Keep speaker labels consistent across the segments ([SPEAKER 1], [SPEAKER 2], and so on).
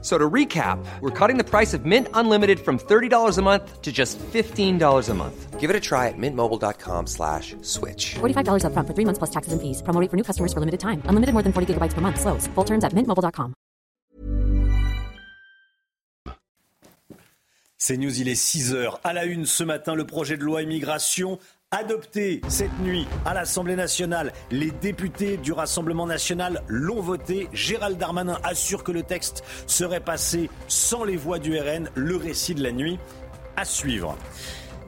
[SPEAKER 1] So to recap, we're cutting the price of Mint Unlimited from $30 a month to just $15 a month.
[SPEAKER 2] Give it a try at mintmobile.com slash switch.
[SPEAKER 3] $45 upfront for three months plus taxes and fees. Promo rate for new customers for limited time. Unlimited more than 40 gigabytes per month. Slows. Full terms at mintmobile.com.
[SPEAKER 4] C'est News, il est 6 heures. À la une ce matin, le projet de loi immigration adopté cette nuit à l'Assemblée nationale. Les députés du Rassemblement national l'ont voté. Gérald Darmanin assure que le texte serait passé sans les voix du RN. Le récit de la nuit à suivre.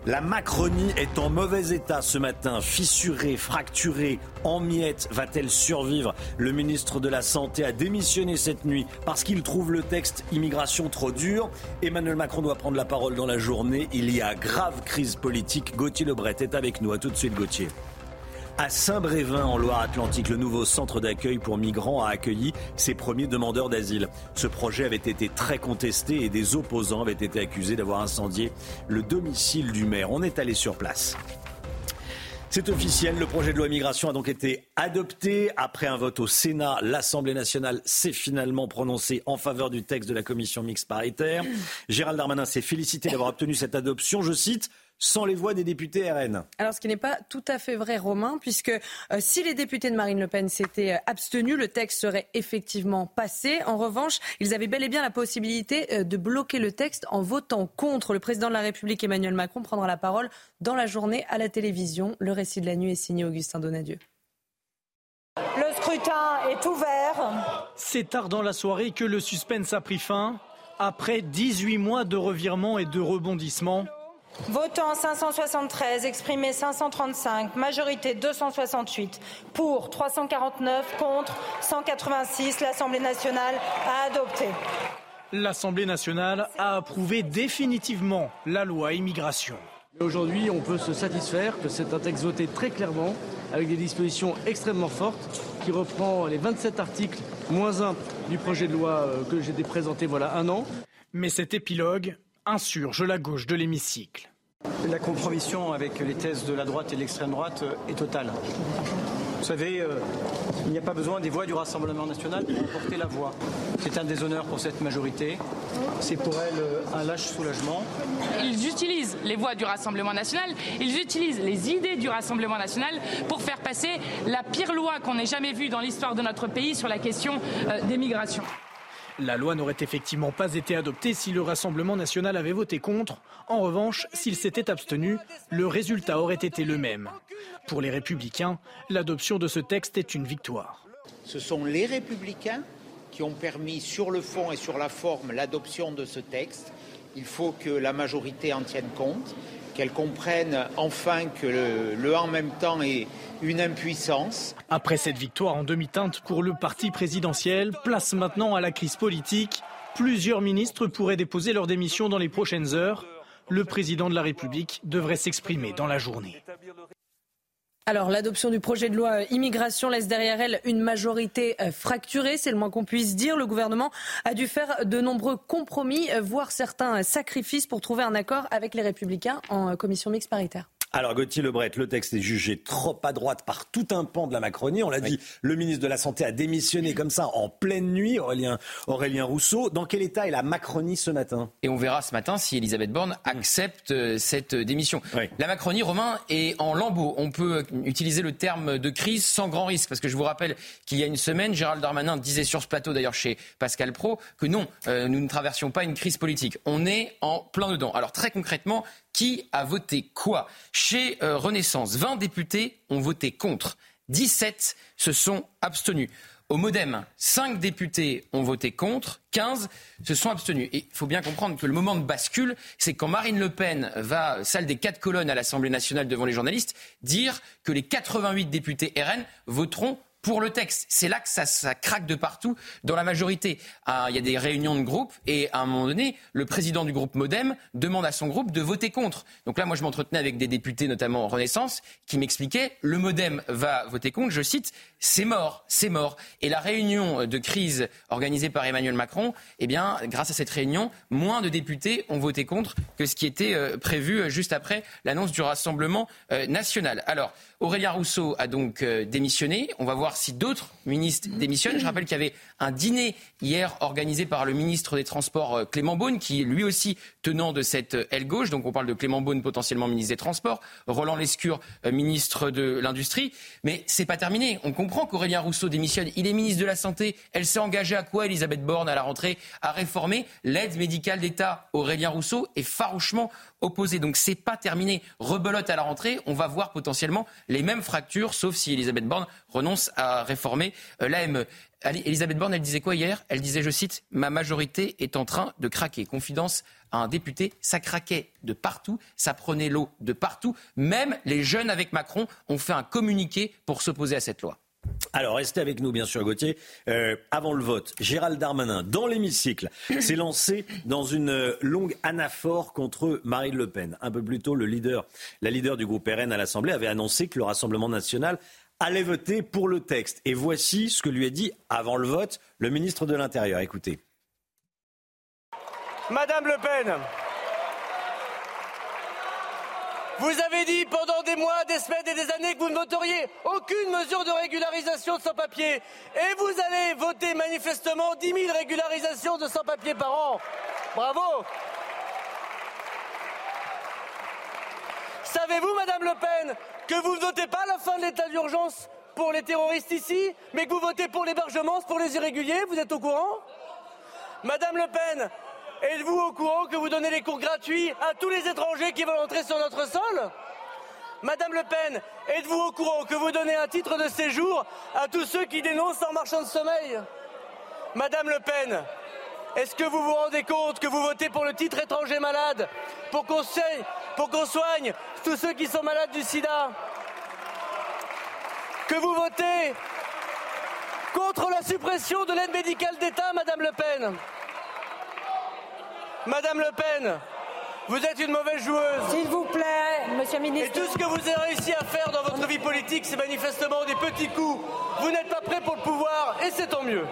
[SPEAKER 4] La Macronie est en mauvais état ce matin, fissurée, fracturée, en miettes. Va-t-elle survivre? Le ministre de la Santé a démissionné cette nuit parce qu'il trouve le texte immigration trop dur. Emmanuel Macron doit prendre la parole dans la journée. Il y a grave crise politique. Gauthier Lebret est avec nous. À tout de suite, Gauthier. À Saint-Brévin, en Loire-Atlantique, le nouveau centre d'accueil pour migrants a accueilli ses premiers demandeurs d'asile. Ce projet avait été très contesté et des opposants avaient été accusés d'avoir incendié le domicile du maire. On est allé sur place. C'est officiel, le projet de loi immigration a donc été adopté. Après un vote au Sénat, l'Assemblée nationale s'est finalement prononcée en faveur du texte de la commission mixte paritaire. Gérald Darmanin s'est félicité d'avoir obtenu cette adoption, je cite, sans les voix des députés RN.
[SPEAKER 5] Alors, ce qui n'est pas tout à fait vrai, Romain, puisque euh, si les députés de Marine Le Pen s'étaient euh, abstenus, le texte serait effectivement passé. En revanche, ils avaient bel et bien la possibilité euh, de bloquer le texte en votant contre. Le président de la République, Emmanuel Macron, prendra la parole dans la journée à la télévision. Le récit de la nuit est signé Augustin Donadieu.
[SPEAKER 6] Le scrutin est ouvert.
[SPEAKER 7] C'est tard dans la soirée que le suspense a pris fin. Après 18 mois de revirements et de rebondissements,
[SPEAKER 6] Votant 573, exprimé 535, majorité 268, pour 349, contre 186, l'Assemblée nationale a adopté.
[SPEAKER 7] l'Assemblée nationale a approuvé définitivement la loi immigration.
[SPEAKER 8] Aujourd'hui, on peut se satisfaire que c'est un texte voté très clairement, avec des dispositions extrêmement fortes, qui reprend les 27 articles, moins un du projet de loi euh, que j'ai présenté voilà un an.
[SPEAKER 7] Mais cet épilogue insurge la gauche de l'hémicycle.
[SPEAKER 9] La compromission avec les thèses de la droite et de l'extrême droite euh, est totale. Vous savez, euh, il n'y a pas besoin des voix du Rassemblement national pour porter la voix. C'est un déshonneur pour cette majorité. C'est pour elle euh, un lâche soulagement.
[SPEAKER 10] Ils utilisent les voix du Rassemblement national, ils utilisent les idées du Rassemblement national pour faire passer la pire loi qu'on ait jamais vue dans l'histoire de notre pays sur la question des migrations.
[SPEAKER 7] La loi n'aurait effectivement pas été adoptée si le Rassemblement national avait voté contre. En revanche, s'il s'était abstenu, le résultat aurait été le même. Pour les républicains, l'adoption de ce texte est une victoire.
[SPEAKER 11] Ce sont les républicains qui ont permis sur le fond et sur la forme l'adoption de ce texte. Il faut que la majorité en tienne compte, qu'elle comprenne enfin que le, en même temps est une impuissance.
[SPEAKER 7] Après cette victoire en demi-teinte pour le parti présidentiel, place maintenant à la crise politique. Plusieurs ministres pourraient déposer leur démission dans les prochaines heures. Le président de la République devrait s'exprimer dans la journée.
[SPEAKER 5] Alors, l'adoption du projet de loi immigration laisse derrière elle une majorité euh, fracturée, c'est le moins qu'on puisse dire. Le gouvernement a dû faire de nombreux compromis, voire certains sacrifices pour trouver un accord avec les Républicains en commission mixte paritaire.
[SPEAKER 4] Alors Gauthier Lebret, le texte est jugé trop à droite par tout un pan de la Macronie. On l'a dit, le ministre de la Santé a démissionné comme ça en pleine nuit, Aurélien, Aurélien Rousseau. Dans quel état est la Macronie ce matin?
[SPEAKER 12] Et on verra ce matin si Elisabeth Borne accepte euh, cette démission. La Macronie, Romain, est en lambeau. On peut utiliser le terme de crise sans grand risque, parce que je vous rappelle qu'il y a une semaine, Gérald Darmanin disait sur ce plateau, d'ailleurs chez Pascal Pro, que non, euh, nous ne traversions pas une crise politique. On est en plein dedans. Alors très concrètement, qui a voté quoi Chez euh, Renaissance, 20 députés ont voté contre, 17 se sont abstenus. Au Modem, 5 députés ont voté contre, 15 se sont abstenus. Et il faut bien comprendre que le moment de bascule, c'est quand Marine Le Pen va, salle des quatre colonnes à l'Assemblée nationale devant les journalistes, dire que les 88 députés RN voteront pour le texte. C'est là que ça, craque de partout dans la majorité. Ah, il y a des réunions de groupe et à un moment donné, le président du groupe Modem demande à son groupe de voter contre. Donc là, moi, je m'entretenais avec des députés, notamment en Renaissance, qui m'expliquaient le Modem va voter contre. Je cite, c'est mort, c'est mort. Et la réunion de crise organisée par Emmanuel Macron, eh bien, grâce à cette réunion, moins de députés ont voté contre que ce qui était euh, prévu euh, juste après l'annonce du Rassemblement euh, national. Alors, Aurélien Rousseau a donc démissionné. On va voir si d'autres ministres démissionnent. Je rappelle qu'il y avait un dîner hier organisé par le ministre des Transports Clément Beaune, qui est lui aussi tenant de cette aile gauche. Donc on parle de Clément Beaune, potentiellement ministre des Transports, Roland Lescure, ministre de l'Industrie. Mais c'est pas terminé. On comprend qu'Aurélien Rousseau démissionne. Il est ministre de la Santé. Elle s'est engagée à quoi, Elisabeth Borne, à la rentrée À réformer l'aide médicale d'État? Aurélien Rousseau est farouchement opposé. Donc c'est pas terminé. Rebelote à la rentrée, on va voir potentiellement les mêmes fractures, sauf si Elisabeth Borne renonce à réformer euh, l'AME. Elisabeth Borne, elle disait quoi hier? Elle disait, je cite, Ma majorité est en train de craquer. Confidence à un député, ça craquait de partout, ça prenait l'eau de partout. Même les jeunes avec Macron ont fait un communiqué pour s'opposer à cette loi.
[SPEAKER 4] Alors, restez avec nous, bien sûr, Gauthier. Euh, avant le vote, Gérald Darmanin, dans l'hémicycle, s'est lancé dans une longue anaphore contre Marine Le Pen. Un peu plus tôt, le leader, la leader du groupe RN à l'Assemblée avait annoncé que le Rassemblement national allait voter pour le texte. Et voici ce que lui a dit, avant le vote, le ministre de l'Intérieur. Écoutez.
[SPEAKER 8] Madame Le Pen, vous avez dit pendant des mois, des semaines et des années que vous ne voteriez aucune mesure de régularisation de sans-papiers. Et vous allez voter manifestement 10 000 régularisations de sans-papiers par an. Bravo. Savez-vous, Madame Le Pen, que vous ne votez pas la fin de l'état d'urgence pour les terroristes ici, mais que vous votez pour l'hébergement pour les irréguliers? Vous êtes au courant? Madame Le Pen, Êtes-vous au courant que vous donnez les cours gratuits à tous les étrangers qui veulent entrer sur notre sol? Madame Le Pen, êtes-vous au courant que vous donnez un titre de séjour à tous ceux qui dénoncent en marchand de sommeil? Madame Le Pen, est-ce que vous vous rendez compte que vous votez pour le titre étranger malade, pour qu'on soigne, tous ceux qui sont malades du sida? Que vous votez contre la suppression de l'aide médicale d'État, Madame Le Pen? Madame Le Pen, vous êtes une mauvaise joueuse.
[SPEAKER 6] S'il vous plaît, monsieur le ministre.
[SPEAKER 8] Et tout ce que vous avez réussi à faire dans votre vie politique, c'est manifestement des petits coups. Vous n'êtes pas prêt pour le pouvoir et c'est tant mieux.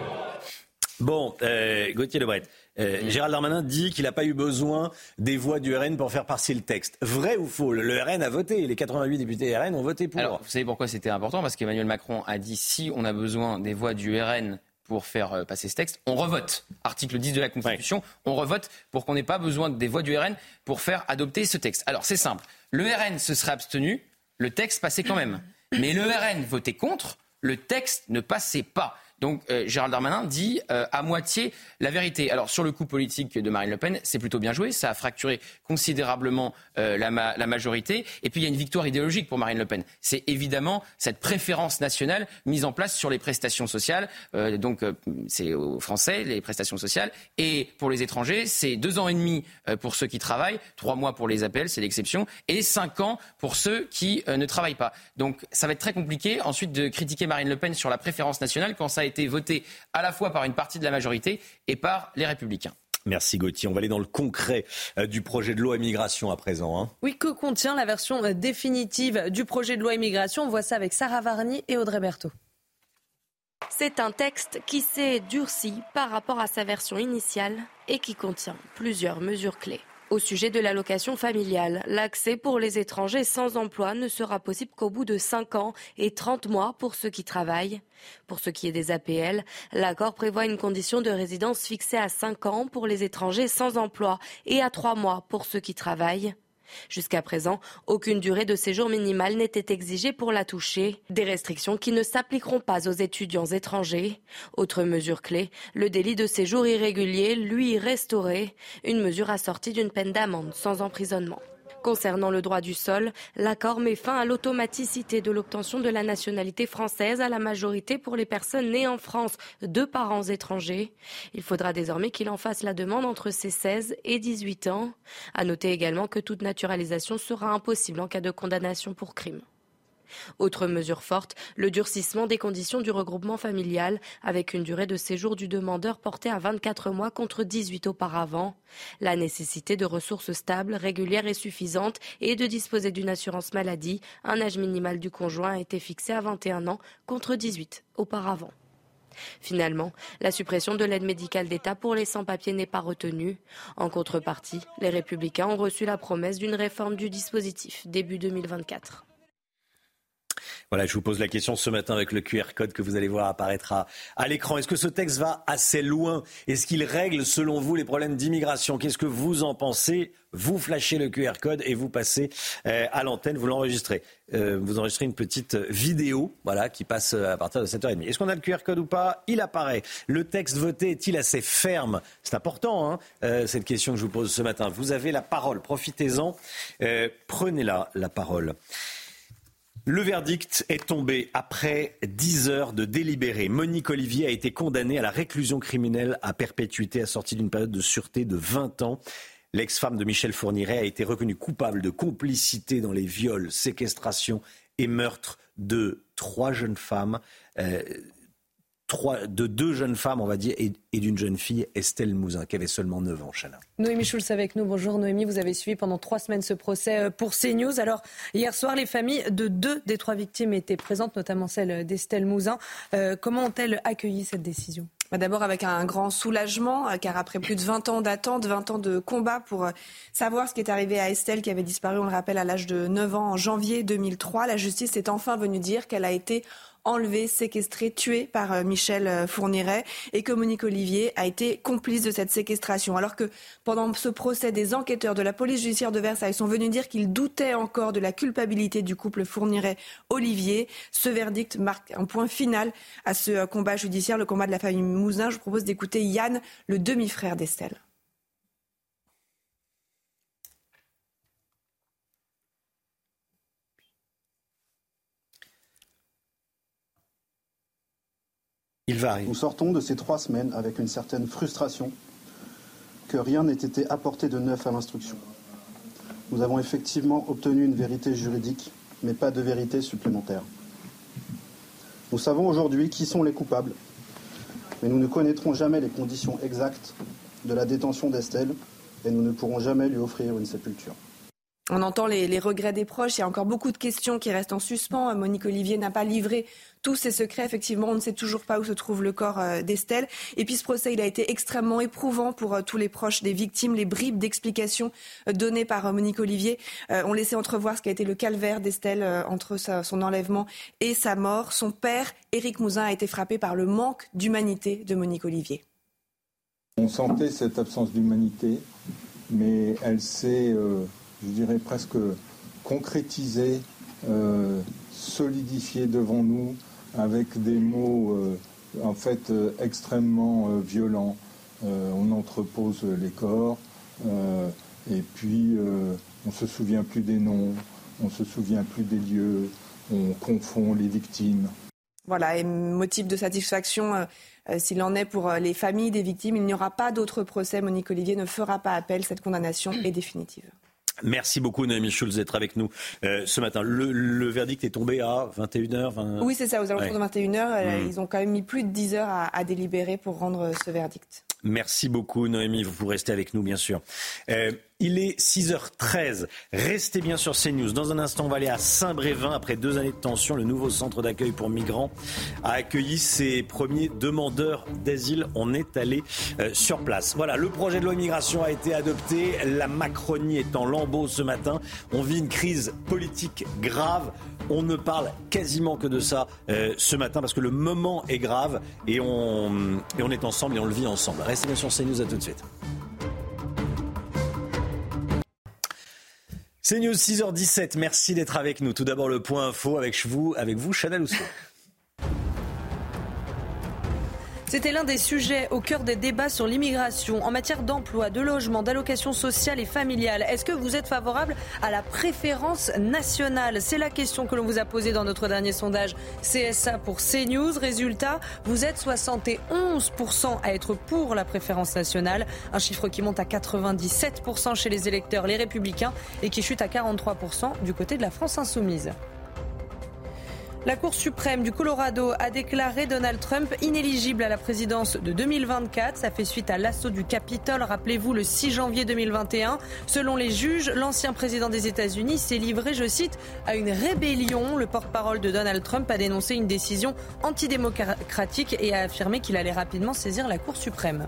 [SPEAKER 4] Bon, euh, Gauthier Lebret, euh, Gérald Darmanin dit qu'il n'a pas eu besoin des voix du RN pour faire passer le texte. Vrai ou faux Le RN a voté, les 88 députés RN ont voté pour.
[SPEAKER 12] Alors, vous savez pourquoi c'était important? Parce qu'Emmanuel Macron a dit si on a besoin des voix du RN pour faire euh, passer ce texte, on revote. Article 10 de la Constitution, on revote pour qu'on n'ait pas besoin des voix du RN pour faire adopter ce texte. Alors c'est simple, le RN se serait abstenu, le texte passait quand même. Mais le RN votait contre, le texte ne passait pas. Donc euh, Gérald Darmanin dit euh, à moitié la vérité. Alors sur le coup politique de Marine Le Pen, c'est plutôt bien joué. Ça a fracturé considérablement euh, la, majorité. Et puis il y a une victoire idéologique pour Marine Le Pen. C'est évidemment cette préférence nationale mise en place sur les prestations sociales. donc c'est aux Français les prestations sociales. Et pour les étrangers, c'est deux ans et demi pour ceux qui travaillent, trois mois pour les appels, c'est l'exception, et cinq ans pour ceux qui ne travaillent pas. Donc ça va être très compliqué ensuite de critiquer Marine Le Pen sur la préférence nationale quand ça a été voté à la fois par une partie de la majorité et par les républicains.
[SPEAKER 4] Merci Gauthier. On va aller dans le concret euh, du projet de loi immigration à présent. Hein.
[SPEAKER 5] Oui, que contient la version euh, définitive du projet de loi immigration? On voit ça avec Sarah Varny et Audrey Berthaud.
[SPEAKER 13] C'est un texte qui s'est durci par rapport à sa version initiale et qui contient plusieurs mesures clés. Au sujet de l'allocation familiale, l'accès pour les étrangers sans emploi ne sera possible qu'au bout de 5 ans et 30 mois pour ceux qui travaillent. Pour ce qui est des APL, l'accord prévoit une condition de résidence fixée à 5 ans pour les étrangers sans emploi et à 3 mois pour ceux qui travaillent. Jusqu'à présent, aucune durée de séjour minimale n'était exigée pour la toucher. Des restrictions qui ne s'appliqueront pas aux étudiants étrangers. Autre mesure clé, le délit de séjour irrégulier, lui, restauré. Une mesure assortie d'une peine d'amende sans emprisonnement. Concernant le droit du sol, l'accord met fin à l'automaticité de l'obtention de la nationalité française à la majorité pour les personnes nées en France de parents étrangers. Il faudra désormais qu'il en fasse la demande entre ses 16 et 18 ans. À noter également que toute naturalisation sera impossible en cas de condamnation pour crime. Autre mesure forte, le durcissement des conditions du regroupement familial, avec une durée de séjour du demandeur portée à 24 mois contre 18 auparavant. La nécessité de ressources stables, régulières et suffisantes et de disposer d'une assurance maladie. Un âge minimal du conjoint a été fixé à 21 ans contre 18 auparavant. Finalement, la suppression de l'aide médicale d'État pour les sans-papiers n'est pas retenue. En contrepartie, les républicains ont reçu la promesse d'une réforme du dispositif début 2024.
[SPEAKER 4] Voilà, je vous pose la question ce matin avec le QR code que vous allez voir apparaître à, l'écran. Est-ce que ce texte va assez loin? Est-ce qu'il règle, selon vous, les problèmes d'immigration? Qu'est-ce que vous en pensez? Vous flashez le QR code et vous passez euh, à l'antenne, vous l'enregistrez. Euh, vous enregistrez une petite vidéo voilà, qui passe à partir de 7h30. Est-ce qu'on a le QR code ou pas? Il apparaît. Le texte voté est-il assez ferme? C'est important, hein, euh, cette question que je vous pose ce matin. Vous avez la parole, profitez-en. Prenez-la, la parole. Le verdict est tombé après 10 heures de délibéré. Monique Olivier a été condamnée à la réclusion criminelle à perpétuité assortie d'une période de sûreté de 20 ans. L'ex-femme de Michel Fourniret a été reconnue coupable de complicité dans les viols, séquestrations et meurtres de trois jeunes femmes. Euh, de deux jeunes femmes, on va dire, et, d'une jeune fille, Estelle Mouzin, qui avait seulement 9 ans, Chana.
[SPEAKER 5] Noémie Schulz avec nous. Bonjour Noémie, vous avez suivi pendant trois semaines ce procès euh, pour CNews. Alors, hier soir, les familles de deux des trois victimes étaient présentes, notamment celle d'Estelle Mouzin. Euh, comment ont-elles accueilli cette décision?
[SPEAKER 14] Bah, D'abord avec un grand soulagement, euh, car après plus de 20 ans d'attente, 20 ans de combat pour savoir ce qui est arrivé à Estelle, qui avait disparu, on le rappelle, à l'âge de 9 ans en janvier 2003, la justice est enfin venue dire qu'elle a été enlevé, séquestré, tué par euh, Michel euh, Fourniret et que Monique Olivier a été complice de cette séquestration. Alors que pendant ce procès, des enquêteurs de la police judiciaire de Versailles sont venus dire qu'ils doutaient encore de la culpabilité du couple Fourniret-Olivier. Ce verdict marque un point final à ce euh, combat judiciaire, le combat de la famille Mouzin. Je vous propose d'écouter Yann, le demi-frère d'Estelle.
[SPEAKER 15] Nous sortons de ces trois semaines avec une certaine frustration que rien n'ait été apporté de neuf à l'instruction. Nous avons effectivement obtenu une vérité juridique, mais pas de vérité supplémentaire. Nous savons aujourd'hui qui sont les coupables, mais nous ne connaîtrons jamais les conditions exactes de la détention d'Estelle et nous ne pourrons jamais lui offrir une sépulture.
[SPEAKER 14] On entend les, regrets des proches. Il y a encore beaucoup de questions qui restent en suspens. Monique Olivier n'a pas livré tous ses secrets. Effectivement, on ne sait toujours pas où se trouve le corps euh, d'Estelle. Et puis ce procès, il a été extrêmement éprouvant pour euh, tous les proches des victimes. Les bribes d'explications euh, données par Monique Olivier ont laissé entrevoir ce qui a été le calvaire d'Estelle entre son enlèvement et sa mort. Son père, Éric Mouzin, a été frappé par le manque d'humanité de Monique Olivier.
[SPEAKER 16] On sentait cette absence d'humanité, mais elle s'est je dirais presque concrétisé, euh, solidifié devant nous avec des mots euh, en fait euh, extrêmement violents. on entrepose les corps et puis on se souvient plus des noms, on se souvient plus des lieux, on confond les victimes.
[SPEAKER 14] Voilà, et motif de satisfaction s'il en est pour les familles des victimes. Il n'y aura pas d'autre procès. Monique Olivier ne fera pas appel. Cette condamnation est définitive.
[SPEAKER 4] Merci beaucoup, Noémie Schulz, d'être avec nous euh, ce matin. Le, verdict est tombé à 21h
[SPEAKER 14] Oui, c'est ça, aux alentours de 21h. Euh, mmh. Ils ont quand même mis plus de 10 heures à, délibérer pour rendre ce verdict.
[SPEAKER 4] Merci beaucoup, Noémie. Vous restez avec nous, bien sûr. Euh, il est 6h13. Restez bien sur CNews. Dans un instant, on va aller à Saint-Brévin. Après deux années de tension, le nouveau centre d'accueil pour migrants a accueilli ses premiers demandeurs d'asile. On est allé euh, sur place. Voilà, le projet de loi immigration a été adopté. La Macronie est en lambeau ce matin. On vit une crise politique grave. On ne parle quasiment que de ça euh, ce matin parce que le moment est grave et on, et on est ensemble et on le vit ensemble. Restez bien sur CNews. À tout de suite. C'est News 6h17. Merci d'être avec nous. Tout d'abord le point info avec vous, avec vous, Chanel Housseau.
[SPEAKER 5] C'était l'un des sujets au cœur des débats sur l'immigration en matière d'emploi, de logement, d'allocation sociale et familiale. Est-ce que vous êtes favorable à la préférence nationale? C'est la question que l'on vous a posée dans notre dernier sondage CSA pour CNews. Résultat, vous êtes 71% à être pour la préférence nationale, un chiffre qui monte à 97% chez les électeurs les républicains et qui chute à 43% du côté de la France insoumise. La Cour suprême du Colorado a déclaré Donald Trump inéligible à la présidence de 2024. Ça fait suite à l'assaut du Capitole, rappelez-vous, le 6 janvier 2021. Selon les juges, l'ancien président des États-Unis s'est livré, je cite, à une rébellion. Le porte-parole de Donald Trump a dénoncé une décision antidémocratique et a affirmé qu'il allait rapidement saisir la Cour suprême.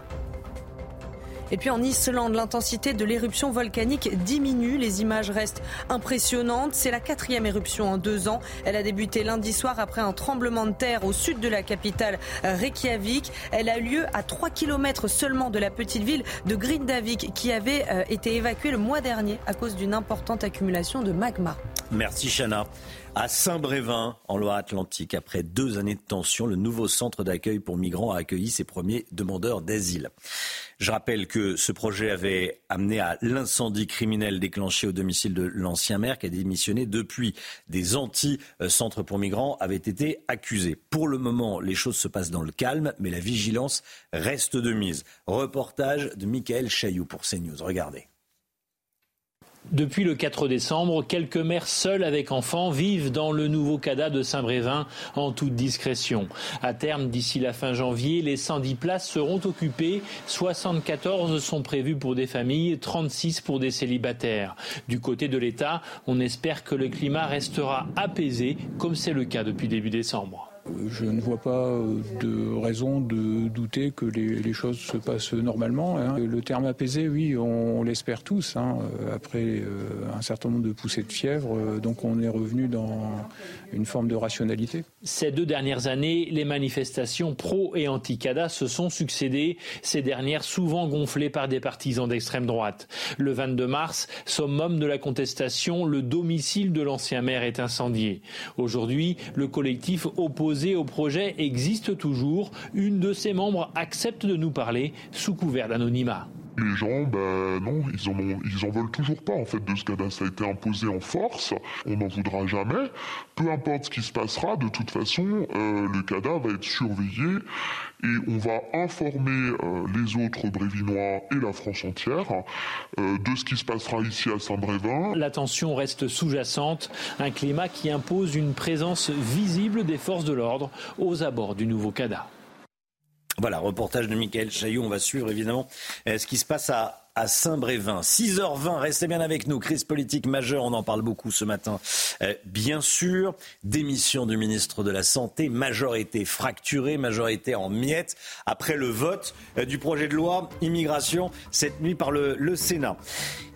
[SPEAKER 5] Et puis en Islande, l'intensité de l'éruption volcanique diminue. Les images restent impressionnantes. C'est la quatrième éruption en deux ans. Elle a débuté lundi soir après un tremblement de terre au sud de la capitale Reykjavik. Elle a eu lieu à 3 km seulement de la petite ville de Grindavik qui avait euh, été évacuée le mois dernier à cause d'une importante accumulation de magma.
[SPEAKER 4] Merci Chana. À Saint-Brévin, en Loire-Atlantique, après deux années de tension, le nouveau centre d'accueil pour migrants a accueilli ses premiers demandeurs d'asile. Je rappelle que ce projet avait amené à l'incendie criminel déclenché au domicile de l'ancien maire qui a démissionné depuis. Des anti-centres pour migrants avaient été accusés. Pour le moment, les choses se passent dans le calme, mais la vigilance reste de mise. Reportage de Michael Chailloux pour CNews. Regardez.
[SPEAKER 17] Depuis le 4 décembre, quelques mères seules avec enfants vivent dans le nouveau CADA de Saint-Brévin en toute discrétion. À terme, d'ici la fin janvier, les 110 places seront occupées. 74 sont prévues pour des familles, 36 pour des célibataires. Du côté de l'État, on espère que le climat restera apaisé, comme c'est le cas depuis début décembre.
[SPEAKER 18] Je ne vois pas euh, de raison de douter que les, choses se passent normalement. Hein. Le terme apaisé, oui, on, l'espère tous. Hein. Après euh, un certain nombre de poussées de fièvre, euh, donc on est revenu dans une forme de rationalité.
[SPEAKER 17] Ces deux dernières années, les manifestations pro et anti-CADA se sont succédées, ces dernières souvent gonflées par des partisans d'extrême droite. Le 22 mars, summum de la contestation, le domicile de l'ancien maire est incendié. Aujourd'hui, le collectif au projet existe toujours. Une de ses membres accepte de nous parler sous couvert d'anonymat
[SPEAKER 19] les gens, ben non, ils en, veulent toujours pas en fait de ce CADA. Ça a été imposé en force, on n'en voudra jamais. Peu importe ce qui se passera, de toute façon, euh, le CADA va être surveillé et on va informer euh, les autres Brévinois et la France entière euh, de ce qui se passera ici à Saint-Brévin.
[SPEAKER 17] La tension reste sous-jacente, un climat qui impose une présence visible des forces de l'ordre aux abords du nouveau CADA.
[SPEAKER 4] Voilà, reportage de Michael Chaillot. On va suivre évidemment euh, ce qui se passe à, Saint-Brévin. 6h20, restez bien avec nous. Crise politique majeure, on en parle beaucoup ce matin. Euh, bien sûr, démission du ministre de la Santé, majorité fracturée, majorité en miettes, après le vote euh, du projet de loi immigration cette nuit par le Sénat.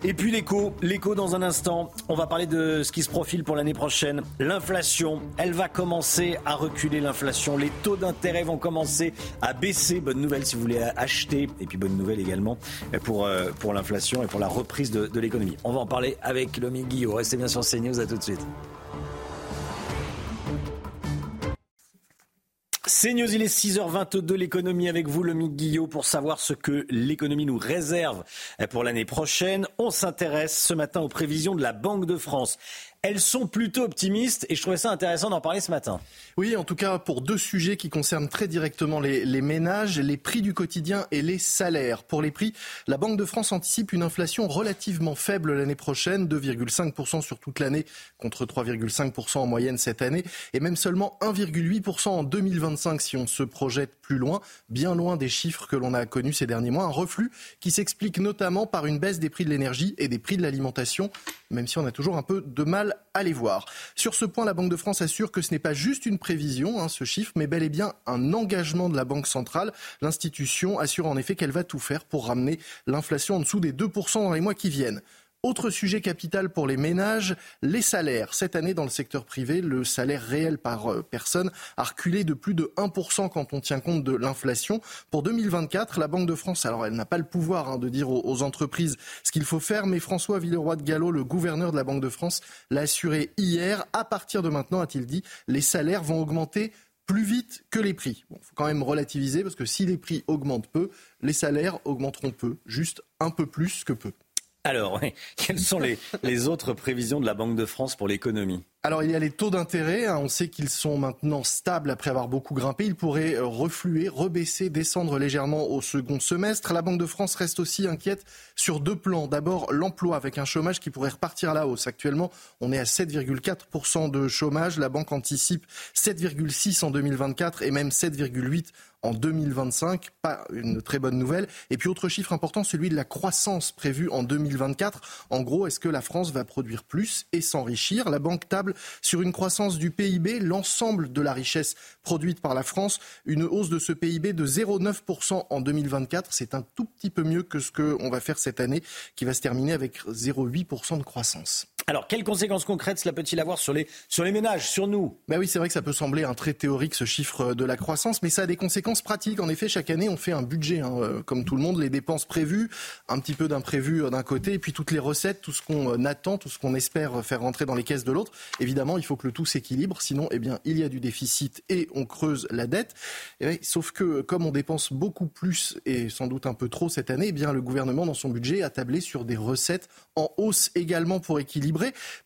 [SPEAKER 4] Et puis l'écho, l'écho dans un instant. On va parler de ce qui se profile pour l'année prochaine. L'inflation, elle va commencer à reculer l'inflation. Les taux d'intérêt vont commencer à baisser. Bonne nouvelle si vous voulez acheter. Et puis bonne nouvelle également pour euh, pour l'inflation et pour la reprise de, l'économie. On va en parler avec Lomi Guillot. Restez bien sur CNews, à tout de suite. C'est News, il est 6h22, l'économie avec vous, Lomi Guillot, pour savoir ce que l'économie nous réserve pour l'année prochaine. On s'intéresse ce matin aux prévisions de la Banque de France elles sont plutôt optimistes et je trouvais ça intéressant d'en parler ce matin.
[SPEAKER 20] Oui, en tout cas pour deux sujets qui concernent très directement les, ménages, les prix du quotidien et les salaires. Pour les prix, la Banque de France anticipe une inflation relativement faible l'année prochaine, 2,5% sur toute l'année contre 3,5% en moyenne cette année et même seulement 1,8% en 2025 si on se projette plus loin, bien loin des chiffres que l'on a connus ces derniers mois. Un reflux qui s'explique notamment par une baisse des prix de l'énergie et des prix de l'alimentation, même si on a toujours un peu de mal Allez voir. Sur ce point, la Banque de France assure que ce n'est pas juste une prévision, hein, ce chiffre, mais bel et bien un engagement de la Banque centrale. L'institution assure en effet qu'elle va tout faire pour ramener l'inflation en dessous des 2% dans les mois qui viennent. Autre sujet capital pour les ménages, les salaires. Cette année, dans le secteur privé, le salaire réel par euh, personne a reculé de plus de 1% quand on tient compte de l'inflation. Pour 2024, la Banque de France, alors elle n'a pas le pouvoir hein, de dire aux, entreprises ce qu'il faut faire, mais François Villeroy de Gallo, le gouverneur de la Banque de France, l'a assuré hier. À partir de maintenant, a-t-il dit, les salaires vont augmenter plus vite que les prix. Il faut quand même relativiser parce que si les prix augmentent peu, les salaires augmenteront peu, juste un peu plus que peu.
[SPEAKER 4] Alors, quelles sont les, autres prévisions de la Banque de France pour l'économie?
[SPEAKER 20] Alors il y a les taux d'intérêt, hein. on sait qu'ils sont maintenant stables après avoir beaucoup grimpé, ils pourraient euh, refluer, rebaisser, descendre légèrement au second semestre. La Banque de France reste aussi inquiète sur deux plans. D'abord l'emploi avec un chômage qui pourrait repartir à la hausse. Actuellement on est à 7,4% de chômage, la banque anticipe 7,6 en 2024 et même 7,8 en 2025. Pas une très bonne nouvelle. Et puis autre chiffre important, celui de la croissance prévue en 2024. En gros, est-ce que la France va produire plus et s'enrichir? La banque table sur une croissance du PIB, l'ensemble de la richesse produite par la France, une hausse de ce PIB de 0,9% en 2024. C'est un tout petit peu mieux que ce qu'on va faire cette année, qui va se terminer avec 0,8% de croissance.
[SPEAKER 4] Alors, quelles conséquences concrètes cela peut-il avoir sur les, sur les ménages, sur nous?
[SPEAKER 20] Ben oui, c'est vrai que ça peut sembler un trait théorique, ce chiffre de la croissance, mais ça a des conséquences pratiques. En effet, chaque année, on fait un budget, hein, euh, comme tout le monde, les dépenses prévues, un petit peu d'imprévu euh, d'un côté, et puis toutes les recettes, tout ce qu'on euh, attend, tout ce qu'on espère faire rentrer dans les caisses de l'autre. Évidemment, il faut que le tout s'équilibre, sinon, eh bien, il y a du déficit et on creuse la dette. Et sauf que, comme on dépense beaucoup plus et sans doute un peu trop cette année, eh bien, le gouvernement, dans son budget, a tablé sur des recettes en hausse également pour équilibrer,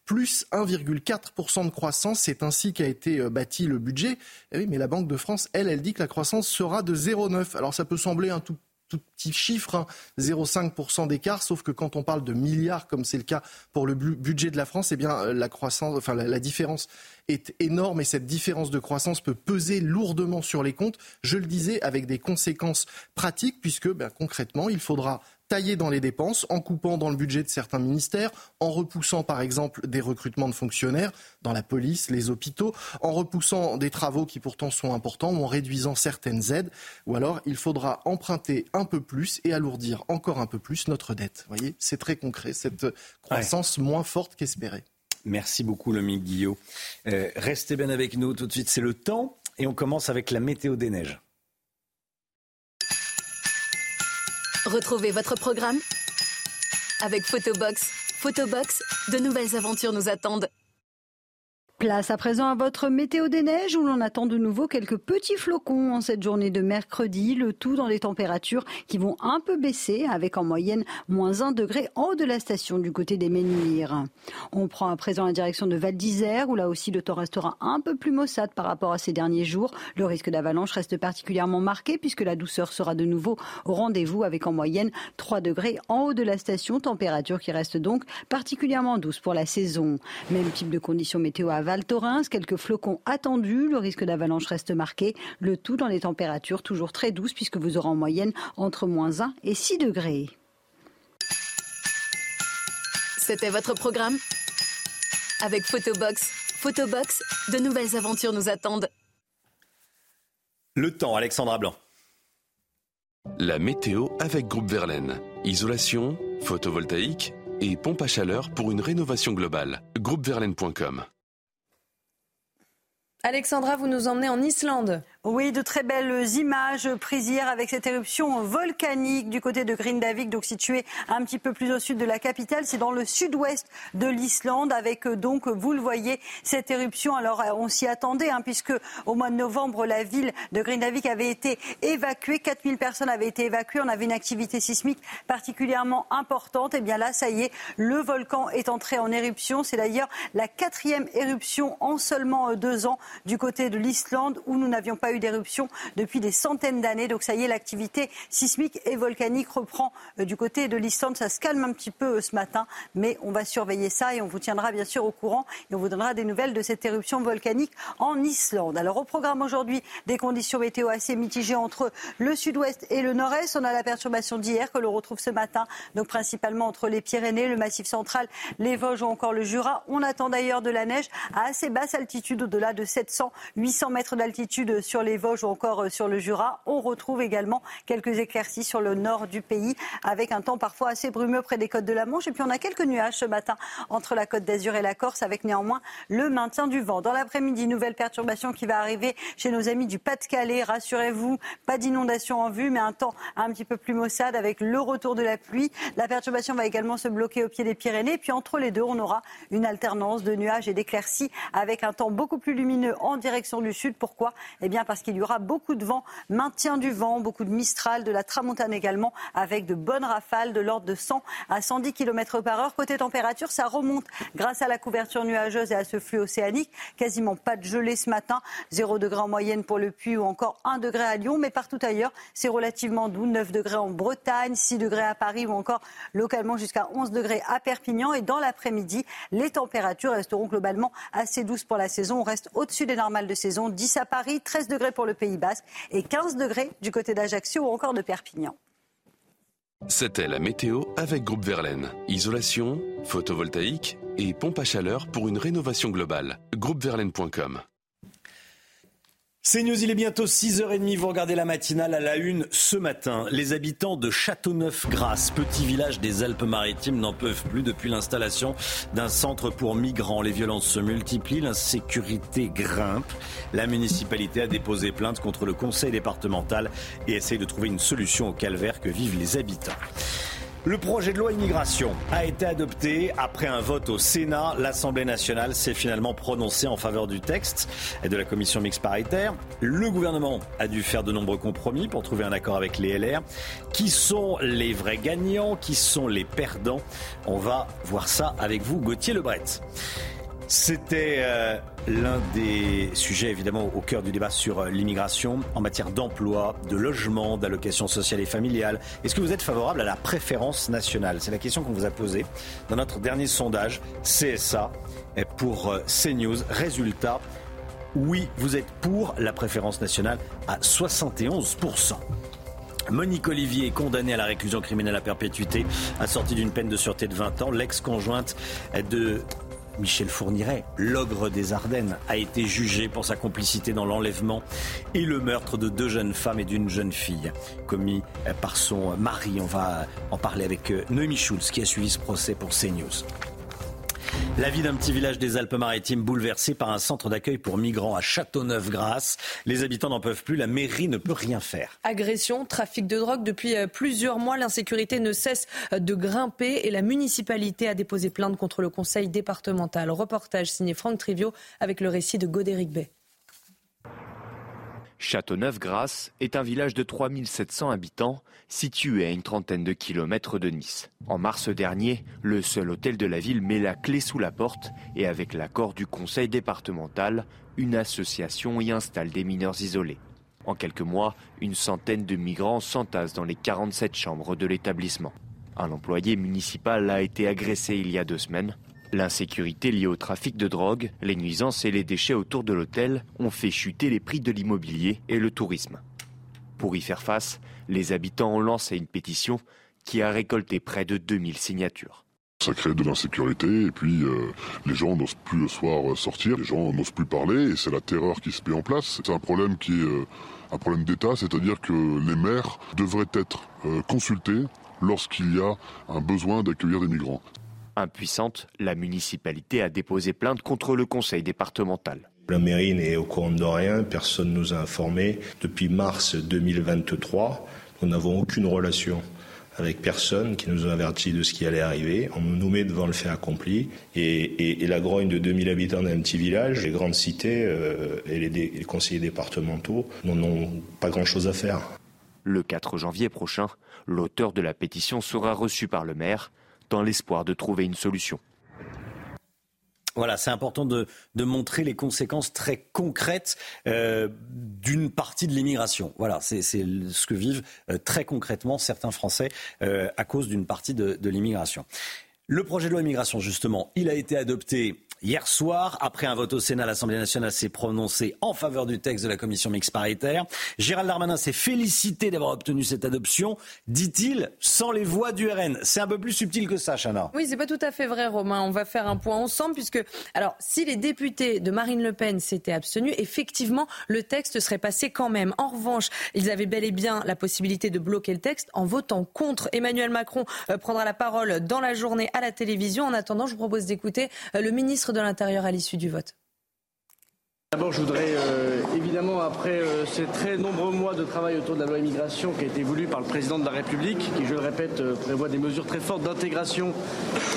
[SPEAKER 20] plus 1,4% de croissance. C'est ainsi qu'a été euh, bâti le budget. Eh mais la Banque de France, elle, elle dit que la croissance sera de 0,9. Alors ça peut sembler un tout petit chiffre, 0,5% hein, d'écart, sauf que quand on parle de milliards, comme c'est le cas pour le budget de la France, eh bien euh, la croissance, enfin la, différence est énorme et cette différence de croissance peut peser lourdement sur les comptes. Je le disais, avec des conséquences pratiques, puisque ben, concrètement, il faudra tailler dans les dépenses, en coupant dans le budget de certains ministères, en repoussant par exemple des recrutements de fonctionnaires dans la police, les hôpitaux, en repoussant des travaux qui pourtant sont importants ou en réduisant certaines aides, ou alors il faudra emprunter un peu plus et alourdir encore un peu plus notre dette. Vous voyez, c'est très concret, cette croissance moins forte qu'espérée.
[SPEAKER 4] Merci beaucoup, Lomique Guillot. Euh, restez bien avec nous tout de suite, c'est le temps et on commence avec la météo des neiges.
[SPEAKER 21] Retrouvez votre programme avec Photobox. Photobox, de nouvelles aventures nous attendent.
[SPEAKER 22] Place à présent à votre météo des neiges où l'on attend de nouveau quelques petits flocons en cette journée de mercredi, le tout dans des températures qui vont un peu baisser avec en moyenne moins 1 degré en haut de la station du côté des Menhirs. On prend à présent la direction de Val d'Isère où là aussi le temps restera un peu plus maussade par rapport à ces derniers jours. Le risque d'avalanche reste particulièrement marqué puisque la douceur sera de nouveau au rendez-vous avec en moyenne 3 degrés en haut de la station, température qui reste donc particulièrement douce pour la saison. Même type de conditions météo à Thorens, quelques flocons attendus, le risque d'avalanche reste marqué, le tout dans des températures toujours très douces puisque vous aurez en moyenne entre moins 1 et 6 degrés.
[SPEAKER 21] C'était votre programme avec Photobox. Photobox, de nouvelles aventures nous attendent.
[SPEAKER 4] Le temps, Alexandra Blanc.
[SPEAKER 23] La météo avec Groupe Verlaine. Isolation, photovoltaïque et pompe à chaleur pour une rénovation globale. Groupeverlaine.com
[SPEAKER 5] Alexandra, vous nous emmenez en Islande.
[SPEAKER 22] Oui, de très belles images prises hier avec cette éruption volcanique du côté de Grindavik, donc situé un petit peu plus au sud de la capitale. C'est dans le sud-ouest de l'Islande, avec euh, donc, vous le voyez, cette éruption. Alors, euh, on s'y attendait, hein, puisque au mois de novembre, la ville de Grindavik avait été évacuée. 4000 personnes avaient été évacuées. On avait une activité sismique particulièrement importante. Et eh bien là, ça y est, le volcan est entré en éruption. C'est d'ailleurs la quatrième éruption en seulement euh, deux ans du côté de l'Islande, où nous n'avions pas eu d'éruption depuis des centaines d'années. Donc ça y est, l'activité sismique et volcanique reprend euh, du côté de l'Islande. Ça se calme un petit peu euh, ce matin, mais on va surveiller ça et on vous tiendra bien sûr au courant et on vous donnera des nouvelles de cette éruption volcanique en Islande. Alors au programme aujourd'hui, des conditions météo assez mitigées entre le sud-ouest et le nord-est. On a la perturbation d'hier que l'on retrouve ce matin, donc principalement entre les Pyrénées, le Massif central, les Vosges ou encore le Jura. On attend d'ailleurs de la neige à assez basse altitude, au-delà de 700, 800 mètres d'altitude sur les Vosges ou encore euh, sur le Jura. On retrouve également quelques éclaircies sur le nord du pays avec un temps parfois assez brumeux près des côtes de la Manche. Et puis on a quelques nuages ce matin entre la côte d'Azur et la Corse avec néanmoins le maintien du vent. Dans l'après-midi, nouvelle perturbation qui va arriver chez nos amis du Pas-de-Calais. Rassurez-vous, pas d'inondation en vue, mais un temps un petit peu plus maussade avec le retour de la pluie. La perturbation va également se bloquer au pied des Pyrénées. Et puis entre les deux, on aura une alternance de nuages et d'éclaircies avec un temps beaucoup plus lumineux en direction du sud. Pourquoi? Eh bien parce qu'il y aura beaucoup de vent, maintien du vent, beaucoup de mistral, de la tramontane également, avec de bonnes rafales de l'ordre de 100 à 110 km par heure. Côté température, ça remonte grâce à la couverture nuageuse et à ce flux océanique. Quasiment pas de gelée ce matin, 0 degré en moyenne pour le Puy ou encore 1 degré à Lyon, mais partout ailleurs, c'est relativement doux, 9 degrés en Bretagne, 6 degrés à Paris ou encore localement jusqu'à 11 degrés à Perpignan. Et dans l'après-midi, les températures resteront globalement assez douces pour la saison. On reste au-dessus des normales de saison, 10 à Paris, 13 degrés pour le Pays Basque et 15 degrés du côté d'Ajaccio ou encore de Perpignan.
[SPEAKER 23] C'était la météo avec Groupe Verlaine. Isolation, photovoltaïque et pompe à chaleur pour une rénovation globale. Groupeverlaine.com
[SPEAKER 4] c'est News, il est bientôt 6h30, vous regardez la matinale à la une ce matin. Les habitants de Châteauneuf-Grasse, petit village des Alpes-Maritimes, n'en peuvent plus depuis l'installation d'un centre pour migrants. Les violences se multiplient, l'insécurité grimpe. La municipalité a déposé plainte contre le conseil départemental et essaye de trouver une solution au calvaire que vivent les habitants. Le projet de loi immigration a été adopté après un vote au Sénat. L'Assemblée nationale s'est finalement prononcée en faveur du texte et de la commission mixte paritaire. Le gouvernement a dû faire de nombreux compromis pour trouver un accord avec les LR. Qui sont les vrais gagnants? Qui sont les perdants? On va voir ça avec vous, Gauthier Lebret. C'était euh, l'un des sujets évidemment au cœur du débat sur euh, l'immigration en matière d'emploi, de logement, d'allocation sociale et familiale. Est-ce que vous êtes favorable à la préférence nationale? C'est la question qu'on vous a posée dans notre dernier sondage CSA pour euh, CNews. Résultat, oui, vous êtes pour la préférence nationale à 71%. Monique Olivier est condamnée à la réclusion criminelle à perpétuité, assortie d'une peine de sûreté de 20 ans. L'ex-conjointe de Michel Fourniret, l'ogre des Ardennes, a été jugé pour sa complicité dans l'enlèvement et le meurtre de deux jeunes femmes et d'une jeune fille commis par son mari. On va en parler avec euh, Noémie Schulz qui a suivi ce procès pour CNews. La vie d'un petit village des Alpes-Maritimes bouleversé par un centre d'accueil pour migrants à Châteauneuf-Grasse. Les habitants n'en peuvent plus, la mairie ne peut rien faire.
[SPEAKER 5] Agression, trafic de drogue, depuis euh, plusieurs mois, l'insécurité ne cesse euh, de grimper et la municipalité a déposé plainte contre le conseil départemental. Reportage signé Franck Trivio avec le récit de Godéric Bay.
[SPEAKER 24] Châteauneuf-Grasse est un village de 3700 habitants situé à une trentaine de kilomètres de Nice. En mars dernier, le seul hôtel de la ville met la clé sous la porte et avec l'accord du conseil départemental, une association y installe des mineurs isolés. En quelques mois, une centaine de migrants s'entassent dans les 47 chambres de l'établissement. Un employé municipal a été agressé il y a deux semaines. L'insécurité liée au trafic de drogue, les nuisances et les déchets autour de l'hôtel ont fait chuter les prix de l'immobilier et le tourisme. Pour y faire face, les habitants ont lancé une pétition qui a récolté près de 2000 signatures.
[SPEAKER 25] Ça crée de l'insécurité et puis euh, les gens n'osent plus le soir sortir, les gens n'osent plus parler et c'est la terreur qui se met en place. C'est un problème qui est euh, un problème d'État, c'est-à-dire que les maires devraient être euh, consultés lorsqu'il y a un besoin d'accueillir des migrants.
[SPEAKER 24] Impuissante, la municipalité a déposé plainte contre le conseil départemental.
[SPEAKER 26] La mairie n'est au courant de rien, personne ne nous a informés. Depuis mars 2023, nous n'avons aucune relation avec personne qui nous a averti de ce qui allait arriver. On nous met devant le fait accompli. Et, la grogne de 2000 habitants d'un petit village, les grandes cités euh, et, les, les conseillers départementaux n'ont pas grand-chose à faire.
[SPEAKER 24] Le 4 janvier prochain, l'auteur de la pétition sera reçu par le maire dans l'espoir de trouver une solution.
[SPEAKER 4] Voilà, c'est important de, montrer les conséquences très concrètes euh, d'une partie de l'immigration. Voilà, c'est ce que vivent euh, très concrètement certains Français euh, à cause d'une partie de, de l'immigration. Le projet de loi immigration, justement, il a été adopté Hier soir, après un vote au Sénat, l'Assemblée nationale s'est prononcée en faveur du texte de la commission mixte paritaire. Gérald Darmanin s'est félicité d'avoir obtenu cette adoption, dit-il, sans les voix du RN. C'est un peu plus subtil que ça, Chana.
[SPEAKER 5] Oui, c'est pas tout à fait vrai, Romain. On va faire un point ensemble, puisque, alors, si les députés de Marine Le Pen s'étaient abstenus, effectivement, le texte serait passé quand même. En revanche, ils avaient bel et bien la possibilité de bloquer le texte en votant contre. Emmanuel Macron euh, prendra la parole dans la journée à la télévision. En attendant, je vous propose d'écouter euh, le ministre de l'Intérieur à l'issue du vote.
[SPEAKER 8] D'abord, je voudrais euh, évidemment, après euh, ces très nombreux mois de travail autour de la loi immigration qui a été voulue par le président de la République, qui, je le répète, euh, prévoit des mesures très fortes d'intégration,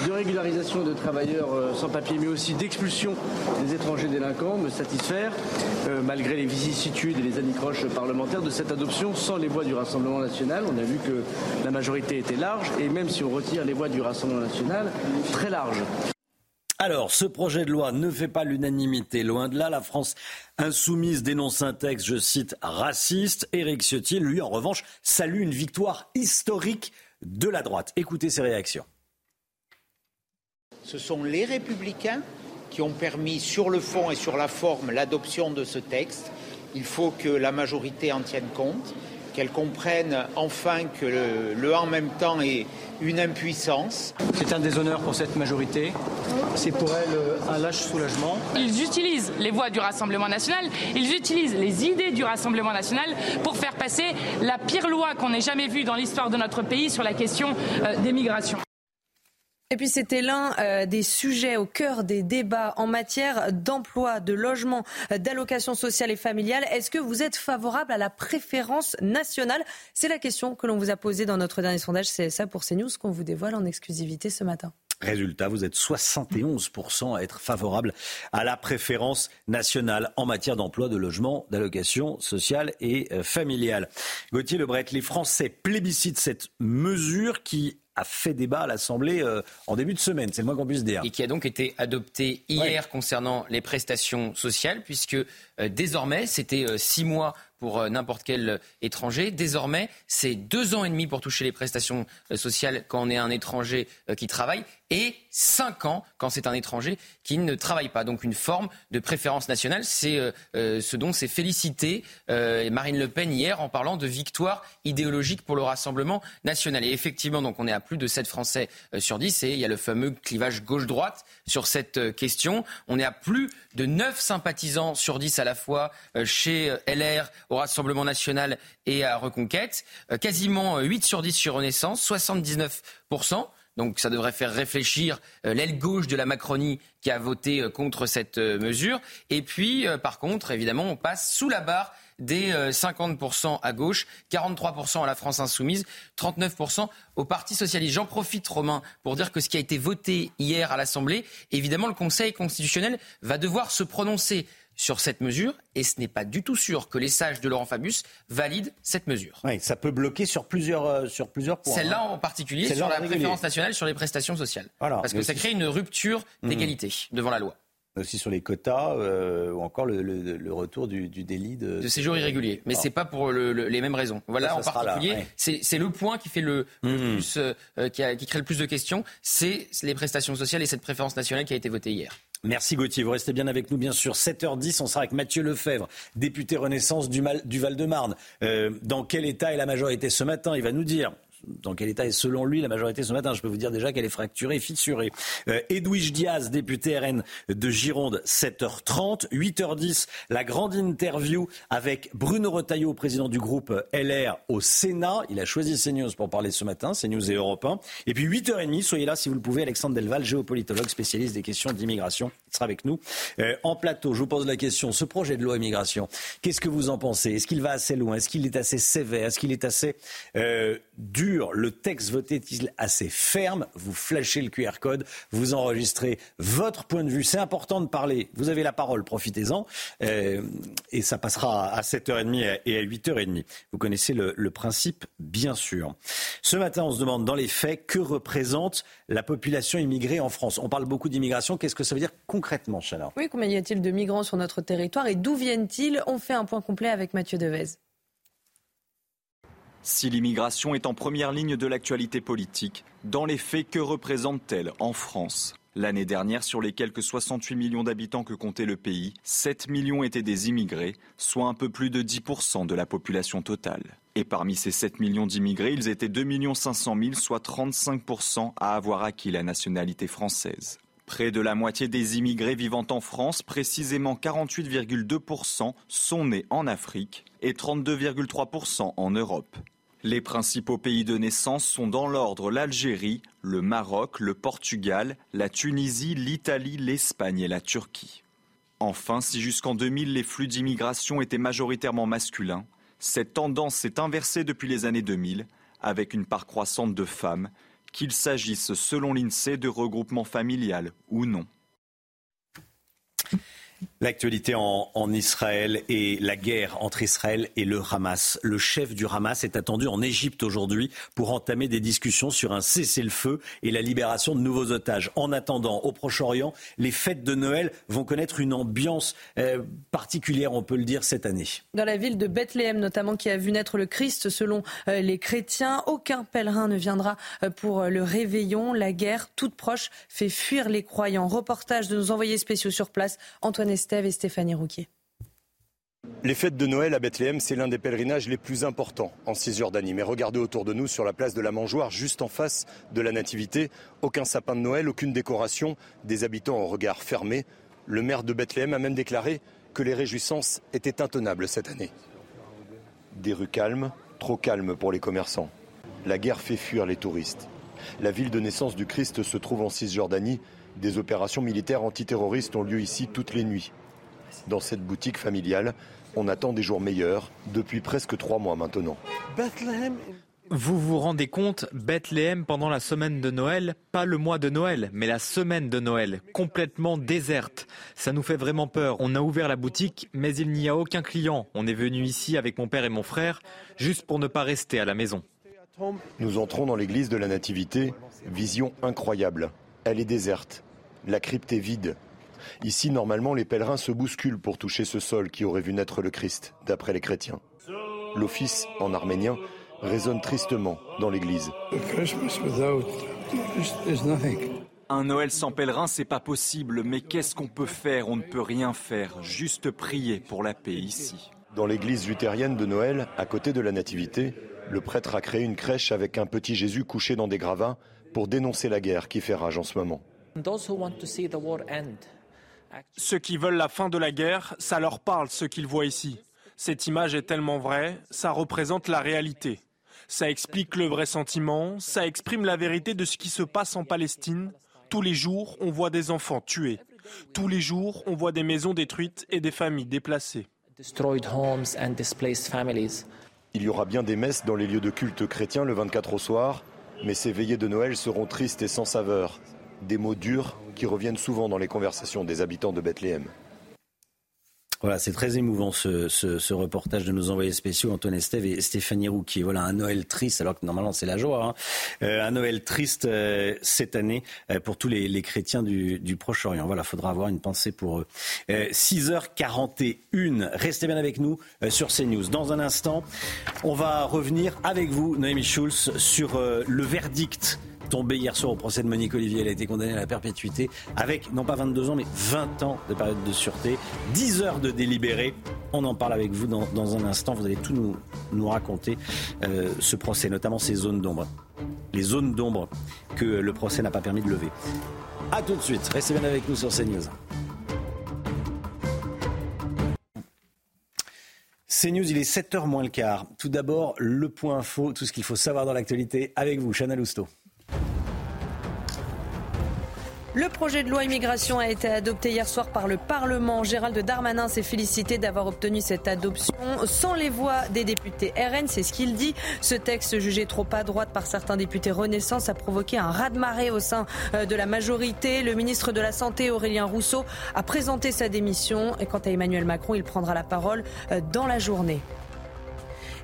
[SPEAKER 8] de régularisation de travailleurs sans papier, mais aussi d'expulsion des étrangers délinquants, me satisfaire, malgré les vicissitudes et les anicroches parlementaires, de cette adoption sans les voix du Rassemblement national. On a vu que la majorité était large, et même si on retire les voix du Rassemblement national, très large.
[SPEAKER 4] Alors, ce projet de loi ne fait pas l'unanimité. Loin de là, la France insoumise dénonce un texte, je cite, raciste. Éric Ciotti, lui, en revanche, salue une victoire historique de la droite. Écoutez ses réactions.
[SPEAKER 27] Ce sont les républicains qui ont permis, sur le fond et sur la forme, l'adoption de ce texte. Il faut que la majorité en tienne compte qu'elle comprenne enfin que le, en même temps est une impuissance.
[SPEAKER 9] C'est un déshonneur pour cette majorité. C'est pour elle euh, un lâche soulagement.
[SPEAKER 6] Ils utilisent les voix du Rassemblement national, ils utilisent les idées du Rassemblement national pour faire passer la pire loi qu'on ait jamais vue dans l'histoire de notre pays sur la question euh, des migrations.
[SPEAKER 5] Et puis c'était l'un euh, des sujets au cœur des débats en matière d'emploi, de logement, euh, d'allocation sociale et familiale. Est-ce que vous êtes favorable à la préférence nationale? C'est la question que l'on vous a posée dans notre dernier sondage C'est ça pour CNews qu'on vous dévoile en exclusivité ce matin.
[SPEAKER 4] Résultat, vous êtes 71% à être favorable à la préférence nationale en matière d'emploi, de logement, d'allocation sociale et euh, familiale. Gauthier Lebret, les Français plébiscitent cette mesure qui a fait débat à l'Assemblée euh, en début de semaine, c'est le moins qu'on puisse dire.
[SPEAKER 12] Et qui a donc été adopté hier concernant les prestations sociales, puisque désormais, c'était euh, six mois pour n'importe quel étranger. Désormais, c'est deux ans et demi pour toucher les prestations sociales quand on est un étranger qui travaille et 5 ans quand c'est un étranger qui ne travaille pas. Donc une forme de préférence nationale, c'est euh, euh, ce dont s'est félicité euh, Marine Le Pen hier en parlant de victoire idéologique pour le Rassemblement national. Et effectivement, donc on est à plus de 7 Français sur 10 et il y a le fameux clivage gauche-droite sur cette question. On est à plus de 9 sympathisants sur 10 à la fois chez LR, au Rassemblement national et à Reconquête. Quasiment 8 sur 10 sur Renaissance, 79%. Donc ça devrait faire réfléchir euh, l'aile gauche de la Macronie qui a voté euh, contre cette euh, mesure. Et puis, par contre, évidemment, on passe sous la barre des 50% à gauche, 43% à la France insoumise, 39% au Parti socialiste. J'en profite, Romain, pour dire que ce qui a été voté hier à l'Assemblée, évidemment, le Conseil constitutionnel va devoir se prononcer sur cette mesure et ce n'est pas du tout sûr que les sages de Laurent Fabius valident cette mesure.
[SPEAKER 4] Oui, ça peut bloquer sur plusieurs, euh, sur plusieurs points.
[SPEAKER 12] Celle-là hein. en particulier, sur la préférence nationale sur les prestations sociales. Parce que ça crée une rupture mmh. d'égalité devant la loi
[SPEAKER 4] aussi sur les quotas euh, ou encore le, retour du, délit de...
[SPEAKER 12] de séjour irrégulier. Mais ce c'est pas pour les mêmes raisons. Voilà, en particulier, c'est le point qui fait le, mmh. plus, euh, qui, qui crée le plus de questions, c'est les prestations sociales et cette préférence nationale qui a été votée hier.
[SPEAKER 4] Merci Gauthier. Vous restez bien avec nous, bien sûr. 7h10, on sera avec Mathieu Lefebvre, député Renaissance du, Val-de-Marne. Euh, dans quel état est la majorité ce matin? Il va nous dire dans quel état est selon lui la majorité ce matin. Je peux vous dire déjà qu'elle est fracturée, fissurée. Euh, Edwige Diaz, député RN de Gironde, 7h30. 8h10, la grande interview avec Bruno Retailleau, président du groupe LR au Sénat. Il a choisi CNews pour parler ce matin, CNews et Europe 1. Et puis 8h30, soyez là si vous le pouvez, Alexandre Delval, géopolitologue spécialiste des questions d'immigration. Il sera avec nous euh, en plateau. Je vous pose la question, ce projet de loi immigration, qu'est-ce que vous en pensez? Est-ce qu'il va assez loin? Est-ce qu'il est assez sévère? Est-ce qu'il est assez euh, dur le texte voté est-il assez ferme? Vous flashez le QR code, vous enregistrez votre point de vue. C'est important de parler. Vous avez la parole, profitez-en. Euh, et ça passera à 7h30 et à 8h30. Vous connaissez le, principe, bien sûr. Ce matin, on se demande dans les faits que représente la population immigrée en France? On parle beaucoup d'immigration. Qu'est-ce que ça veut dire concrètement, Chana?
[SPEAKER 5] Oui, combien y a-t-il de migrants sur notre territoire et d'où viennent-ils? On fait un point complet avec Mathieu Devez.
[SPEAKER 28] Si l'immigration est en première ligne de l'actualité politique, dans les faits, que représente-t-elle en France? L'année dernière, sur les quelques 68 millions d'habitants que comptait le pays, 7 millions étaient des immigrés, soit un peu plus de 10% de la population totale. Et parmi ces 7 millions d'immigrés, ils étaient 2 500 000, soit 35% à avoir acquis la nationalité française. Près de la moitié des immigrés vivant en France, précisément 48,2%, sont nés en Afrique et 32,3% en Europe. Les principaux pays de naissance sont dans l'ordre l'Algérie, le Maroc, le Portugal, la Tunisie, l'Italie, l'Espagne et la Turquie. Enfin, si jusqu'en 2000 les flux d'immigration étaient majoritairement masculins, cette tendance s'est inversée depuis les années 2000 avec une part croissante de femmes, qu'il s'agisse selon l'INSEE de regroupement familial ou non.
[SPEAKER 4] L'actualité en, Israël et la guerre entre Israël et le Hamas. Le chef du Hamas est attendu en Égypte aujourd'hui pour entamer des discussions sur un cessez-le-feu et la libération de nouveaux otages. En attendant, au Proche-Orient, les fêtes de Noël vont connaître une ambiance euh, particulière, on peut le dire, cette année.
[SPEAKER 5] Dans la ville de Bethléem, notamment, qui a vu naître le Christ selon euh, les chrétiens, aucun pèlerin ne viendra euh, pour le réveillon. La guerre, toute proche, fait fuir les croyants. Reportage de nos envoyés spéciaux sur place, Antoine Estève et Stéphanie Rouquier.
[SPEAKER 29] Les fêtes de Noël à Bethléem, c'est l'un des pèlerinages les plus importants en Cisjordanie. Mais regardez autour de nous, sur la place de la Mangeoire, juste en face de la Nativité, aucun sapin de Noël, aucune décoration, des habitants au regard fermé. Le maire de Bethléem a même déclaré que les réjouissances étaient intenables cette année. Des rues calmes, trop calmes pour les commerçants. La guerre fait fuir les touristes. La ville de naissance du Christ se trouve en Cisjordanie des opérations militaires antiterroristes ont lieu ici toutes les nuits. Dans cette boutique familiale, on attend des jours meilleurs depuis presque trois mois maintenant.
[SPEAKER 30] Vous vous rendez compte, Bethléem pendant la semaine de Noël, pas le mois de Noël, mais la semaine de Noël, complètement déserte. Ça nous fait vraiment peur. On a ouvert la boutique, mais il n'y a aucun client. On est venu ici avec mon père et mon frère, juste pour ne pas rester à la maison.
[SPEAKER 29] Nous entrons dans l'église de la Nativité, vision incroyable. Elle est déserte. La crypte est vide. Ici, normalement, les pèlerins se bousculent pour toucher ce sol qui aurait vu naître le Christ, d'après les chrétiens. L'office, en arménien, résonne tristement dans l'église.
[SPEAKER 28] Un Noël sans pèlerins, c'est pas possible, mais qu'est-ce qu'on peut faire? On ne peut rien faire, juste prier pour la paix ici.
[SPEAKER 29] Dans l'église luthérienne de Noël, à côté de la Nativité, le prêtre a créé une crèche avec un petit Jésus couché dans des gravats pour dénoncer la guerre qui fait rage en ce moment.
[SPEAKER 31] Ceux qui veulent la fin de la guerre, ça leur parle ce qu'ils voient ici. Cette image est tellement vraie, ça représente la réalité. Ça explique le vrai sentiment, ça exprime la vérité de ce qui se passe en Palestine. Tous les jours, on voit des enfants tués. Tous les jours, on voit des maisons détruites et des familles déplacées.
[SPEAKER 29] Il y aura bien des messes dans les lieux de culte chrétiens le 24 au soir, mais ces veillées de Noël seront tristes et sans saveur. Des mots durs qui reviennent souvent dans les conversations des habitants de Bethléem.
[SPEAKER 4] Voilà, c'est très émouvant ce, reportage de nos envoyés spéciaux Antoine Estève et Stéphanie Rouquier. Voilà un Noël triste, alors que normalement c'est la joie. Hein. Euh, un Noël triste euh, cette année euh, pour tous les, chrétiens du, du Proche-Orient. Voilà, faudra avoir une pensée pour eux. 6h41, restez bien avec nous sur CNews. Dans un instant, on va revenir avec vous, Noémie Schulz, sur le verdict tombé hier soir au procès de Monique Olivier. Elle a été condamnée à la perpétuité avec, non pas 22 ans, mais 20 ans de période de sûreté, 10 heures de délibéré. On en parle avec vous dans, un instant. Vous allez tout nous, nous raconter, euh, ce procès, notamment ces zones d'ombre. Les zones d'ombre que le procès n'a pas permis de lever. A tout de suite. Restez bien avec nous sur CNews. CNews, il est 7h moins le quart. Tout d'abord, le point info, tout ce qu'il faut savoir dans l'actualité avec vous, Chana Lousteau.
[SPEAKER 5] Le projet de loi immigration a été adopté hier soir par le Parlement. Gérald Darmanin s'est félicité d'avoir obtenu cette adoption sans les voix des députés RN. C'est ce qu'il dit. Ce texte jugé trop à droite par certains députés Renaissance a provoqué un raz-de-marée au sein euh, de la majorité. Le ministre de la Santé, Aurélien Rousseau, a présenté sa démission. Et quant à Emmanuel Macron, il prendra la parole euh, dans la journée.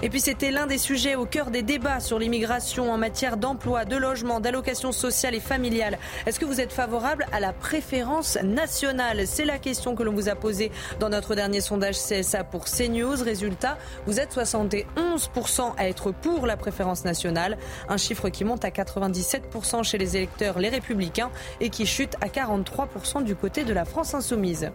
[SPEAKER 5] Et puis c'était l'un des sujets au cœur des débats sur l'immigration en matière d'emploi, de logement, d'allocation sociale et familiale. Est-ce que vous êtes favorable à la préférence nationale? C'est la question que l'on vous a posée dans notre dernier sondage CSA pour CNews. Résultat, vous êtes 71% à être pour la préférence nationale, un chiffre qui monte à 97% chez les électeurs les républicains et qui chute à 43% du côté de la France insoumise.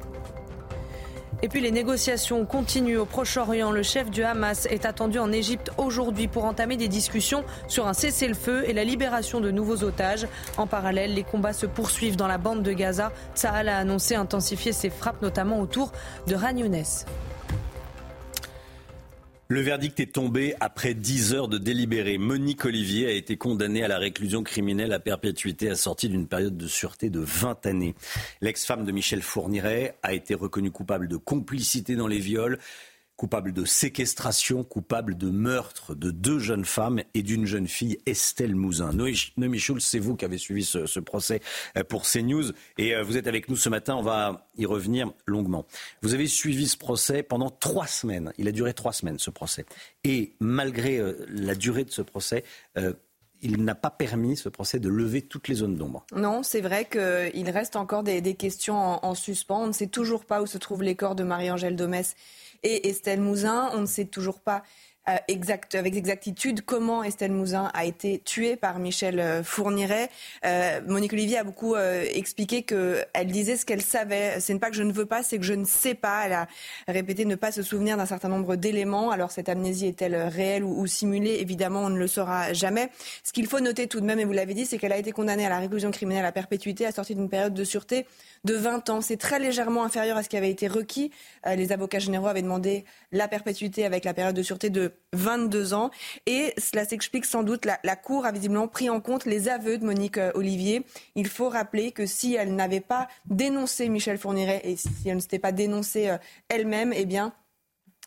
[SPEAKER 5] Et puis les négociations continuent au Proche-Orient. Le chef du Hamas est attendu en Égypte aujourd'hui pour entamer des discussions sur un cessez-le-feu et la libération de nouveaux otages. En parallèle, les combats se poursuivent dans la bande de Gaza. Tsahal a annoncé intensifier ses frappes, notamment autour de Ran
[SPEAKER 4] Le verdict est tombé après 10 heures de délibéré. Monique Olivier a été condamnée à la réclusion criminelle à perpétuité assortie d'une période de sûreté de 20 années. L'ex-femme de Michel Fourniret a été reconnue coupable de complicité dans les viols coupable de séquestration, coupable de meurtre de deux jeunes femmes et d'une jeune fille, Estelle Mouzin. Noémie Schulz, c'est vous qui avez suivi ce, procès euh, pour CNews et euh, vous êtes avec nous ce matin, on va y revenir longuement. Vous avez suivi ce procès pendant trois semaines, il a duré trois semaines ce procès. Et malgré euh, la durée de ce procès, il n'a pas permis, ce procès, de lever toutes les zones d'ombre.
[SPEAKER 14] Non, c'est vrai qu'il reste encore des, questions en, en, suspens. On ne sait toujours pas où se trouvent les corps de Marie-Angèle Domès et Estelle Mouzin. On ne sait toujours pas euh, avec exactitude comment Estelle Mouzin a été tuée par Michel euh, Fourniret. Euh, Monique Olivier a beaucoup expliqué qu'elle disait ce qu'elle savait. Ce n'est pas que je ne veux pas, c'est que je ne sais pas. Elle a répété ne pas se souvenir d'un certain nombre d'éléments. Alors cette amnésie est-elle réelle ou, ou, simulée? Évidemment, on ne le saura jamais. Ce qu'il faut noter tout de même, et vous l'avez dit, c'est qu'elle a été condamnée à la réclusion criminelle à perpétuité, assortie d'une période de sûreté de 20 ans. C'est très légèrement inférieur à ce qui avait été requis. les avocats généraux avaient demandé la perpétuité avec la période de sûreté de 22 ans. Et cela s'explique sans doute, la, Cour a visiblement pris en compte les aveux de Monique euh, Olivier. Il faut rappeler que si elle n'avait pas dénoncé Michel Fourniret et si elle ne s'était pas dénoncée euh, elle-même, eh bien,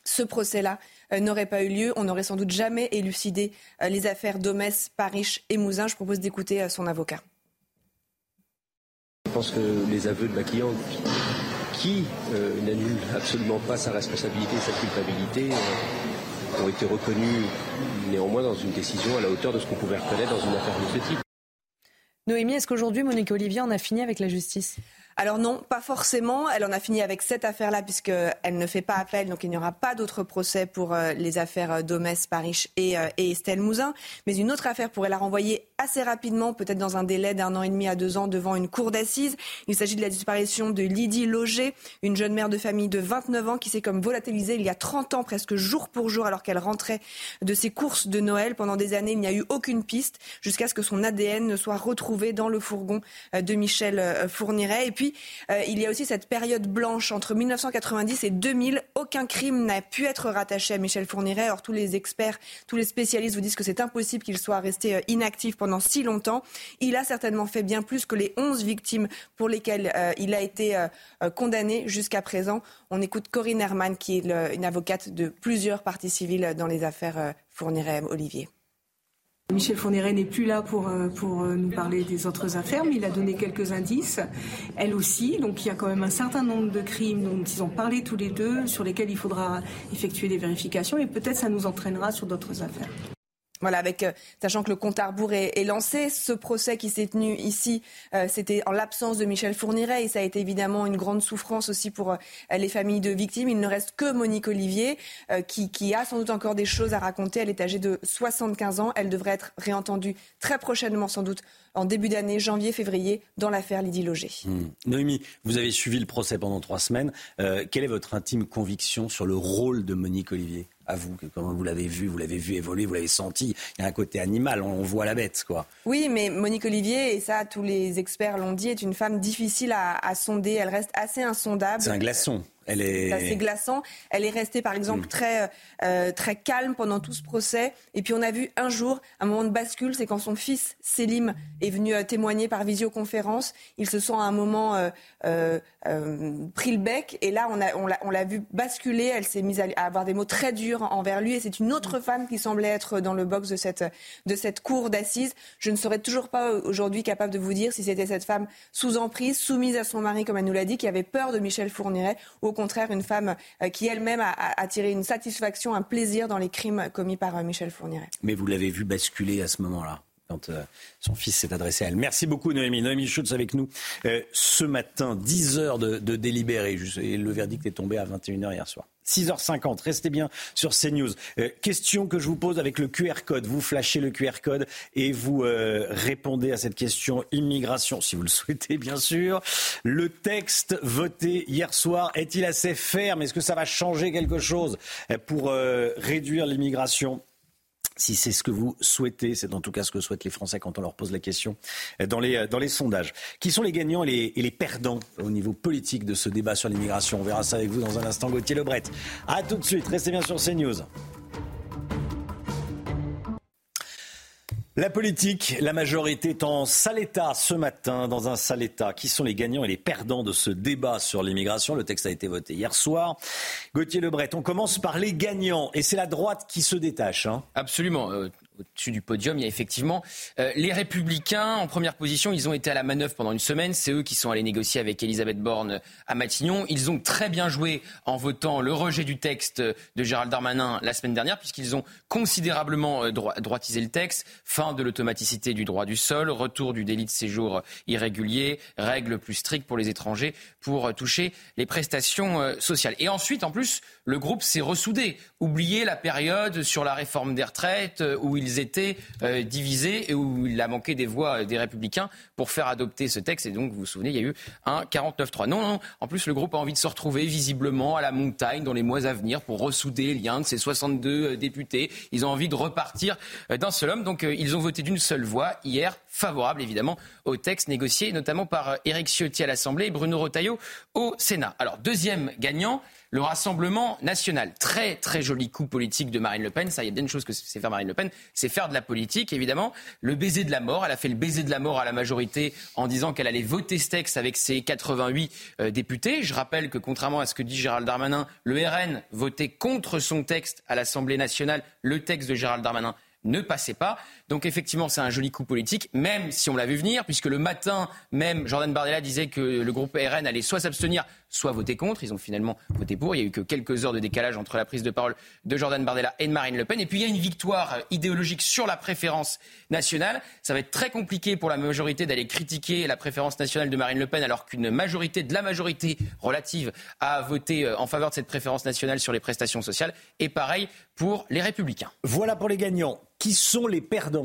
[SPEAKER 14] ce procès-là euh, n'aurait pas eu lieu. On n'aurait sans doute jamais élucidé les affaires Domès, Paris et Mouzin. Je propose d'écouter son avocat.
[SPEAKER 28] Je pense que les aveux de ma cliente qui n'annulent absolument pas sa responsabilité sa culpabilité ont été reconnus néanmoins dans une décision à la hauteur de ce qu'on pouvait reconnaître dans une affaire de ce type.
[SPEAKER 14] Noémie, est-ce qu'aujourd'hui, Monique Olivier en a fini avec la justice? Alors non, pas forcément. Elle en a fini avec cette affaire-là puisqu'elle ne fait pas appel, donc il n'y aura pas d'autre procès pour euh, les affaires euh, Domès, Paris et, euh, et, Estelle Mouzin. Mais une autre affaire pourrait la renvoyer assez rapidement, peut-être dans un délai d'un an et demi à deux ans devant une cour d'assises. Il s'agit de la disparition de Lydie Loger, une jeune mère de famille de 29 ans qui s'est comme volatilisée il y a 30 ans, presque jour pour jour, alors qu'elle rentrait de ses courses de Noël. Pendant des années, il n'y a eu aucune piste jusqu'à ce que son ADN ne soit retrouvé dans le fourgon de Michel Fourniret. Euh, il y a aussi cette période blanche entre 1990 et 2000. Aucun crime n'a pu être rattaché à Michel Fourniret. Or, tous les experts, tous les spécialistes vous disent que c'est impossible qu'il soit resté euh, inactif pendant si longtemps. Il a certainement fait bien plus que les 11 victimes pour lesquelles euh, il a été condamné jusqu'à présent. On écoute Corinne Herman, qui est une avocate de plusieurs parties civiles dans les affaires Fourniret-Olivier.
[SPEAKER 32] Michel Fourniret n'est plus là pour, euh, pour euh, nous parler des autres affaires, mais il a donné quelques indices. Elle aussi, donc il y a quand même un certain nombre de crimes dont ils ont parlé tous les deux, sur lesquels il faudra effectuer des vérifications, et peut-être ça nous entraînera sur d'autres affaires.
[SPEAKER 14] Voilà, avec euh, sachant que le compte à rebours est, lancé, ce procès qui s'est tenu ici, euh, c'était en l'absence de Michel Fourniret et ça a été évidemment une grande souffrance aussi pour euh, les familles de victimes. Il ne reste que Monique Olivier qui, a sans doute encore des choses à raconter. Elle est âgée de 75 ans. Elle devrait être réentendue très prochainement, sans doute en début d'année, janvier-février, dans l'affaire Lydie Loger.
[SPEAKER 4] Hmm. Noémie, vous avez suivi le procès pendant trois semaines. quelle est votre intime conviction sur le rôle de Monique Olivier? À vous, que comment vous l'avez vu, vous l'avez vu évoluer, vous l'avez senti. Il y a un côté animal, on, voit la bête, quoi.
[SPEAKER 14] Oui, mais Monique Olivier, et ça tous les experts l'ont dit, est une femme difficile à sonder. Elle reste assez insondable.
[SPEAKER 4] C'est un glaçon. Elle est
[SPEAKER 14] assez glaçant. Elle est restée, par exemple, mm. très, euh, très calme pendant tout ce procès. Et puis on a vu un jour un moment de bascule, c'est quand son fils Selim est venu euh, témoigner par visioconférence. Il se sent à un moment euh, pris le bec. Et là, on l'a on vu basculer. Elle s'est mise à, avoir des mots très durs envers lui. Et c'est une autre femme qui semblait être dans le box de cette, de cette cour d'assises. Je ne serais toujours pas aujourd'hui capable de vous dire si c'était cette femme sous emprise, soumise à son mari, comme elle nous l'a dit, qui avait peur de Michel Fourniret, ou contraire une femme euh, qui elle-même a, tiré une satisfaction, un plaisir dans les crimes commis par euh, Michel Fourniret.
[SPEAKER 4] Mais vous l'avez vu basculer à ce moment-là quand euh, son fils s'est adressé à elle. Merci beaucoup Noémie. Noémie Schultz avec nous ce matin, 10 heures de, de délibéré. Le verdict est tombé à 21h hier soir. 6h50. Restez bien sur CNews. Euh, question que je vous pose avec le QR code. Vous flashez le QR code et vous euh, répondez à cette question immigration, si vous le souhaitez, bien sûr. Le texte voté hier soir est-il assez ferme? Est-ce que ça va changer quelque chose pour euh, réduire l'immigration? Si c'est ce que vous souhaitez, c'est en tout cas ce que souhaitent les Français quand on leur pose la question dans les, dans les sondages. Qui sont les gagnants et les, et les perdants au niveau politique de ce débat sur l'immigration? On verra ça avec vous dans un instant, Gauthier Lebret. A tout de suite, restez bien sur CNews. La politique, la majorité est en sale état ce matin, dans un sale état. Qui sont les gagnants et les perdants de ce débat sur l'immigration Le texte a été voté hier soir. Gauthier Lebret, on commence par les gagnants et c'est la droite qui se détache. Hein.
[SPEAKER 12] Absolument. Au-dessus du podium, il y a effectivement euh, les Républicains en première position. Ils ont été à la manœuvre pendant une semaine. C'est eux qui sont allés négocier avec Elisabeth Borne à Matignon. Ils ont très bien joué en votant le rejet du texte de Gérald Darmanin la semaine dernière, puisqu'ils ont considérablement euh, droitisé le texte. Fin de l'automaticité du droit du sol, retour du délit de séjour irrégulier, règles plus strictes pour les étrangers pour toucher les prestations euh, sociales. Et ensuite, en plus, le groupe s'est ressoudé. Oubliez la période sur la réforme des retraites où il ils étaient euh, divisés et où il a manqué des voix des républicains pour faire adopter ce texte. Et donc, vous vous souvenez, il y a eu un 49-3. Non, non, en plus, le groupe a envie de se retrouver visiblement à la montagne dans les mois à venir pour ressouder les liens de ces 62 euh, députés. Ils ont envie de repartir euh, d'un seul homme. Donc, ils ont voté d'une seule voix hier, favorable évidemment au texte négocié, notamment par Éric Ciotti à l'Assemblée et Bruno Retailleau au Sénat. Alors, deuxième gagnant, le Rassemblement national. Très, très joli coup politique de Marine Le Pen. Ça, il y a bien une chose que c'est faire Marine Le Pen, c'est faire de la politique, évidemment. Le baiser de la mort. Elle a fait le baiser de la mort à la majorité en disant qu'elle allait voter ce texte avec ses 88 euh, députés. Je rappelle que, contrairement à ce que dit Gérald Darmanin, le RN votait contre son texte à l'Assemblée nationale, le texte de Gérald Darmanin ne passait pas. Donc effectivement, c'est un joli coup politique, même si on l'a vu venir, puisque le matin même, Jordan Bardella disait que le groupe RN allait soit s'abstenir, soit voter contre. Ils ont finalement voté pour. Il y a eu que quelques heures de décalage entre la prise de parole de Jordan Bardella et de Marine Le Pen. Et puis il y a une victoire idéologique sur la préférence nationale. Ça va être très compliqué pour la majorité d'aller critiquer la préférence nationale de Marine Le Pen, alors qu'une majorité de la majorité relative a voté euh, en faveur de cette préférence nationale sur les prestations sociales. Et pareil pour les Républicains.
[SPEAKER 4] Voilà pour les gagnants. Qui sont les perdants?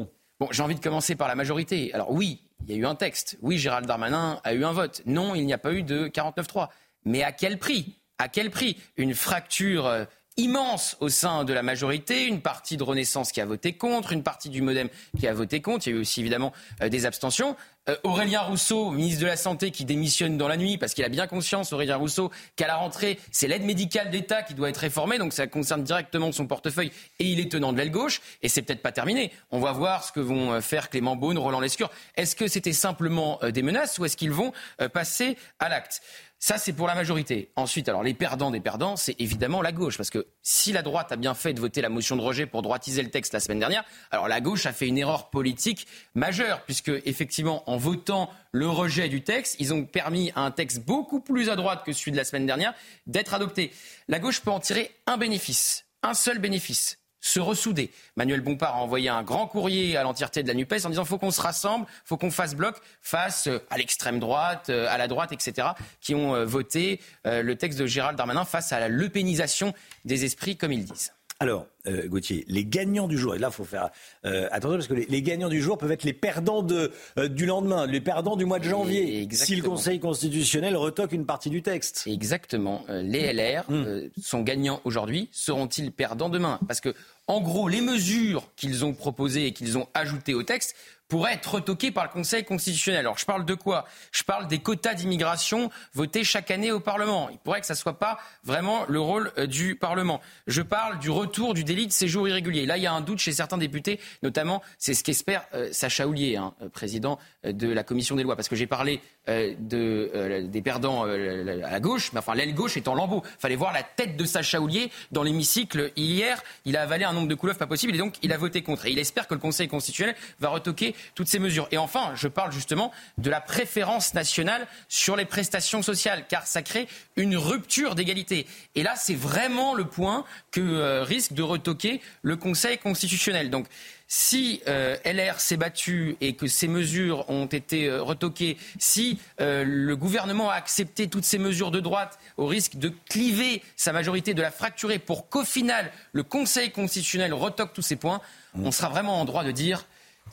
[SPEAKER 12] J'ai envie de commencer par la majorité. Alors oui, il y a eu un texte. Oui, Gérald Darmanin a eu un vote. Non, il n'y a pas eu de 49-3. Mais à quel prix? À quel prix? Une fracture euh, immense au sein de la majorité, une partie de Renaissance qui a voté contre, une partie du Modem qui a voté contre. Il y a eu aussi évidemment euh, des abstentions. Euh, Aurélien Rousseau, ministre de la Santé, qui démissionne dans la nuit parce qu'il a bien conscience, Aurélien Rousseau, qu'à la rentrée, c'est l'aide médicale d'État qui doit être réformée, donc ça concerne directement son portefeuille et il est tenant de l'aile gauche. Et c'est peut-être pas terminé. On va voir ce que vont faire Clément Beaune, Roland Lescure. Est-ce que c'était simplement des menaces ou est-ce qu'ils vont passer à l'acte? Ça, c'est pour la majorité. Ensuite, alors les perdants des perdants, c'est évidemment la gauche. Parce que si la droite a bien fait de voter la motion de rejet pour droitiser le texte la semaine dernière, alors la gauche a fait une erreur politique majeure. Puisque, effectivement, en votant le rejet du texte, ils ont permis à un texte beaucoup plus à droite que celui de la semaine dernière d'être adopté. La gauche peut en tirer un bénéfice. Un seul bénéfice se ressouder. Manuel Bompard a envoyé un grand courrier à l'entièreté de la NUPES en disant faut qu'on se rassemble, faut qu'on fasse bloc face euh, à l'extrême droite, euh, à la droite, etc., qui ont euh, voté le texte de Gérald Darmanin face à la lepénisation des esprits, comme ils disent.
[SPEAKER 4] Alors, euh, Gauthier, les gagnants du jour, et là, il faut faire euh, attention parce que les, gagnants du jour peuvent être les perdants de, euh, du lendemain, les perdants du mois de janvier, si le Conseil constitutionnel retoque une partie du texte.
[SPEAKER 12] Exactement. les LR hmm. sont gagnants aujourd'hui, seront-ils perdants demain? Parce que, en gros, les mesures qu'ils ont proposées et qu'ils ont ajoutées au texte pourrait être retoqué par le Conseil constitutionnel. Alors je parle de quoi? Je parle des quotas d'immigration votés chaque année au Parlement. Il pourrait que ça ne soit pas vraiment le rôle euh, du Parlement. Je parle du retour du délit de séjour irrégulier. Là, il y a un doute chez certains députés, notamment, c'est ce qu'espère euh, Sacha Houlier, hein, euh, président de la Commission des lois, parce que j'ai parlé de, des perdants à la gauche, mais enfin l'aile gauche est en lambeau. Fallait voir la tête de Sacha Houlier dans l'hémicycle hier. Il a avalé un nombre de couleuvres pas possible et donc il a voté contre. Et il espère que le Conseil constitutionnel va retoquer toutes ces mesures. Et enfin, je parle justement de la préférence nationale sur les prestations sociales, car ça crée une rupture d'égalité. Et là, c'est vraiment le point que euh, risque de retoquer le Conseil constitutionnel. Donc, si euh, LR s'est battu et que ces mesures ont été euh, retoquées, si le gouvernement a accepté toutes ces mesures de droite au risque de cliver sa majorité, de la fracturer pour qu'au final le Conseil constitutionnel retoque tous ces points, on sera vraiment en droit de dire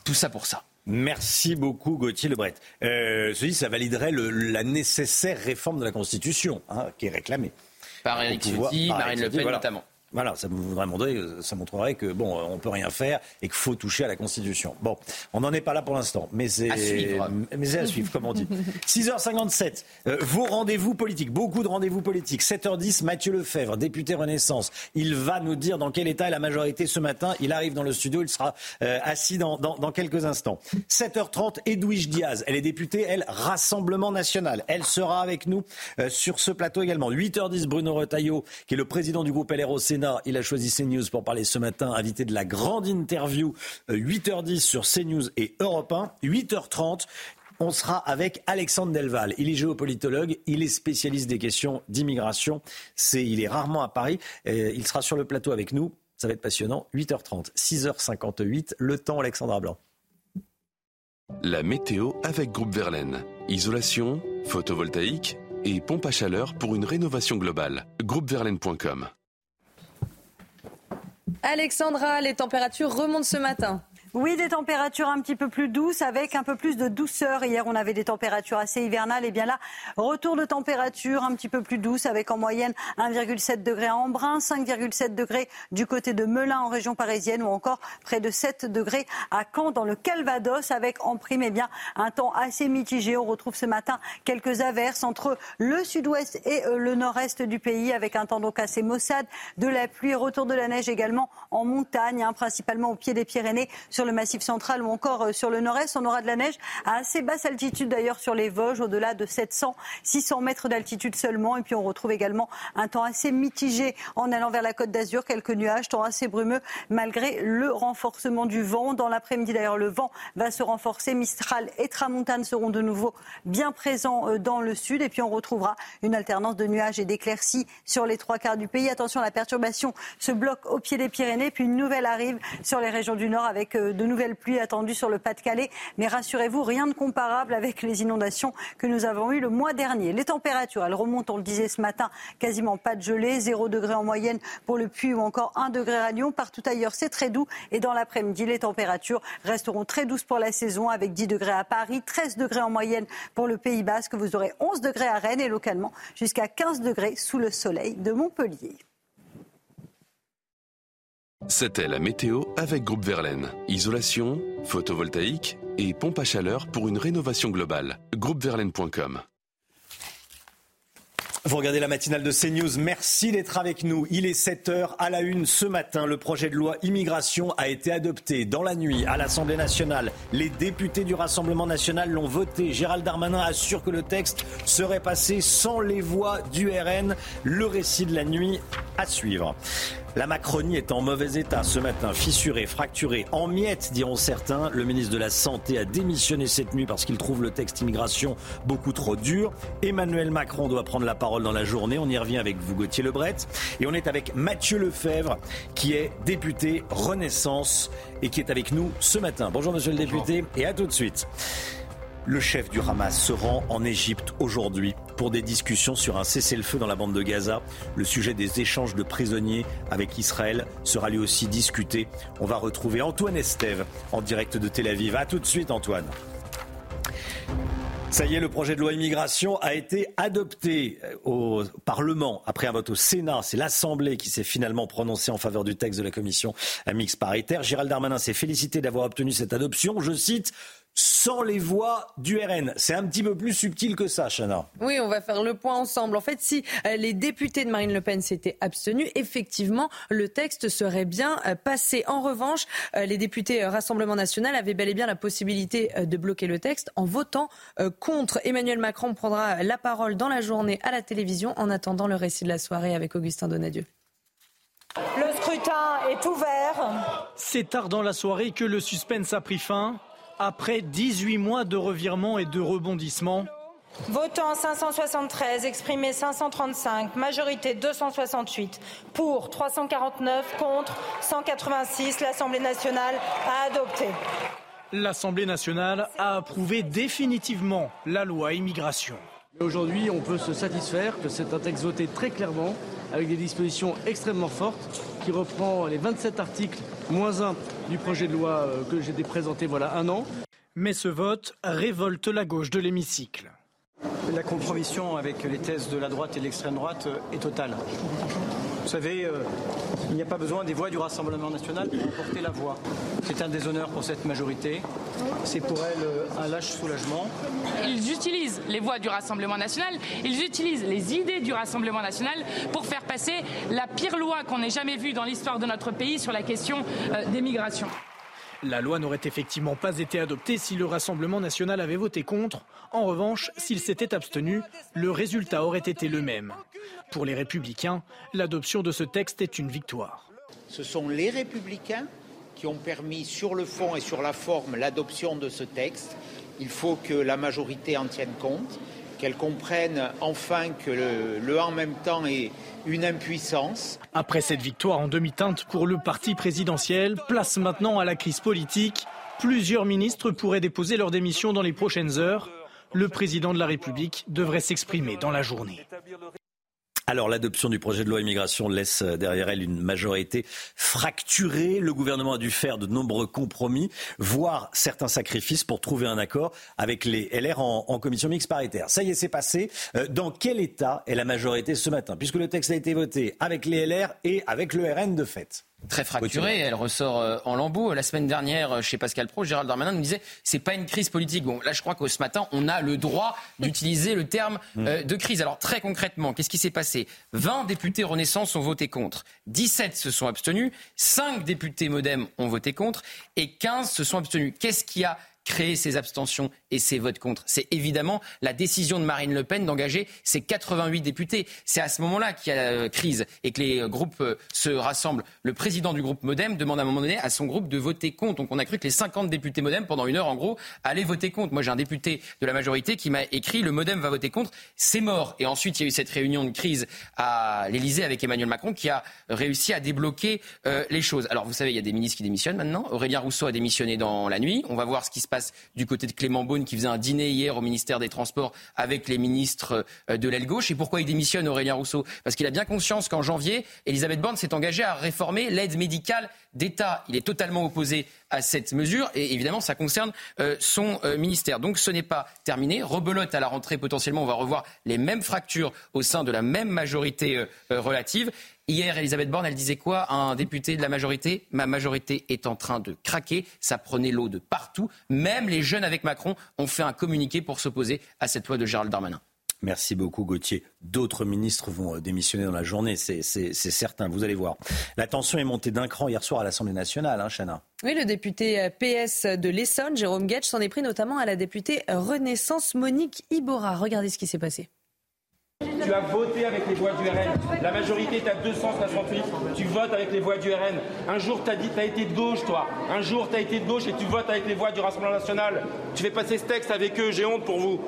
[SPEAKER 12] tout ça pour ça.
[SPEAKER 4] Merci beaucoup Gauthier Lebret. Euh, ceci, ça validerait la nécessaire réforme de la Constitution hein, qui est réclamée.
[SPEAKER 12] Par Eric Ciotti, Marine Le Pen notamment.
[SPEAKER 4] Voilà, ça voudrait montrer, ça montrerait que bon, on peut rien faire et qu'il faut toucher à la Constitution. Bon, on n'en est pas là pour l'instant, mais c'est
[SPEAKER 12] à suivre.
[SPEAKER 4] Mais c'est à suivre, comme on dit. 6h57, euh, vos rendez-vous politiques, beaucoup de rendez-vous politiques. 7h10, Mathieu Lefebvre, député Renaissance. Il va nous dire dans quel état est la majorité ce matin. Il arrive dans le studio, il sera euh, assis dans, dans, dans, quelques instants. 7h30, Edwige Diaz, elle est députée, elle, Rassemblement National. Elle sera avec nous euh, sur ce plateau également. 8h10, Bruno Retailleau, qui est le président du groupe LR au Il a choisi CNews pour parler ce matin, invité de la grande interview, 8h10 sur CNews et Europe 1. 8h30, on sera avec Alexandre Delval. Il est géopolitologue, il est spécialiste des questions d'immigration. Il est rarement à Paris. il sera sur le plateau avec nous. Ça va être passionnant. 8h30, 6h58. Le temps, Alexandra Blanc.
[SPEAKER 23] La météo avec Groupe Verlaine. Isolation, photovoltaïque et pompe à chaleur pour une rénovation globale. Groupeverlaine.com.
[SPEAKER 5] Alexandra, les températures remontent ce matin.
[SPEAKER 22] Oui, des températures un petit peu plus douces avec un peu plus de douceur. Hier, on avait des températures assez hivernales. Et bien là, retour de température un petit peu plus douce avec en moyenne 1,7 degré à Embrun, 5,7 degrés du côté de Melun en région parisienne ou encore près de 7 degrés à Caen dans le Calvados avec en prime eh bien, un temps assez mitigé. On retrouve ce matin quelques averses entre le sud-ouest et euh, le nord-est du pays avec un temps donc assez maussade, de la pluie, retour de la neige également en montagne, hein, principalement au pied des Pyrénées le massif central ou encore euh, sur le nord-est. On aura de la neige à assez basse altitude d'ailleurs sur les Vosges, au-delà de 700, 600 mètres d'altitude seulement. Et puis on retrouve également un temps assez mitigé en allant vers la côte d'Azur, quelques nuages, temps assez brumeux malgré le renforcement du vent. Dans l'après-midi d'ailleurs, le vent va se renforcer. Mistral et Tramontane seront de nouveau bien présents euh, dans le sud. Et puis on retrouvera une alternance de nuages et d'éclaircies sur les trois quarts du pays. Attention, la perturbation se bloque au pied des Pyrénées. Puis une nouvelle arrive sur les régions du nord avec de nouvelles pluies attendues sur le Pas-de-Calais. Mais rassurez-vous, rien de comparable avec les inondations que nous avons eues le mois dernier. Les températures, elles remontent, on le disait ce matin, quasiment pas de gelée, 0 degré en moyenne pour le Puy ou encore 1 degré à Lyon. Partout ailleurs, c'est très doux. Et dans l'après-midi, les températures resteront très douces pour la saison avec 10 degrés à Paris, 13 degrés en moyenne pour le Pays Basque. Vous aurez 11 degrés à Rennes et localement jusqu'à 15 degrés sous le soleil de Montpellier.
[SPEAKER 23] C'était la météo avec Groupe Verlaine. Isolation, photovoltaïque et pompe à chaleur pour une rénovation globale. Groupeverlaine.com.
[SPEAKER 4] Vous regardez la matinale de CNews. Merci d'être avec nous. Il est 7 heures à la une ce matin. Le projet de loi immigration a été adopté dans la nuit à l'Assemblée nationale. Les députés du Rassemblement national l'ont voté. Gérald Darmanin assure que le texte serait passé sans les voix du RN. Le récit de la nuit à suivre. La Macronie est en mauvais état ce matin, fissurée, fracturée, en miettes, diront certains. Le ministre de la Santé a démissionné cette nuit parce qu'il trouve le texte immigration beaucoup trop dur. Emmanuel Macron doit prendre la parole dans la journée. On y revient avec vous, Gauthier Lebret. Et on est avec Mathieu Lefebvre, qui est député Renaissance et qui est avec nous ce matin. Bonjour, monsieur le député, et à tout de suite. Le chef du Hamas se rend en Égypte aujourd'hui pour des discussions sur un cessez-le-feu dans la bande de Gaza. Le sujet des échanges de prisonniers avec Israël sera lui aussi discuté. On va retrouver Antoine Estève en direct de Tel Aviv. A tout de suite Antoine. Ça y est, le projet de loi immigration a été adopté euh, au Parlement après un vote au Sénat. C'est l'Assemblée qui s'est finalement prononcée en faveur du texte de la commission mixte paritaire. Gérald Darmanin s'est félicité d'avoir obtenu cette adoption. Je cite sans les voix du RN. C'est un petit peu plus subtil que ça, Chana.
[SPEAKER 5] Oui, on va faire le point ensemble. En fait, si euh, les députés de Marine Le Pen s'étaient abstenus, effectivement, le texte serait bien euh, passé. En revanche, euh, les députés Rassemblement national avaient bel et bien la possibilité de bloquer le texte en votant contre. Emmanuel Macron prendra la parole dans la journée à la télévision en attendant le récit de la soirée avec Augustin Donadieu.
[SPEAKER 33] Le scrutin est ouvert.
[SPEAKER 34] C'est tard dans la soirée que le suspense a pris fin. Après 18 mois de revirements et de rebondissements,
[SPEAKER 33] Votant 573, exprimé 535, majorité 268, pour 349, contre 186, l'Assemblée nationale a adopté.
[SPEAKER 34] L'Assemblée nationale a approuvé définitivement la loi immigration.
[SPEAKER 8] Aujourd'hui, on peut se satisfaire que c'est un texte voté très clairement, avec des dispositions extrêmement fortes, qui reprend les 27 articles moins 1 du projet de loi euh, que j'ai présenté voilà un an.
[SPEAKER 34] Mais ce vote révolte la gauche de l'hémicycle.
[SPEAKER 9] La compromission avec les thèses de la droite et de l'extrême droite est totale. Vous savez, euh, il n'y a pas besoin des voix du Rassemblement national pour emporter la voix. C'est un déshonneur pour cette majorité. C'est pour elle euh, un lâche soulagement.
[SPEAKER 6] Ils utilisent les voix du Rassemblement national, ils utilisent les idées du Rassemblement national pour faire passer la pire loi qu'on ait jamais vue dans l'histoire de notre pays sur la question euh, des migrations.
[SPEAKER 7] La loi n'aurait effectivement pas été adoptée si le Rassemblement national avait voté contre. En revanche, s'il s'était abstenu, le résultat aurait été le même. Pour les républicains, l'adoption de ce texte est une victoire.
[SPEAKER 27] Ce sont les républicains qui ont permis sur le fond et sur la forme l'adoption de ce texte. Il faut que la majorité en tienne compte, qu'elle comprenne enfin que le, en même temps est une impuissance.
[SPEAKER 7] Après cette victoire en demi-teinte pour le parti présidentiel, place maintenant à la crise politique. Plusieurs ministres pourraient déposer leur démission dans les prochaines heures. Le président de la République devrait s'exprimer dans la journée.
[SPEAKER 4] Alors l'adoption du projet de loi immigration laisse derrière elle une majorité fracturée. Le gouvernement a dû faire de nombreux compromis, voire certains sacrifices pour trouver un accord avec les LR en, commission mixte paritaire. Ça y est, c'est passé. Euh, dans quel état est la majorité ce matin? Puisque le texte a été voté avec les LR et avec le RN de fait
[SPEAKER 12] très fracturée. Elle ressort euh, en lambeaux. La semaine dernière, euh, chez Pascal Pro, Gérald Darmanin nous disait c'est pas une crise politique. Bon, là, je crois que ce matin, on a le droit d'utiliser le terme mm. euh, de crise. Alors très concrètement, qu'est-ce qui s'est passé? 20 députés Renaissance ont voté contre, 17 se sont abstenus, 5 députés MoDem ont voté contre et 15 se sont abstenus. Qu'est-ce qui a créer ces abstentions et ces votes contre. C'est évidemment la décision de Marine Le Pen d'engager ses 88 députés. C'est à ce moment-là qu'il y a la crise et que les groupes euh, se rassemblent. Le président du groupe Modem demande à un moment donné à son groupe de voter contre. Donc on a cru que les 50 députés Modem, pendant une heure en gros, allaient voter contre. Moi j'ai un député de la majorité qui m'a écrit le Modem va voter contre. C'est mort. Et ensuite il y a eu cette réunion de crise à l'Elysée avec Emmanuel Macron qui a réussi à débloquer euh, les choses. Alors vous savez, il y a des ministres qui démissionnent maintenant. Aurélien Rousseau a démissionné dans la nuit. On va voir ce qui se passe du côté de Clément Beaune qui faisait un dîner hier au ministère des Transports avec les ministres euh, de l'aile gauche. Et pourquoi il démissionne Aurélien Rousseau? Parce qu'il a bien conscience qu'en janvier, Elisabeth Borne s'est engagée à réformer l'aide médicale d'État. Il est totalement opposé à cette mesure et évidemment ça concerne euh, son euh, ministère. Donc ce n'est pas terminé. Rebelote à la rentrée potentiellement, on va revoir les mêmes fractures au sein de la même majorité relative. Hier, Elisabeth Borne, elle disait quoi? Un député de la majorité Ma majorité est en train de craquer. Ça prenait l'eau de partout. Même les jeunes avec Macron ont fait un communiqué pour s'opposer à cette loi de Gérald Darmanin.
[SPEAKER 4] Merci beaucoup Gauthier. D'autres ministres vont euh, démissionner dans la journée, c'est certain, vous allez voir. La tension est montée d'un cran hier soir à l'Assemblée nationale, hein, Chana.
[SPEAKER 5] Oui, le député euh, PS de l'Essonne, Jérôme Guetsch, s'en est pris notamment à la députée Renaissance Monique Ibora. Regardez ce qui s'est passé.
[SPEAKER 35] Tu as voté avec les voix du RN. La majorité est à 268. Tu votes avec les voix du RN. Un jour, tu as dit, tu as été de gauche, toi. Un jour, tu as été de gauche et tu votes avec les voix du Rassemblement national. Tu fais passer ce texte avec eux. J'ai honte pour vous.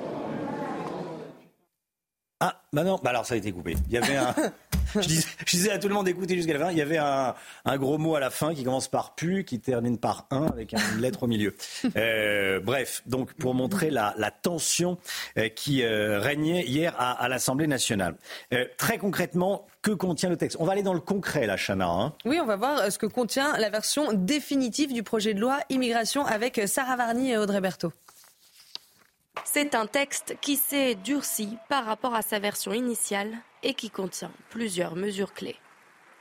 [SPEAKER 4] Ah, bah non, bah alors ça a été coupé. Il y avait un. je, disais, à tout le monde d'écouter jusqu'à la fin. Il y avait un, gros mot à la fin qui commence par pu, qui termine par un avec une lettre au milieu. Euh, bref, donc pour montrer la, tension euh, qui euh, régnait hier à, l'Assemblée nationale. très concrètement, que contient le texte? On va aller dans le concret, là, Chana. Hein.
[SPEAKER 5] oui, on va voir ce que contient la version définitive du projet de loi immigration avec Sarah Varny et Audrey Berthaud.
[SPEAKER 13] C'est un texte qui s'est durci par rapport à sa version initiale et qui contient plusieurs mesures clés.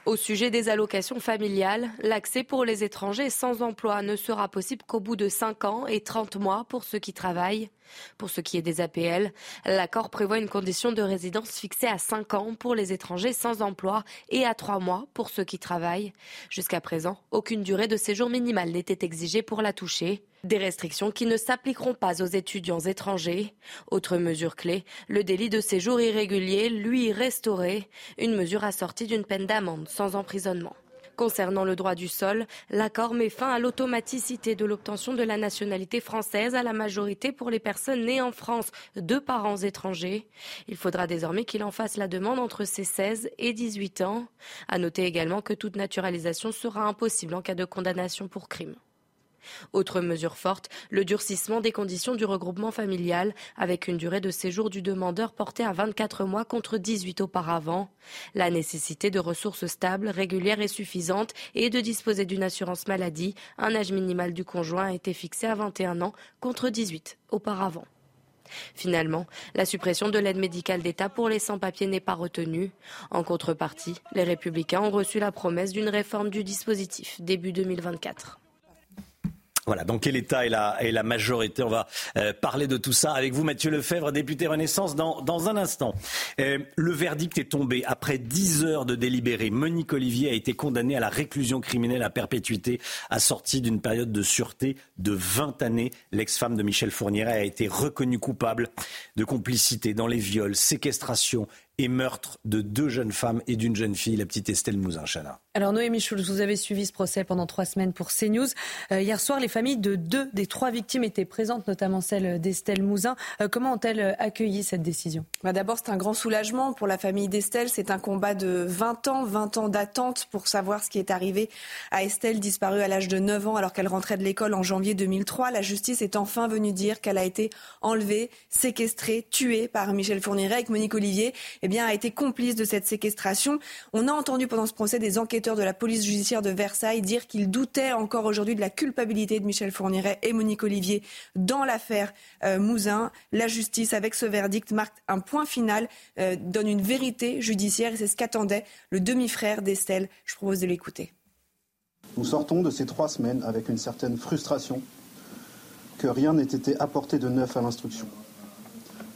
[SPEAKER 13] Au sujet des allocations familiales, l'accès pour les étrangers sans emploi ne sera possible qu'au bout de 5 ans et 30 mois pour ceux qui travaillent. Pour ce qui est des APL, l'accord prévoit une condition de résidence fixée à 5 ans pour les étrangers sans emploi et à 3 mois pour ceux qui travaillent. Jusqu'à présent, aucune durée de séjour minimale n'était exigée pour la toucher. Des restrictions qui ne s'appliqueront pas aux étudiants étrangers. Autre mesure clé, le délit de séjour irrégulier, lui, restauré, une mesure assortie d'une peine d'amende sans emprisonnement. Concernant le droit du sol, l'accord met fin à l'automaticité de l'obtention de la nationalité française à la majorité pour les personnes nées en France de parents étrangers. Il faudra désormais qu'il en fasse la demande entre ses 16 et 18 ans. À noter également que toute naturalisation sera impossible en cas de condamnation pour crime. Autre mesure forte, le durcissement des conditions du regroupement familial, avec une durée de séjour du demandeur portée à 24 mois contre 18 auparavant. La nécessité de ressources stables, régulières et suffisantes et de disposer d'une assurance maladie. Un âge minimal du conjoint a été fixé à 21 ans contre 18 auparavant. Finalement, la suppression de l'aide médicale d'État pour les sans-papiers n'est pas retenue. En contrepartie, les républicains ont reçu la promesse d'une réforme du dispositif début 2024.
[SPEAKER 4] Voilà, donc quel État est la, majorité? On va euh, parler de tout ça avec vous, Mathieu Lefebvre, député Renaissance, dans, dans un instant. Euh, le verdict est tombé. Après dix heures de délibéré, Monique Olivier a été condamnée à la réclusion criminelle à perpétuité, assortie d'une période de sûreté de 20 années. L'ex-femme de Michel Fourniret a été reconnue coupable de complicité dans les viols, séquestrations et meurtre de deux jeunes femmes et d'une jeune fille, la petite Estelle Mouzin-Chana.
[SPEAKER 5] Alors Noémie Schulz, vous avez suivi ce procès pendant trois semaines pour CNews. Euh, hier soir, les familles de deux des trois victimes étaient présentes, notamment celle d'Estelle Mouzin. Euh, comment ont-elles accueilli cette décision?
[SPEAKER 14] Bah D'abord, c'est un grand soulagement pour la famille d'Estelle. C'est un combat de 20 ans, 20 ans d'attente pour savoir ce qui est arrivé à Estelle, disparue à l'âge de 9 ans alors qu'elle rentrait de l'école en janvier 2003. La justice est enfin venue dire qu'elle a été enlevée, séquestrée, tuée par Michel Fourniret avec Monique Olivier. Eh a été complice de cette séquestration. On a entendu pendant ce procès des enquêteurs de la police judiciaire de Versailles dire qu'il doutait encore aujourd'hui de la culpabilité de Michel Fourniret et Monique Olivier dans l'affaire euh, Mouzin. La justice, avec ce verdict, marque un point final, euh, donne une vérité judiciaire et c'est ce qu'attendait le demi-frère d'Estelle. Je propose de l'écouter.
[SPEAKER 15] Nous sortons de ces trois semaines avec une certaine frustration que rien n'ait été apporté de neuf à l'instruction.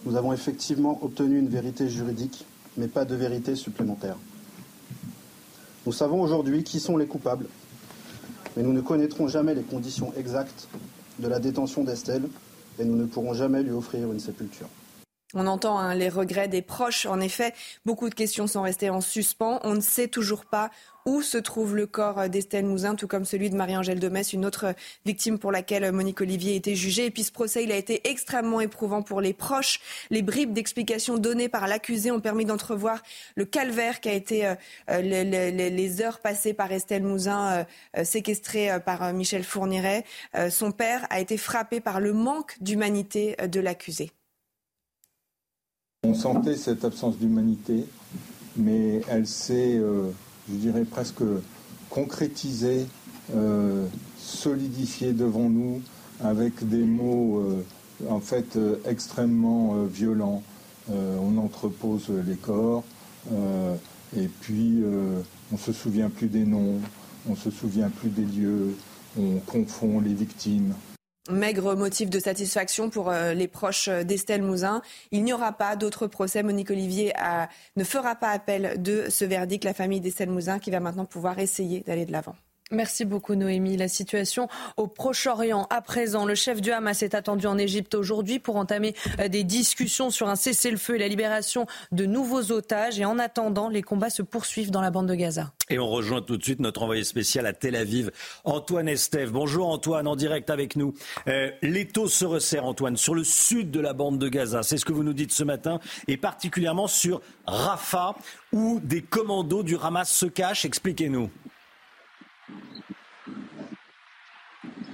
[SPEAKER 15] Nous avons effectivement obtenu une vérité juridique, mais pas de vérité supplémentaire. Nous savons aujourd'hui qui sont les coupables, mais nous ne connaîtrons jamais les conditions exactes de la détention d'Estelle et nous ne pourrons jamais lui offrir une sépulture.
[SPEAKER 14] On entend hein, les regrets des proches. En effet, beaucoup de questions sont restées en suspens. On ne sait toujours pas où se trouve le corps d'Estelle Mouzin, tout comme celui de Marie-Angèle Domès, une autre victime pour laquelle Monique Olivier été jugée. Et puis ce procès, il a été extrêmement éprouvant pour les proches. Les bribes d'explications données par l'accusé ont permis d'entrevoir le calvaire qui a été euh, les, heures passées par Estelle Mouzin, euh, euh, séquestrée par Michel Fourniret. son père a été frappé par le manque d'humanité de l'accusé.
[SPEAKER 16] On sentait cette absence d'humanité, mais elle s'est je dirais presque concrétisé, euh, solidifié devant nous avec des mots euh, en fait euh, extrêmement violents. on entrepose les corps et puis on ne se souvient plus des noms, on ne se souvient plus des lieux, on confond les victimes.
[SPEAKER 14] Maigre motif de satisfaction pour euh, les proches d'Estelle Mouzin. Il n'y aura pas d'autre procès. Monique Olivier ne fera pas appel de ce verdict. La famille d'Estelle Mouzin qui va maintenant pouvoir essayer d'aller de l'avant.
[SPEAKER 5] Merci beaucoup Noémie. La situation au Proche-Orient à présent. Le chef du Hamas est attendu en Égypte aujourd'hui pour entamer euh, des discussions sur un cessez-le-feu et la libération de nouveaux otages. Et en attendant, les combats se poursuivent dans la bande de Gaza.
[SPEAKER 4] Et on rejoint tout de suite notre envoyé spécial à Tel Aviv, Antoine Estève. Bonjour Antoine, en direct avec nous. Euh, L'étau se resserre Antoine sur le sud de la bande de Gaza. C'est ce que vous nous dites ce matin et particulièrement sur Rafah où des commandos du Hamas se cachent. Expliquez-nous.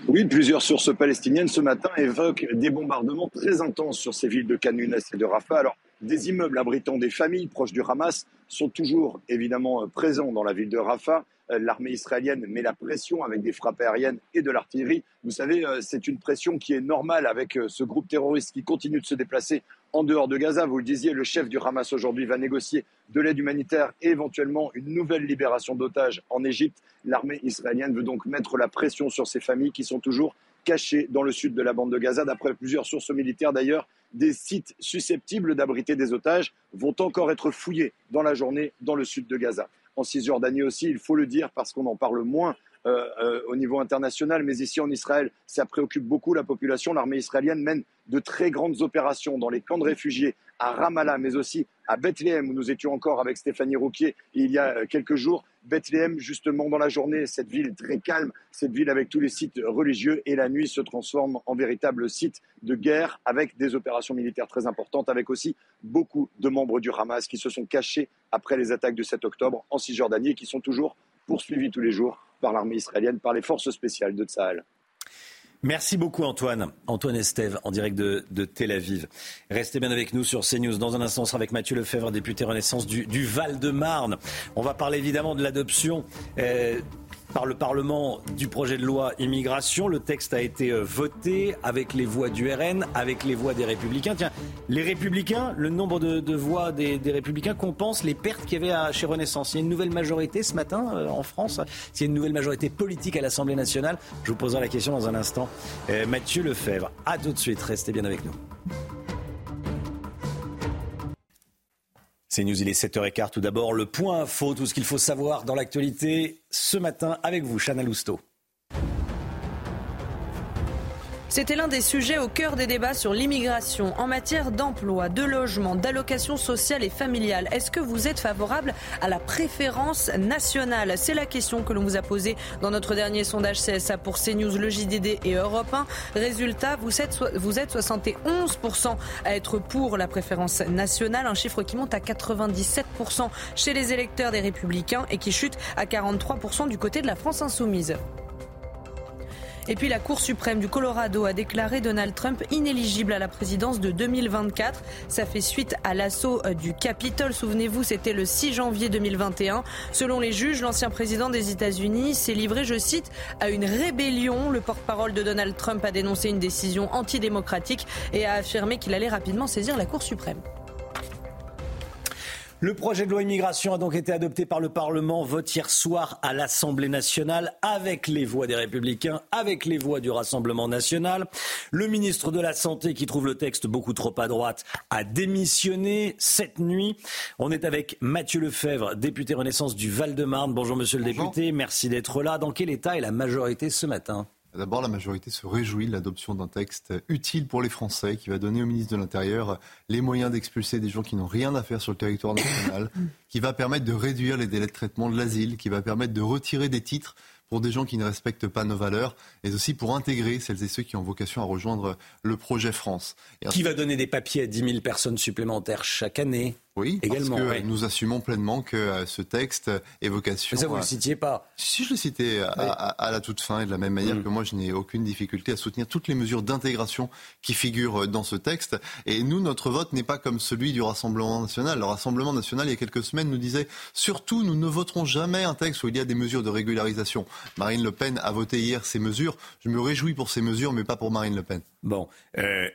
[SPEAKER 36] Oui, plusieurs sources palestiniennes ce matin évoquent des bombardements très intenses sur ces villes de Canounes et de Rafah. Alors, des immeubles abritant des familles proches du Hamas sont toujours évidemment présents dans la ville de Rafah. Euh, l'armée israélienne met la pression avec des frappes aériennes et de l'artillerie. Vous savez, euh, c'est une pression qui est normale avec euh, ce groupe terroriste qui continue de se déplacer en dehors de Gaza. Vous le disiez, le chef du Hamas aujourd'hui va négocier de l'aide humanitaire et éventuellement une nouvelle libération d'otages en Égypte. L'armée israélienne veut donc mettre la pression sur ces familles qui sont toujours cachées dans le sud de la bande de Gaza. D'après plusieurs sources militaires d'ailleurs, des sites susceptibles d'abriter des otages vont encore être fouillés dans la journée dans le sud de Gaza. En Cisjordanie aussi, il faut le dire parce qu'on en parle moins euh, euh, au niveau international, mais ici en Israël, ça préoccupe beaucoup la population. L'armée israélienne mène de très grandes opérations dans les camps de réfugiés à Ramallah, mais aussi à Bethléem, où nous étions encore avec Stéphanie Rouquier il y a euh, quelques jours. Bethléem, justement, dans la journée, cette ville très calme, cette ville avec tous les sites religieux, et la nuit se transforme en véritable site de guerre avec des opérations militaires très importantes, avec aussi beaucoup de membres du Hamas qui se sont cachés après les attaques du 7 octobre en Cisjordanie et qui sont toujours poursuivis tous les jours par l'armée israélienne, par les forces spéciales de Tsahal.
[SPEAKER 4] Merci beaucoup Antoine. Antoine Estève en direct de, Tel Aviv. Restez bien avec nous sur CNews. Dans un instant, on sera avec Mathieu Lefebvre, député Renaissance du, Val-de-Marne. On va parler évidemment de l'adoption. Euh, par le Parlement du projet de loi immigration. Le texte a été euh, voté avec les voix du RN, avec les voix des Républicains. Tiens, les Républicains, le nombre de, voix des, Républicains compense les pertes qu'il y avait chez Renaissance. Il y a une nouvelle majorité ce matin euh, en France. S'il y a une nouvelle majorité politique à l'Assemblée nationale, je vous poserai la question dans un instant. Euh, Mathieu Lefebvre, à tout de suite. Restez bien avec nous. C'est News, il est 7h15. Tout d'abord, le point info, tout ce qu'il faut savoir dans l'actualité ce matin avec vous, Chana Lousteau.
[SPEAKER 5] C'était l'un des sujets au cœur des débats sur l'immigration en matière d'emploi, de logement, d'allocation sociale et familiale. Est-ce que vous êtes favorable à la préférence nationale? C'est la question que l'on vous a posée dans notre dernier sondage CSA pour CNews, le JDD et Europe 1. Résultat, vous êtes, vous êtes 71% à être pour la préférence nationale, un chiffre qui monte à 97% chez les électeurs des Républicains et qui chute à 43% du côté de la France insoumise. Et puis la Cour suprême du Colorado a déclaré Donald Trump inéligible à la présidence de 2024. Ça fait suite à l'assaut euh, du Capitole. Souvenez-vous, c'était le 6 janvier 2021. Selon les juges, l'ancien président des États-Unis s'est livré, je cite, à une rébellion. Le porte-parole de Donald Trump a dénoncé une décision antidémocratique et a affirmé qu'il allait rapidement saisir la Cour suprême.
[SPEAKER 4] Le projet de loi immigration a donc été adopté par le Parlement, vote hier soir à l'Assemblée nationale avec les voix des Républicains, avec les voix du Rassemblement national. Le ministre de la Santé, qui trouve le texte beaucoup trop à droite, a démissionné cette nuit. On est avec Mathieu Lefebvre, député Renaissance du Val-de-Marne. Bonjour monsieur le député, merci d'être là. Dans quel état est la majorité ce matin?
[SPEAKER 37] D'abord, la majorité se réjouit de l'adoption d'un texte utile pour les Français qui va donner au ministre de l'Intérieur les moyens d'expulser des gens qui n'ont rien à faire sur le territoire national, qui va permettre de réduire les délais de traitement de l'asile, qui va permettre de retirer des titres pour des gens qui ne respectent pas nos valeurs, et aussi pour intégrer celles et ceux qui ont vocation à rejoindre le projet France.
[SPEAKER 4] qui va donner des papiers à 10 000 personnes supplémentaires chaque année
[SPEAKER 37] oui, également. Parce que nous assumons pleinement que euh, ce texte est vocation.
[SPEAKER 4] Mais ça, vous ne le citiez pas
[SPEAKER 37] Si, je le citais à, la toute fin, et de la même manière mm. que moi, je n'ai aucune difficulté à soutenir toutes les mesures d'intégration qui figurent dans ce texte. Et nous, notre vote n'est pas comme celui du Rassemblement national. Le Rassemblement national, il y a quelques semaines, nous disait surtout, nous ne voterons jamais un texte où il y a des mesures de régularisation. Marine Le Pen a voté hier ces mesures. Je me réjouis pour ces mesures, mais pas pour Marine Le Pen.
[SPEAKER 4] Bon. Euh,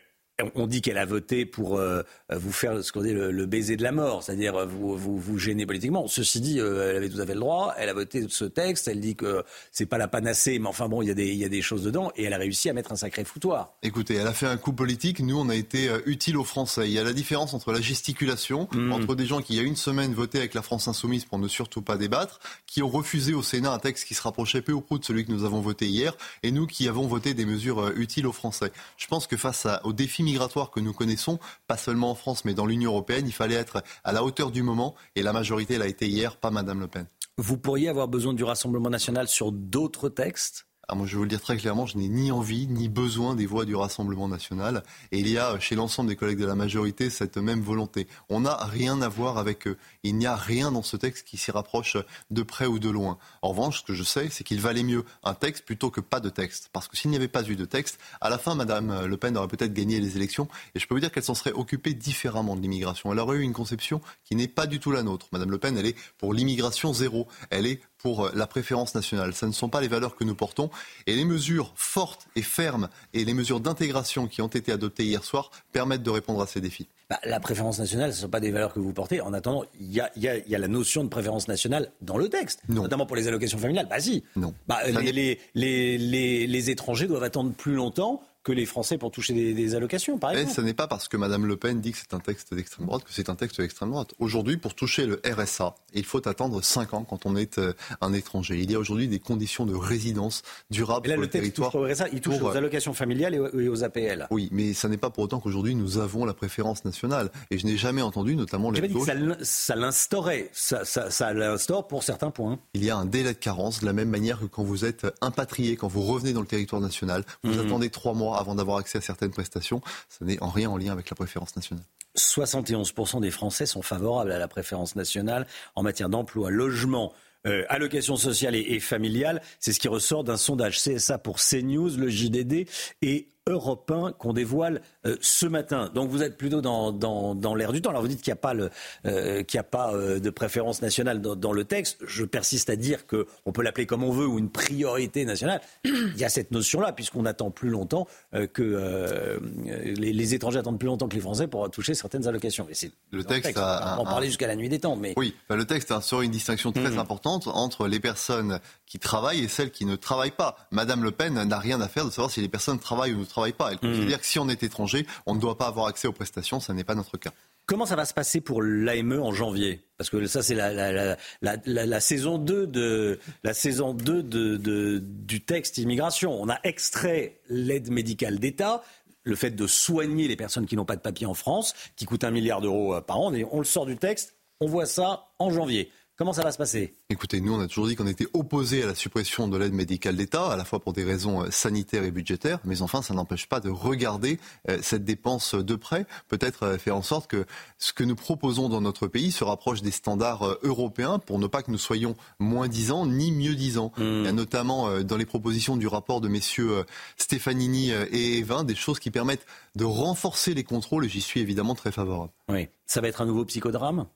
[SPEAKER 4] on dit qu'elle a voté pour euh, vous faire ce qu'on dit le, baiser de la mort, c'est-à-dire euh, vous, vous, vous gêner politiquement. Ceci dit, euh, elle avait tout à fait le droit. Elle a voté ce texte. Elle dit que c'est pas la panacée, mais enfin bon, il y, a des, il y a des choses dedans, et elle a réussi à mettre un sacré foutoir.
[SPEAKER 37] Écoutez, elle a fait un coup politique. Nous, on a été utile aux Français. Il y a la différence entre la gesticulation, hmm. entre des gens qui, il y a une semaine, votaient avec la France insoumise pour ne surtout pas débattre, qui ont refusé au Sénat un texte qui se rapprochait peu ou prou de celui que nous avons voté hier, et nous qui avons voté des mesures utiles aux Français. Je pense que face à, aux défis migratoires que nous connaissons, pas seulement en France, mais dans l'Union européenne. Il fallait être à la hauteur du moment et la majorité, elle a été hier, pas Madame Le Pen.
[SPEAKER 4] Vous pourriez avoir besoin du Rassemblement national sur d'autres textes?
[SPEAKER 37] Ah, moi, je vais vous le dire très clairement, je n'ai ni envie ni besoin des voix du Rassemblement national. Et il y a chez l'ensemble des collègues de la majorité cette même volonté. On n'a rien à voir avec eux. Il n'y a rien dans ce texte qui s'y rapproche de près ou de loin. En revanche, ce que je sais, c'est qu'il valait mieux un texte plutôt que pas de texte. Parce que s'il n'y avait pas eu de texte, à la fin, Madame Le Pen aurait peut-être gagné les élections. Et je peux vous dire qu'elle s'en serait occupée différemment de l'immigration. Elle aurait eu une conception qui n'est pas du tout la nôtre. Madame Le Pen, elle est pour l'immigration zéro. Elle est pour la préférence nationale. Ce ne sont pas les valeurs que nous portons. Et les mesures fortes et fermes et les mesures d'intégration qui ont été adoptées hier soir permettent de répondre à ces défis.
[SPEAKER 4] Bah, la préférence nationale, ce ne sont pas des valeurs que vous portez. En attendant, il y a, la notion de préférence nationale dans le texte, notamment pour les allocations familiales. Bah si.
[SPEAKER 37] Non.
[SPEAKER 4] Bah, les, les étrangers doivent attendre plus longtemps que les Français pour toucher des, allocations, par exemple.
[SPEAKER 37] ce n'est pas parce que Mme Le Pen dit que c'est un texte d'extrême droite que c'est un texte d'extrême droite. Aujourd'hui, pour toucher le RSA, il faut attendre 5 ans quand on est euh, un étranger. Il y a aujourd'hui des conditions de résidence durables.
[SPEAKER 4] Et là, le, texte touche au RSA, il touche aux euh, allocations familiales et aux APL.
[SPEAKER 37] Oui, mais ça n'est pas pour autant qu'aujourd'hui nous avons la préférence nationale. Et je n'ai jamais entendu, notamment les.
[SPEAKER 4] Que ça l'instaurait, ça, ça l'instaure pour certains points.
[SPEAKER 37] Il y a un délai de carence de la même manière que quand vous êtes impatrié, quand vous revenez dans le territoire national, vous mmh. attendez 3 mois avant d'avoir accès à certaines prestations. Ce n'est en rien en lien avec la préférence nationale.
[SPEAKER 4] 71% des Français sont favorables à la préférence nationale en matière d'emploi, logement, euh, allocation sociale et, familiale. C'est ce qui ressort d'un sondage CSA pour CNews, le JDD et Europe 1 qu'on dévoile euh, ce matin. Donc vous êtes plutôt dans, dans, l'air du temps. Alors vous dites qu'il n'y a pas, le, euh, qu'il a pas euh, de préférence nationale dans, le texte. Je persiste à dire qu'on peut l'appeler comme on veut ou une priorité nationale. Il y a cette notion-là puisqu'on attend plus longtemps que les, étrangers attendent plus longtemps que les Français pour toucher certaines allocations.
[SPEAKER 37] c'est le texte, a,
[SPEAKER 4] on va en parler jusqu'à la nuit des temps. Mais...
[SPEAKER 37] Oui, le texte a une distinction très mmh. importante entre les personnes qui travaillent et celles qui ne travaillent pas. Madame Le Pen n'a rien à faire de savoir si les personnes travaillent ou ne travaillent pas. Elle considère mmh. que si on est étranger, on ne doit pas avoir accès aux prestations. Ce n'est pas notre cas.
[SPEAKER 4] Comment ça va se passer pour l'AME en janvier? Parce que ça, c'est la, saison 2, de, la saison 2 de, du texte immigration. On a extrait l'aide médicale d'État, le fait de soigner les personnes qui n'ont pas de papier en France, qui coûte un milliard d'euros par an. on le sort du texte, on voit ça en janvier. Comment ça va se passer?
[SPEAKER 37] Écoutez, nous, on a toujours dit qu'on était opposé à la suppression de l'aide médicale d'État, à la fois pour des raisons euh, sanitaires et budgétaires, mais enfin, ça n'empêche pas de regarder euh, cette dépense de près, peut-être euh, faire en sorte que ce que nous proposons dans notre pays se rapproche des standards européens pour ne pas que nous soyons moins disants ni mieux disants. Hmm. Il y a notamment dans les propositions du rapport de messieurs Stefanini et Evin des choses qui permettent de renforcer les contrôles et j'y suis évidemment très favorable.
[SPEAKER 4] Oui, ça va être un nouveau psychodrame?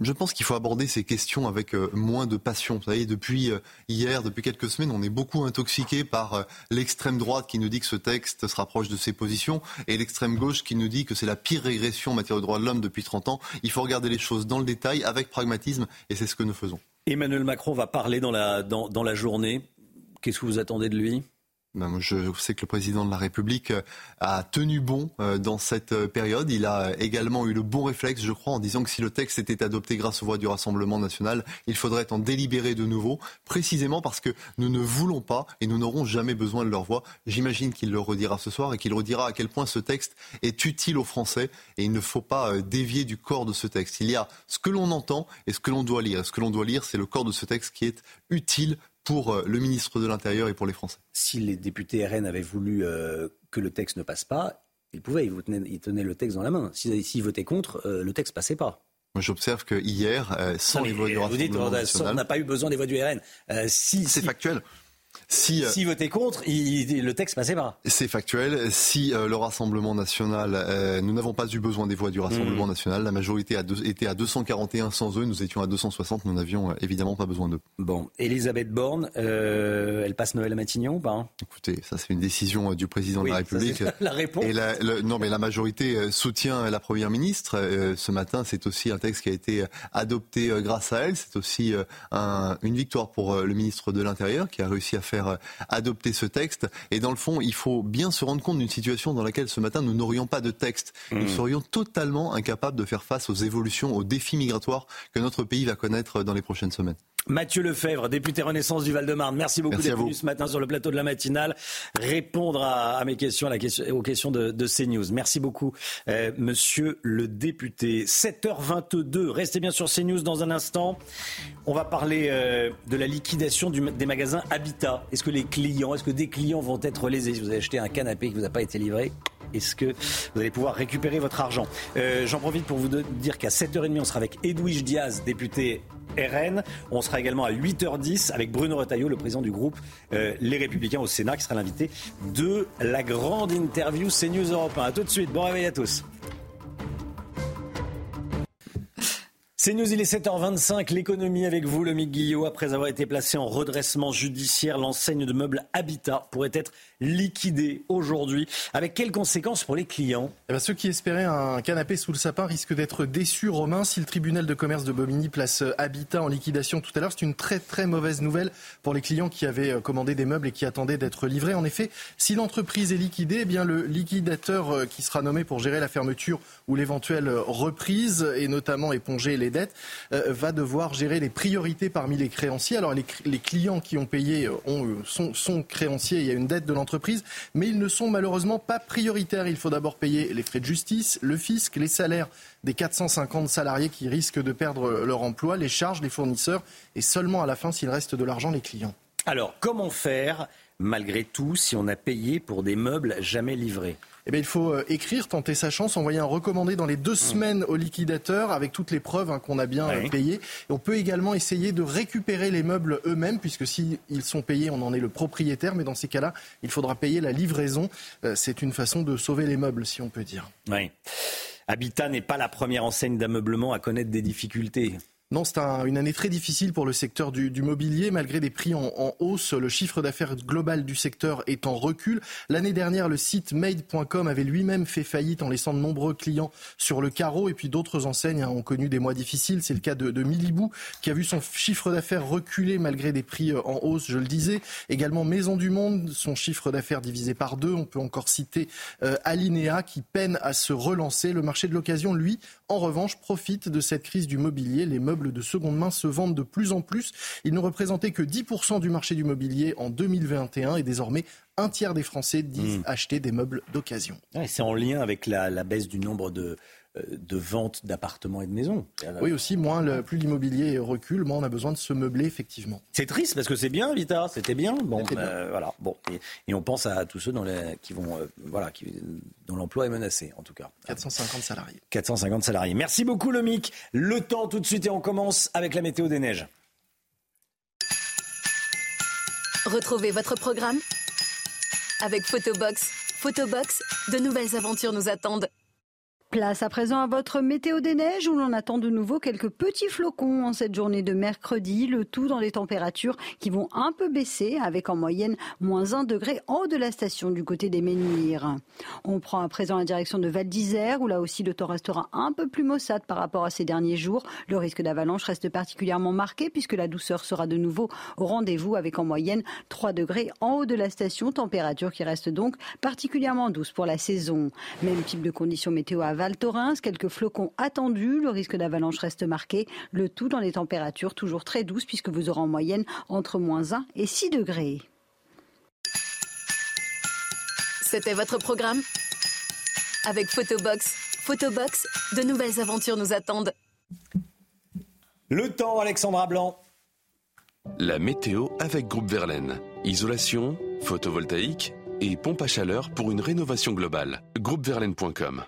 [SPEAKER 37] Je pense qu'il faut aborder ces questions avec euh, moins de passion. Vous savez, depuis euh, hier, depuis quelques semaines, on est beaucoup intoxiqué par euh, l'extrême droite qui nous dit que ce texte se rapproche de ses positions et l'extrême gauche qui nous dit que c'est la pire régression en matière de droits de l'homme depuis 30 ans. Il faut regarder les choses dans le détail, avec pragmatisme, et c'est ce que nous faisons.
[SPEAKER 4] Emmanuel Macron va parler dans la, journée. Qu'est-ce que vous attendez de lui?
[SPEAKER 37] Je sais que le président de la République euh, a tenu bon euh, dans cette euh, période. Il a également eu le bon réflexe, je crois, en disant que si le texte était adopté grâce aux voix du Rassemblement national, il faudrait en délibérer de nouveau, précisément parce que nous ne voulons pas et nous n'aurons jamais besoin de leur voix. J'imagine qu'il le redira ce soir et qu'il redira à quel point ce texte est utile aux Français et il ne faut pas dévier du corps de ce texte. Il y a ce que l'on entend et ce que l'on doit lire. ce que l'on doit lire, c'est le corps de ce texte qui est utile pour euh, le ministre de l'Intérieur et pour les Français.
[SPEAKER 4] Si les députés RN avaient voulu euh, que le texte ne passe pas, ils pouvaient, ils tenaient, le texte dans la main. S'ils votaient contre, euh, le texte passait pas.
[SPEAKER 37] Moi, j'observe que hier, sans les voix du Rassemblement
[SPEAKER 4] on n'a pas eu besoin des voix du RN.
[SPEAKER 37] si, c'est factuel.
[SPEAKER 4] Si, euh, votait contre, le texte passait pas.
[SPEAKER 37] C'est factuel. Si euh, le Rassemblement national, euh, nous n'avons pas eu besoin des voix du Rassemblement mmh. national, la majorité a était à 241 sans eux, nous étions à 260, nous n'avions évidemment pas besoin d'eux.
[SPEAKER 4] Bon, Elisabeth Borne, elle passe Noël à Matignon ou pas hein?
[SPEAKER 37] Écoutez, ça c'est une décision du président de la République.
[SPEAKER 4] La réponse. Et
[SPEAKER 37] non, mais la majorité soutient la première ministre. ce matin, c'est aussi un texte qui a été adopté grâce à elle. C'est aussi une victoire pour le ministre de l'Intérieur qui a réussi à faire euh, adopter ce texte. Et dans le fond, il faut bien se rendre compte d'une situation dans laquelle ce matin nous n'aurions pas de texte. Nous mmh. serions totalement incapables de faire face aux évolutions, aux défis migratoires que notre pays va connaître dans les prochaines semaines.
[SPEAKER 4] Mathieu Lefebvre, député Renaissance du Val-de-Marne, merci beaucoup d'être venu ce matin sur le plateau de la matinale, répondre à, mes questions, aux questions de, CNews. Merci beaucoup, euh, monsieur le député. 7h22, restez bien sur CNews dans un instant. On va parler euh, de la liquidation des magasins Habitat. Est-ce que les clients, est-ce que des clients vont être lésés? Si vous avez acheté un canapé qui ne vous a pas été livré, est-ce que vous allez pouvoir récupérer votre argent euh, J'en profite pour vous dire qu'à 7h30, on sera avec Edwige Diaz, député RN. On sera également à 8h10 avec Bruno Retailleau, le président du groupe euh, Les Républicains au Sénat, qui sera l'invité de la grande interview CNews Europe 1. A tout de suite, bon réveil à tous. C'est News, il est 7h25, l'économie avec vous, le Guillot. Après avoir été placé en redressement judiciaire, l'enseigne de meubles Habitat pourrait être liquidée aujourd'hui. Avec quelles conséquences pour les clients?
[SPEAKER 20] Eh ben, Ceux qui espéraient un canapé sous le sapin risquent d'être déçus, Romain. Si le tribunal de commerce de Bobigny place Habitat en liquidation tout à l'heure, c'est une très très mauvaise nouvelle pour les clients qui avaient euh, commandé des meubles et qui attendaient d'être livrés. En effet, si l'entreprise est liquidée, eh bien le liquidateur euh, qui sera nommé pour gérer la fermeture ou l'éventuelle reprise et notamment éponger les dettes, euh, va devoir gérer les priorités parmi les créanciers. Alors les, clients qui ont payé euh, euh, sont, sont, créanciers, il y a une dette de l'entreprise, mais ils ne sont malheureusement pas prioritaires. Il faut d'abord payer les frais de justice, le fisc, les salaires des 450 salariés qui risquent de perdre leur emploi, les charges, les fournisseurs, et seulement à la fin, s'il reste de l'argent, les clients.
[SPEAKER 4] Alors, comment faire malgré tout si on a payé pour des meubles jamais livrés?
[SPEAKER 20] Eh bien, il faut euh, écrire, tenter sa chance, envoyer un recommandé dans les deux mmh. semaines au liquidateur avec toutes les preuves hein, qu'on a bien euh, payées. Et on peut également essayer de récupérer les meubles eux-mêmes, puisque s'ils sont payés, on en est le propriétaire. Mais dans ces cas-là, il faudra payer la livraison. C'est une façon de sauver les meubles, si on peut dire.
[SPEAKER 4] Oui. Habitat n'est pas la première enseigne d'ameublement à connaître des difficultés.
[SPEAKER 20] Non, c'est une année très difficile pour le secteur du, mobilier. Malgré des prix en, hausse, le chiffre d'affaires global du secteur est en recul. L'année dernière, le site made.com avait lui-même fait faillite en laissant de nombreux clients sur le carreau. Et puis d'autres enseignes hein, ont connu des mois difficiles. C'est le cas de, Milibou, qui a vu son chiffre d'affaires reculer malgré des prix euh, en hausse, je le disais. Également Maison du Monde, son chiffre d'affaires divisé par deux. On peut encore citer euh, Alinea, qui peine à se relancer. Le marché de l'occasion, lui, en revanche, profite de cette crise du mobilier. Les meubles de seconde main se vendent de plus en plus. Ils ne représentaient que 10% du marché du mobilier en 2021 et désormais un tiers des Français disent hmm. acheter des meubles d'occasion.
[SPEAKER 4] c'est en lien avec la, baisse du nombre de, de ventes d'appartements et de maisons.
[SPEAKER 20] Oui, aussi, moins le, plus l'immobilier recule, moins on a besoin de se meubler, effectivement.
[SPEAKER 4] C'est triste parce que c'est bien, Vita, c'était bien. Bon, euh, voilà. Bon, et, on pense à tous ceux dans les, qui vont, euh, voilà, qui, dont l'emploi est menacé, en tout cas.
[SPEAKER 20] 450 salariés.
[SPEAKER 4] 450 salariés. Merci beaucoup, Lomic. Le temps tout de suite et on commence avec la météo des neiges.
[SPEAKER 21] Retrouvez votre programme avec Photobox. Photobox, de nouvelles aventures nous attendent.
[SPEAKER 22] Place à présent à votre météo des neiges où l'on attend de nouveau quelques petits flocons en cette journée de mercredi, le tout dans des températures qui vont un peu baisser avec en moyenne moins 1 degré en haut de la station du côté des Menhirs. On prend à présent la direction de Val d'Isère où là aussi le temps restera un peu plus maussade par rapport à ces derniers jours. Le risque d'avalanche reste particulièrement marqué puisque la douceur sera de nouveau au rendez-vous avec en moyenne 3 degrés en haut de la station, température qui reste donc particulièrement douce pour la saison. Même type de conditions météo à Val Thorens, quelques flocons attendus. Le risque d'avalanche reste marqué. Le tout dans les températures toujours très douces puisque vous aurez en moyenne entre moins 1 et 6 degrés.
[SPEAKER 21] C'était votre programme Avec Photobox. Photobox, de nouvelles aventures nous attendent.
[SPEAKER 4] Le temps, Alexandra Blanc.
[SPEAKER 23] La météo avec Groupe Verlaine. Isolation, photovoltaïque et pompe à chaleur pour une rénovation globale. Groupeverlaine.com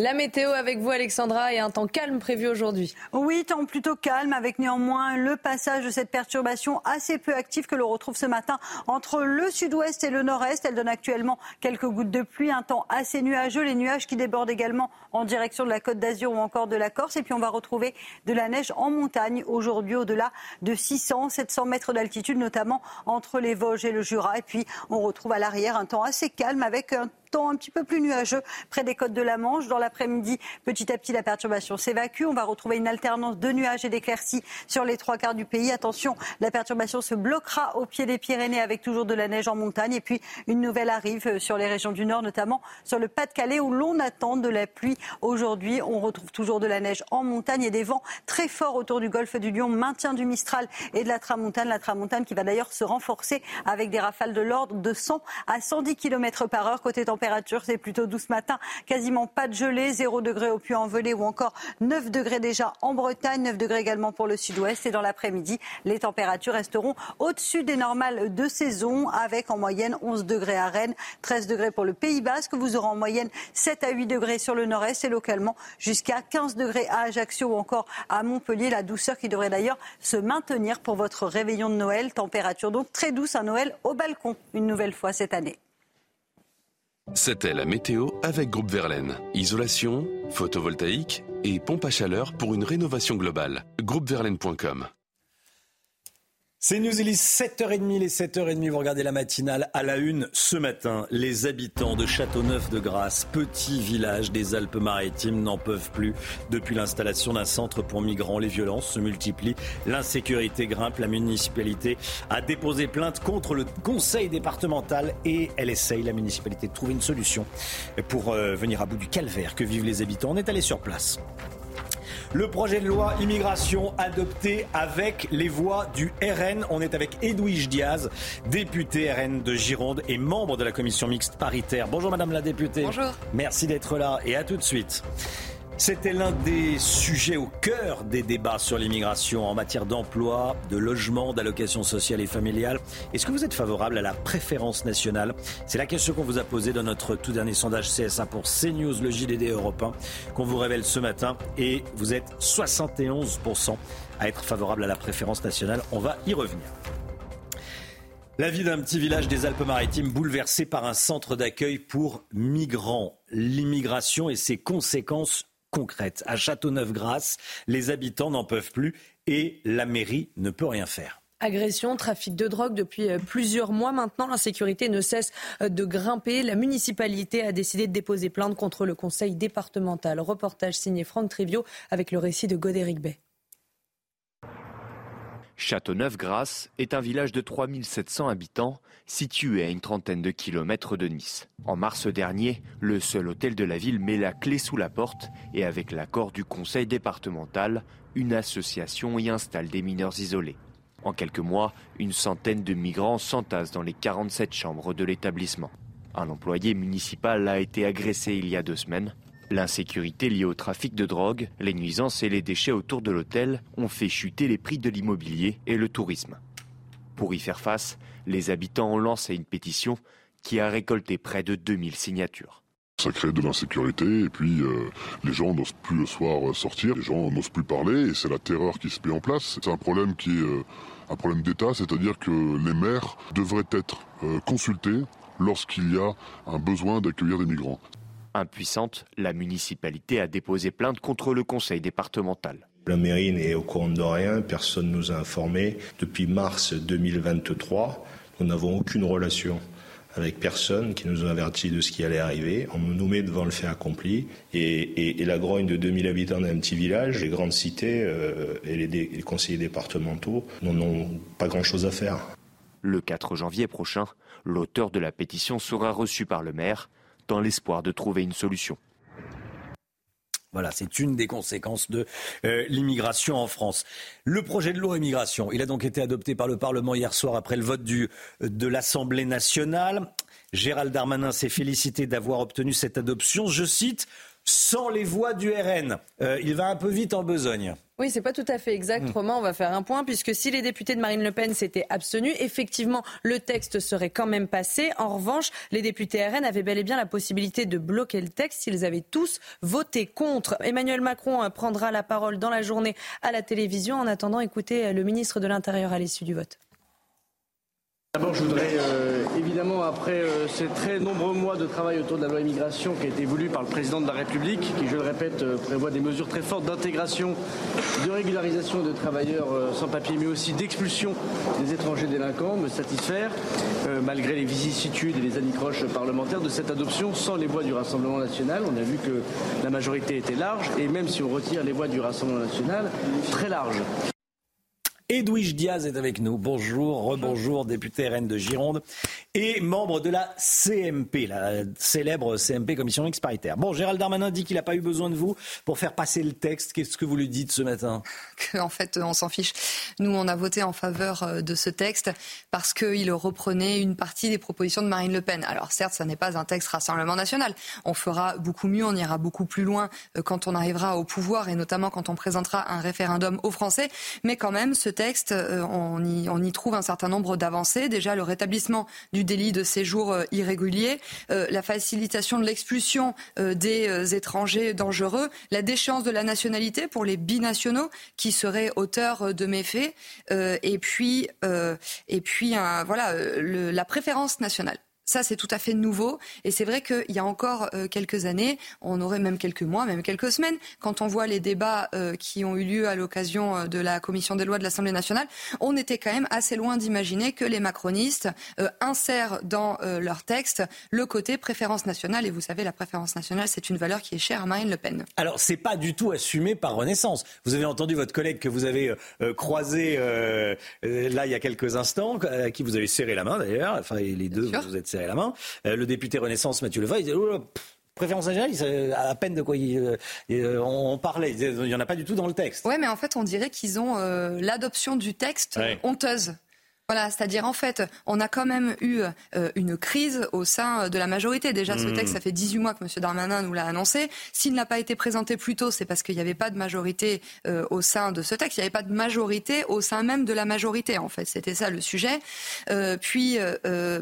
[SPEAKER 5] la météo avec vous, Alexandra, et un temps calme prévu aujourd'hui.
[SPEAKER 22] Oui, temps plutôt calme, avec néanmoins le passage de cette perturbation assez peu active que l'on retrouve ce matin entre le sud-ouest et le nord-est. Elle donne actuellement quelques gouttes de pluie, un temps assez nuageux, les nuages qui débordent également en direction de la côte d'Azur ou encore de la Corse. Et puis on va retrouver de la neige en montagne aujourd'hui au-delà de 600, 700 mètres d'altitude, notamment entre les Vosges et le Jura. Et puis on retrouve à l'arrière un temps assez calme avec un temps un petit peu plus nuageux près des côtes de la Manche. Dans l'après-midi, petit à petit, la perturbation s'évacue. On va retrouver une alternance de nuages et d'éclaircies sur les trois quarts du pays. Attention, la perturbation se bloquera au pied des Pyrénées avec toujours de la neige en montagne. Et puis, une nouvelle arrive sur les régions du Nord, notamment sur le Pas-de-Calais où l'on attend de la pluie aujourd'hui. On retrouve toujours de la neige en montagne et des vents très forts autour du golfe du Lion. Maintien du Mistral et de la Tramontane. La Tramontane qui va d'ailleurs se renforcer avec des rafales de l'ordre de 100 à 110 km par heure. Côté température, c'est plutôt doux ce matin. Quasiment pas de gelée, 0 degré au Puy-en-Velay ou encore 9 degrés déjà en Bretagne, 9 degrés également pour le sud-ouest. Et dans l'après-midi, les températures resteront au-dessus des normales de saison avec en moyenne 11 degrés à Rennes, 13 degrés pour le Pays Basque. Vous aurez en moyenne 7 à 8 degrés sur le nord-est et localement jusqu'à 15 degrés à Ajaccio ou encore à Montpellier. La douceur qui devrait d'ailleurs se maintenir pour votre réveillon de Noël. Température donc très douce à Noël au balcon une nouvelle fois cette année.
[SPEAKER 23] C'était la météo avec Groupe Verlaine. Isolation, photovoltaïque et pompe à chaleur pour une rénovation globale. Groupeverlaine.com
[SPEAKER 4] c'est News, est 7h30, les 7h30, vous regardez la matinale à la une ce matin. Les habitants de Châteauneuf-de-Grasse, petit village des Alpes-Maritimes, n'en peuvent plus. Depuis l'installation d'un centre pour migrants, les violences se multiplient, l'insécurité grimpe, la municipalité a déposé plainte contre le conseil départemental et elle essaye, la municipalité, de trouver une solution pour euh, venir à bout du calvaire que vivent les habitants. On est allé sur place. Le projet de loi immigration adopté avec les voix du RN. On est avec Edwige Diaz, députée RN de Gironde et membre de la commission mixte paritaire. Bonjour Madame la députée.
[SPEAKER 5] Bonjour.
[SPEAKER 4] Merci d'être là et à tout de suite. C'était l'un des sujets au cœur des débats sur l'immigration en matière d'emploi, de logement, d'allocation sociale et familiale. Est-ce que vous êtes favorable à la préférence nationale? C'est la question qu'on vous a posée dans notre tout dernier sondage CSA pour CNews, le JDD européen, qu'on vous révèle ce matin. Et vous êtes 71% à être favorable à la préférence nationale. On va y revenir. La vie d'un petit village des Alpes-Maritimes bouleversé par un centre d'accueil pour migrants. L'immigration et ses conséquences concrète. À Châteauneuf-Grasse, les habitants n'en peuvent plus et la mairie ne peut rien faire.
[SPEAKER 5] Agression, trafic de drogue depuis euh, plusieurs mois maintenant. L'insécurité ne cesse euh, de grimper. La municipalité a décidé de déposer plainte contre le conseil départemental. Reportage signé Franck Trivio avec le récit de Godéric Bay.
[SPEAKER 24] Châteauneuf-Grasse est un village de 3700 habitants situé à une trentaine de kilomètres de Nice. En mars dernier, le seul hôtel de la ville met la clé sous la porte et avec l'accord du conseil départemental, une association y installe des mineurs isolés. En quelques mois, une centaine de migrants s'entassent dans les 47 chambres de l'établissement. Un employé municipal a été agressé il y a deux semaines. L'insécurité liée au trafic de drogue, les nuisances et les déchets autour de l'hôtel ont fait chuter les prix de l'immobilier et le tourisme. Pour y faire face, les habitants ont lancé une pétition qui a récolté près de 2000 signatures.
[SPEAKER 38] Ça crée de l'insécurité et puis euh, les gens n'osent plus le soir sortir, les gens n'osent plus parler et c'est la terreur qui se met en place. C'est un problème qui est euh, un problème d'État, c'est-à-dire que les maires devraient être euh, consultés lorsqu'il y a un besoin d'accueillir des migrants.
[SPEAKER 24] Impuissante, la municipalité a déposé plainte contre le conseil départemental.
[SPEAKER 39] La mairie n'est au courant de rien, personne ne nous a informés. Depuis mars 2023, nous n'avons aucune relation avec personne qui nous a averti de ce qui allait arriver. On nous met devant le fait accompli. Et, la grogne de 2000 habitants d'un petit village, les grandes cités euh, et les, les conseillers départementaux n'en ont pas grand-chose à faire.
[SPEAKER 24] Le 4 janvier prochain, l'auteur de la pétition sera reçu par le maire dans l'espoir de trouver une solution.
[SPEAKER 4] Voilà, c'est une des conséquences de euh, l'immigration en France. Le projet de loi immigration, il a donc été adopté par le Parlement hier soir après le vote de l'Assemblée nationale. Gérald Darmanin s'est félicité d'avoir obtenu cette adoption, je cite, sans les voix du RN. Euh, il va un peu vite en besogne.
[SPEAKER 5] Oui, c'est pas tout à fait exact. Hmm. Romain, on va faire un point, puisque si les députés de Marine Le Pen s'étaient abstenus, effectivement, le texte serait quand même passé. En revanche, les députés RN avaient bel et bien la possibilité de bloquer le texte s'ils avaient tous voté contre. Emmanuel Macron euh, prendra la parole dans la journée à la télévision. En attendant, écoutez euh, le ministre de l'Intérieur à l'issue du vote.
[SPEAKER 8] D'abord, je voudrais euh, évidemment, après euh, ces très nombreux mois de travail autour de la loi immigration qui a été voulue par le président de la République, qui, je le répète, euh, prévoit des mesures très fortes d'intégration, de régularisation de travailleurs sans papier, mais aussi d'expulsion des étrangers délinquants, me satisfaire, malgré les vicissitudes et les anicroches parlementaires, de cette adoption sans les voix du Rassemblement national. On a vu que la majorité était large, et même si on retire les voix du Rassemblement national, très large.
[SPEAKER 4] Edwige Diaz est avec nous. Bonjour, rebonjour, député RN de Gironde et membre de la CMP, la célèbre CMP, Commission Mixte Paritaire. Bon, Gérald Darmanin dit qu'il n'a pas eu besoin de vous pour faire passer le texte. Qu'est-ce que vous lui dites ce matin?
[SPEAKER 40] En fait, on s'en fiche. Nous, on a voté en faveur euh, de ce texte parce qu'il reprenait une partie des propositions de Marine Le Pen. Alors certes, ça n'est pas un texte Rassemblement national. On fera beaucoup mieux, on ira beaucoup plus loin euh, quand on arrivera au pouvoir et notamment quand on présentera un référendum aux Français. Mais quand même, ce euh, on y, trouve un certain nombre d'avancées. Déjà, le rétablissement du délit de séjour euh, irrégulier, euh, la facilitation de l'expulsion des étrangers dangereux, la déchéance de la nationalité pour les binationaux qui seraient auteurs de méfaits, et puis, et puis voilà, la préférence nationale. Ça, c'est tout à fait nouveau. Et c'est vrai qu'il y a encore euh, quelques années, on aurait même quelques mois, même quelques semaines, quand on voit les débats euh, qui ont eu lieu à l'occasion euh, de la commission des lois de l'Assemblée nationale, on était quand même assez loin d'imaginer que les macronistes insèrent dans leur texte le côté préférence nationale. Et vous savez, la préférence nationale, c'est une valeur qui est chère à Marine Le Pen.
[SPEAKER 4] Alors, c'est pas du tout assumé par Renaissance. Vous avez entendu votre collègue que vous avez croisé là il y a quelques instants, à qui vous avez serré la main d'ailleurs. Enfin, les deux, vous vous êtes serré la main. Euh, le député Renaissance, Mathieu Leval, il disait oh, préférence nationale, à peine de quoi euh, euh, on, parlait. Il n'y en a pas du tout dans le texte.
[SPEAKER 40] Oui, mais en fait, on dirait qu'ils ont l'adoption du texte honteuse. Voilà, c'est-à-dire en fait, on a quand même eu euh, une crise au sein de la majorité. Déjà, ce
[SPEAKER 4] Mmh.
[SPEAKER 40] texte, ça fait 18 mois que M. Darmanin nous l'a annoncé. S'il n'a pas été présenté plus tôt, c'est parce qu'il n'y avait pas de majorité euh, au sein de ce texte. Il n'y avait pas de majorité au sein même de la majorité, en fait. C'était ça le sujet. Euh, puis, euh,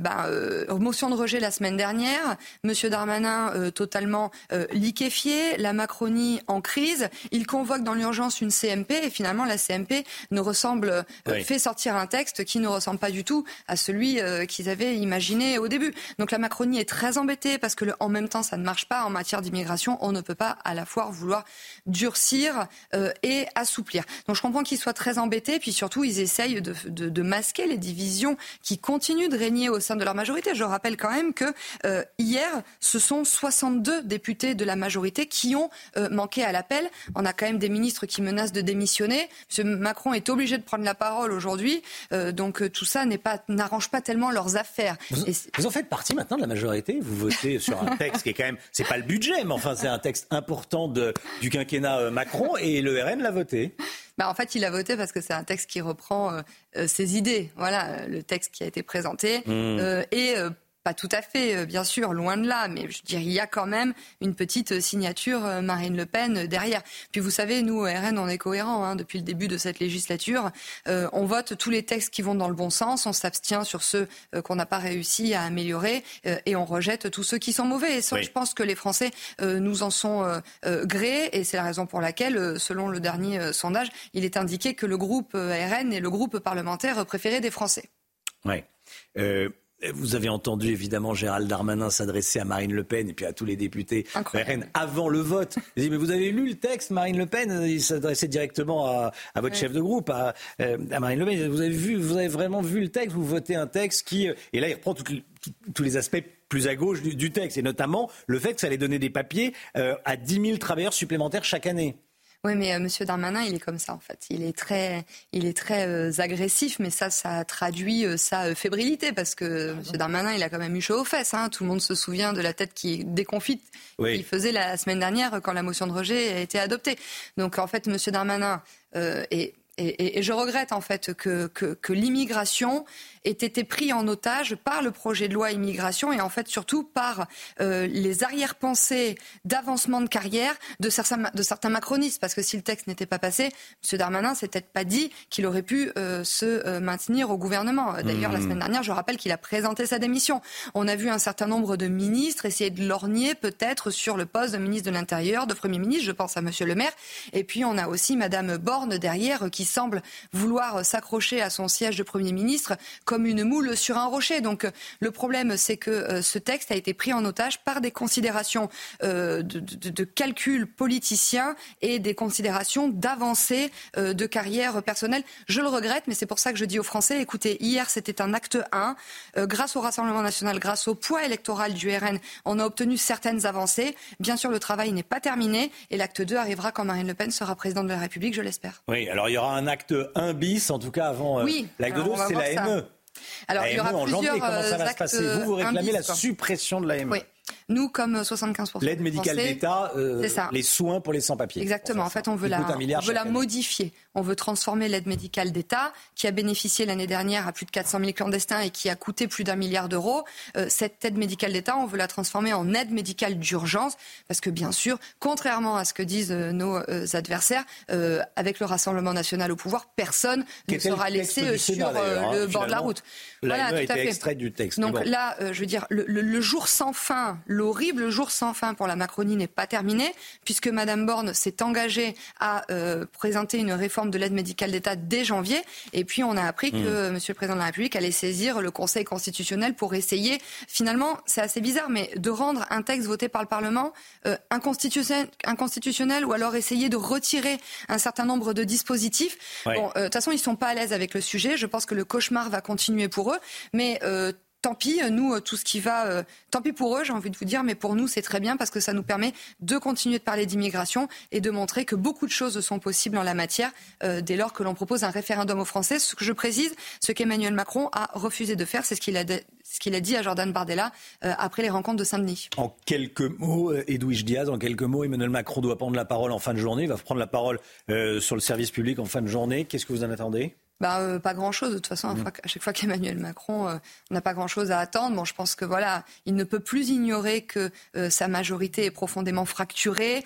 [SPEAKER 40] motion de rejet la semaine dernière. M. Darmanin totalement liquéfié, la Macronie en crise. Il convoque dans l'urgence une CMP et finalement la CMP ne ressemble,
[SPEAKER 4] Oui.
[SPEAKER 40] fait sortir un texte qui ne ressemble pas du tout à celui euh, qu'ils avaient imaginé au début. Donc la Macronie est très embêtée parce que en même temps ça ne marche pas en matière d'immigration. On ne peut pas à la fois vouloir durcir euh, et assouplir. Donc je comprends qu'ils soient très embêtés, puis surtout ils essayent de, de- de masquer les divisions qui continuent de régner au sein de leur majorité. Je rappelle quand même que euh, hier, ce sont 62 députés de la majorité qui ont euh, manqué à l'appel. On a quand même des ministres qui menacent de démissionner. M. Macron est obligé de prendre la parole aujourd'hui, donc tout ça n'est pas n'arrange pas tellement leurs affaires.
[SPEAKER 4] Vous,
[SPEAKER 40] Et c'est-
[SPEAKER 4] vous en faites partie maintenant de la majorité? Vous votez sur un texte qui est quand même, c'est pas le budget, mais enfin c'est un texte important de, du quinquennat euh, Macron et le RN l'a voté.
[SPEAKER 40] Bah, en fait, il a voté parce que c'est un texte qui reprend euh, euh, ses idées. Voilà, le texte qui a été présenté.
[SPEAKER 4] Mmh.
[SPEAKER 40] Euh, et euh, pas tout à fait, euh, bien sûr, loin de là, mais je dirais, il y a quand même une petite euh, signature euh, Marine Le Pen derrière. Puis vous savez, nous, au RN, on est cohérents hein, depuis le début de cette législature. Euh, on vote tous les textes qui vont dans le bon sens, on s'abstient sur ceux euh, qu'on n'a pas réussi à améliorer euh, et on rejette tous ceux qui sont mauvais. Et ça,
[SPEAKER 4] Oui.
[SPEAKER 40] je pense que les Français euh, nous en sont grés et c'est la raison pour laquelle, selon le dernier sondage, il est indiqué que le groupe RN est le groupe parlementaire préféré des Français.
[SPEAKER 4] Ouais. Euh, vous avez entendu évidemment Gérald Darmanin s'adresser à Marine Le Pen et puis à tous les députés RN avant le vote. Il dit, mais vous avez lu le texte, Marine Le Pen? Il s'adressait directement à, à votre
[SPEAKER 40] Ouais.
[SPEAKER 4] chef de groupe, à, euh, à Marine Le Pen. Vous avez vu, vous avez vraiment vu le texte? Vous votez un texte qui euh, et là il reprend tout- tous les aspects plus à gauche du, du texte et notamment le fait que ça allait donner des papiers euh, à 10 000 travailleurs supplémentaires chaque année.
[SPEAKER 40] Oui, mais euh, Monsieur Darmanin, il est comme ça en fait. Il est très, il est très euh, agressif, mais ça, ça traduit euh, sa euh, fébrilité parce que Monsieur Darmanin, il a quand même eu chaud aux fesses. Hein. Tout le monde se souvient de la tête qui déconfite
[SPEAKER 4] Oui.
[SPEAKER 40] qu'il faisait la semaine dernière quand la motion de rejet a été adoptée. Donc en fait, Monsieur Darmanin euh, est et, et- et je regrette en fait que, que, que l'immigration ait été pris en otage par le projet de loi immigration et en fait surtout par euh, les arrière-pensées d'avancement de carrière de certains, de certains macronistes. Parce que si le texte n'était pas passé, M. Darmanin s'est peut-être pas dit qu'il aurait pu euh, se euh, maintenir au gouvernement. D'ailleurs, la
[SPEAKER 4] Mmh.
[SPEAKER 40] semaine dernière, je rappelle qu'il a présenté sa démission. On a vu un certain nombre de ministres essayer de lorgner peut-être sur le poste de ministre de l'Intérieur, de Premier ministre, je pense à M. Le Maire. Et puis on a aussi Madame Borne derrière qui semble vouloir s'accrocher à son siège de Premier ministre comme une moule sur un rocher. Donc euh, le problème, c'est que euh, ce texte a été pris en otage par des considérations euh, de, de, de calcul politicien et des considérations d'avancée de carrière personnelle. Je le regrette, mais c'est pour ça que je dis aux Français, écoutez, hier c'était un acte 1. Euh, grâce au Rassemblement national, grâce au poids électoral du RN, on a obtenu certaines avancées. Bien sûr, le travail n'est pas terminé et l'acte 2 arrivera quand Marine Le Pen sera présidente de la République, je l'espère.
[SPEAKER 4] Oui, alors il y aura acte 1 bis, en tout cas avant euh,
[SPEAKER 40] Oui,
[SPEAKER 4] l'acte 2,
[SPEAKER 40] alors on va
[SPEAKER 4] c'est la
[SPEAKER 40] ça.
[SPEAKER 4] ME.
[SPEAKER 40] Alors,
[SPEAKER 4] la
[SPEAKER 40] il y aura
[SPEAKER 4] ME en janvier,
[SPEAKER 40] plusieurs,
[SPEAKER 4] comment ça
[SPEAKER 40] euh,
[SPEAKER 4] va se passer? Vous, vous réclamez
[SPEAKER 40] indices,
[SPEAKER 4] la suppression de la ME.
[SPEAKER 40] Oui. Nous, comme 75%
[SPEAKER 4] L'aide
[SPEAKER 40] des
[SPEAKER 4] médicale d'État, euh, les soins pour les sans-papiers.
[SPEAKER 40] Exactement. En fait, on veut la, on veut la modifier. On veut transformer l'aide médicale d'État, qui a bénéficié l'année dernière à plus de 400 000 clandestins et qui a coûté plus d'un milliard d'euros. Euh, cette aide médicale d'État, on veut la transformer en aide médicale d'urgence, parce que bien sûr, contrairement à ce que disent euh, nos euh, adversaires, euh, avec le Rassemblement national au pouvoir, personne ne sera laissé euh,
[SPEAKER 4] Sénat,
[SPEAKER 40] sur euh,
[SPEAKER 4] hein,
[SPEAKER 40] le bord de la route. Voilà, tout à fait.
[SPEAKER 4] extraite du texte.
[SPEAKER 40] Donc
[SPEAKER 4] bon.
[SPEAKER 40] là, euh, je veux dire, le, le- le jour sans fin, l'horrible jour sans fin pour la Macronie n'est pas terminé, puisque Madame Borne s'est engagée à euh, présenter une réforme de l'aide médicale d'État dès janvier. Et puis on a appris que
[SPEAKER 4] Hmm.
[SPEAKER 40] Monsieur le Président de la République allait saisir le Conseil constitutionnel pour essayer, finalement, c'est assez bizarre, mais de rendre un texte voté par le Parlement euh, inconstitutionnel, inconstitutionnel, ou alors essayer de retirer un certain nombre de dispositifs.
[SPEAKER 4] Ouais.
[SPEAKER 40] Bon, euh, de toute façon, ils sont pas à l'aise avec le sujet. Je pense que le cauchemar va continuer pour eux, mais euh, Tant pis, nous, euh, tout ce qui va, euh, tant pis pour eux, j'ai envie de vous dire, mais pour nous, c'est très bien parce que ça nous permet de continuer de parler d'immigration et de montrer que beaucoup de choses sont possibles en la matière euh, dès lors que l'on propose un référendum aux Français. Ce que je précise, ce qu'Emmanuel Macron a refusé de faire, c'est ce qu'il a, ce qu'il a dit à Jordan Bardella euh, après les rencontres de Saint-Denis.
[SPEAKER 4] En quelques mots, euh, Edwige Diaz, en quelques mots, Emmanuel Macron doit prendre la parole en fin de journée. Il va prendre la parole euh, sur le service public en fin de journée. Qu'est-ce que vous en attendez?
[SPEAKER 40] Bah, euh, Pas grand-chose. De toute façon, mmh. à chaque fois qu'Emmanuel Macron, euh, n'a pas grand-chose à attendre. Bon, je pense que voilà, il ne peut plus ignorer que euh, sa majorité est profondément fracturée,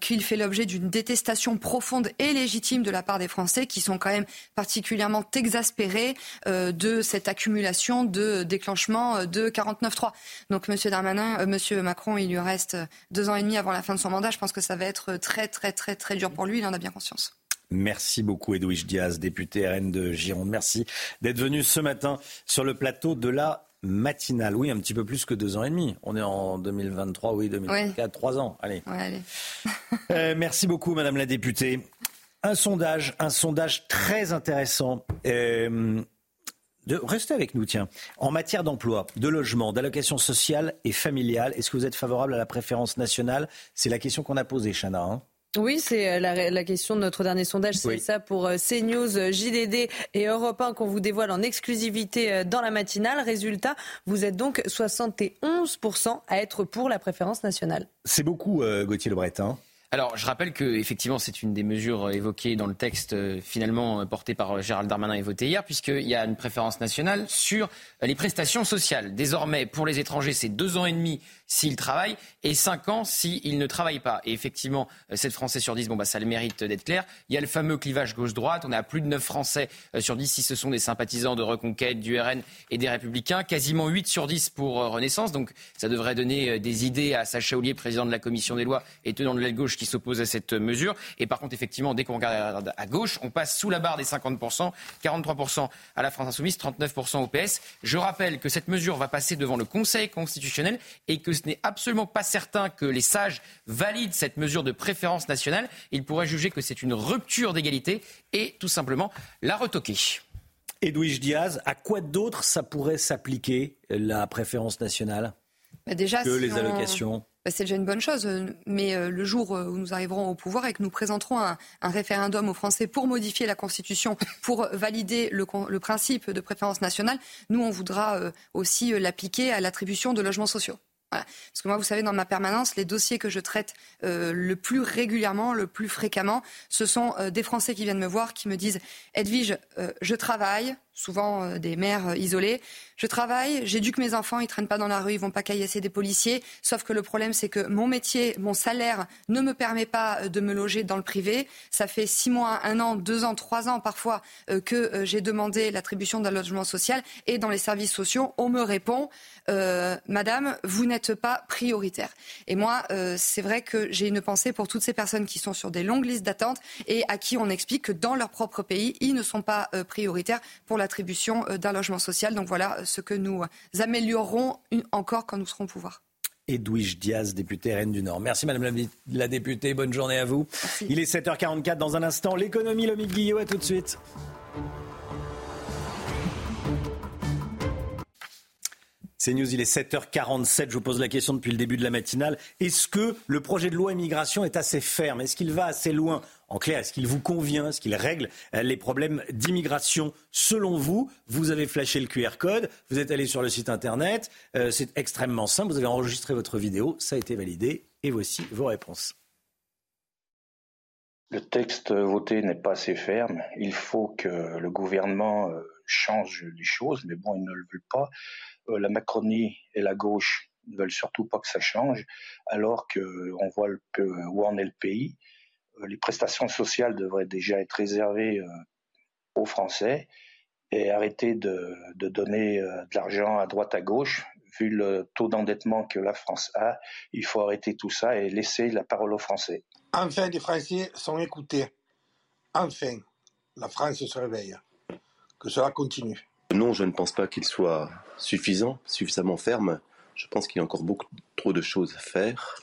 [SPEAKER 40] qu'il fait l'objet d'une détestation profonde et légitime de la part des Français, qui sont quand même particulièrement exaspérés de cette accumulation de déclenchement de 49-3. Donc, Monsieur Darmanin, Monsieur Macron, il lui reste deux ans et demi avant la fin de son mandat. Je pense que ça va être très, très, très, très dur pour lui. Il en a bien conscience.
[SPEAKER 4] Merci beaucoup Edwige Diaz, député RN de Gironde. Merci d'être venu ce matin sur le plateau de la matinale. Oui, un petit peu plus que deux ans et demi. On est en 2023, oui, 2024, trois ans. Allez. Euh, merci beaucoup Madame la députée. Un sondage, un sondage très intéressant. Euh, de, restez avec nous, tiens. En matière d'emploi, de logement, d'allocation sociale et familiale, est-ce que vous êtes favorable à la préférence nationale? C'est la question qu'on a posée, Chana. Hein
[SPEAKER 5] oui, c'est euh, la, question de notre dernier sondage. C'est ça pour euh, CNews, euh, JDD et Europe 1 qu'on vous dévoile en exclusivité dans la matinale. Résultat, vous êtes donc 71% à être pour la préférence nationale.
[SPEAKER 4] C'est beaucoup, Gauthier Lebret.
[SPEAKER 12] Alors, je rappelle que effectivement, c'est une des mesures évoquées dans le texte finalement porté par Gérald Darmanin et voté hier, puisqu'il y a une préférence nationale sur les prestations sociales. Désormais, pour les étrangers, c'est deux ans et demi s'ils travaillent et 5 ans s'ils ne travaillent pas. Et effectivement, 7 euh, Français sur 10, bon, bah, ça le mérite d'être clair. Il y a le fameux clivage gauche-droite. On a plus de 9 Français euh, sur 10 si ce sont des sympathisants de Reconquête, du RN et des Républicains. Quasiment 8 sur 10 pour euh, Renaissance. Donc ça devrait donner des idées à Sacha Oulier, président de la commission des lois et tenant de l'aile gauche qui s'oppose à cette mesure. Et par contre, effectivement, dès qu'on regarde à gauche, on passe sous la barre des 50%, 43% à la France Insoumise, 39% au PS. Je rappelle que cette mesure va passer devant le Conseil constitutionnel et que ce n'est absolument pas certain que les sages valident cette mesure de préférence nationale. Ils pourraient juger que c'est une rupture d'égalité et tout simplement la retoquer.
[SPEAKER 4] Edwige Diaz, à quoi d'autre ça pourrait s'appliquer, la préférence nationale?
[SPEAKER 40] Bah, déjà,
[SPEAKER 4] Que les allocations
[SPEAKER 40] bah, c'est déjà une bonne chose. Mais euh, le jour euh, où nous arriverons au pouvoir et que nous présenterons un, référendum aux Français pour modifier la Constitution, pour valider le, principe de préférence nationale, nous, on voudra euh, aussi l'appliquer à l'attribution de logements sociaux. Parce que moi, vous savez, dans ma permanence, les dossiers que je traite euh, le plus régulièrement, le plus fréquemment, ce sont euh, des Français qui viennent me voir, qui me disent Edwige, euh, je travaille, souvent des mères isolées, je travaille, j'éduque mes enfants, ils traînent pas dans la rue, ils vont pas caillasser des policiers. Sauf que le problème, c'est que mon métier, mon salaire ne me permet pas de me loger dans le privé. Ça fait six mois, un an, deux ans, trois ans parfois que j'ai demandé l'attribution d'un logement social. Et dans les services sociaux, on me répond Madame, vous n'êtes pas prioritaire. Et moi, euh, c'est vrai que j'ai une pensée pour toutes ces personnes qui sont sur des longues listes d'attente et à qui on explique que dans leur propre pays, ils ne sont pas euh, prioritaires pour l'attribution euh, d'un logement social. Donc voilà ce que nous améliorerons encore quand nous serons au pouvoir.
[SPEAKER 4] Edwige Diaz, députée RN du Nord. Merci Madame la, députée, bonne journée à vous. Il est 7h44 dans un instant. L'économie, Lomique Guillot, à tout de suite. C'est News, il est 7h47. Je vous pose la question depuis le début de la matinale. Est-ce que le projet de loi immigration est assez ferme? Est-ce qu'il va assez loin? En clair, est-ce qu'il vous convient Est-ce qu'il règle euh, les problèmes d'immigration Selon vous, vous avez flashé le QR code, vous êtes allé sur le site internet, euh, c'est extrêmement simple, vous avez enregistré votre vidéo, ça a été validé, et voici vos réponses.
[SPEAKER 41] Le texte voté n'est pas assez ferme. Il faut que le gouvernement euh, change les choses, mais bon, ils ne le veulent pas. La Macronie et la gauche ne veulent surtout pas que ça change, alors qu'on voit où en est le pays. Euh, les prestations sociales devraient déjà être réservées euh, aux Français et arrêter de, donner de l'argent à droite à gauche. Vu le taux d'endettement que la France a, il faut arrêter tout ça et laisser la parole aux Français.
[SPEAKER 42] Enfin, les Français sont écoutés. Enfin, la France se réveille. Que cela continue.
[SPEAKER 43] Non, je ne pense pas qu'il soit suffisant, suffisamment ferme. Je pense qu'il y a encore beaucoup trop de choses à faire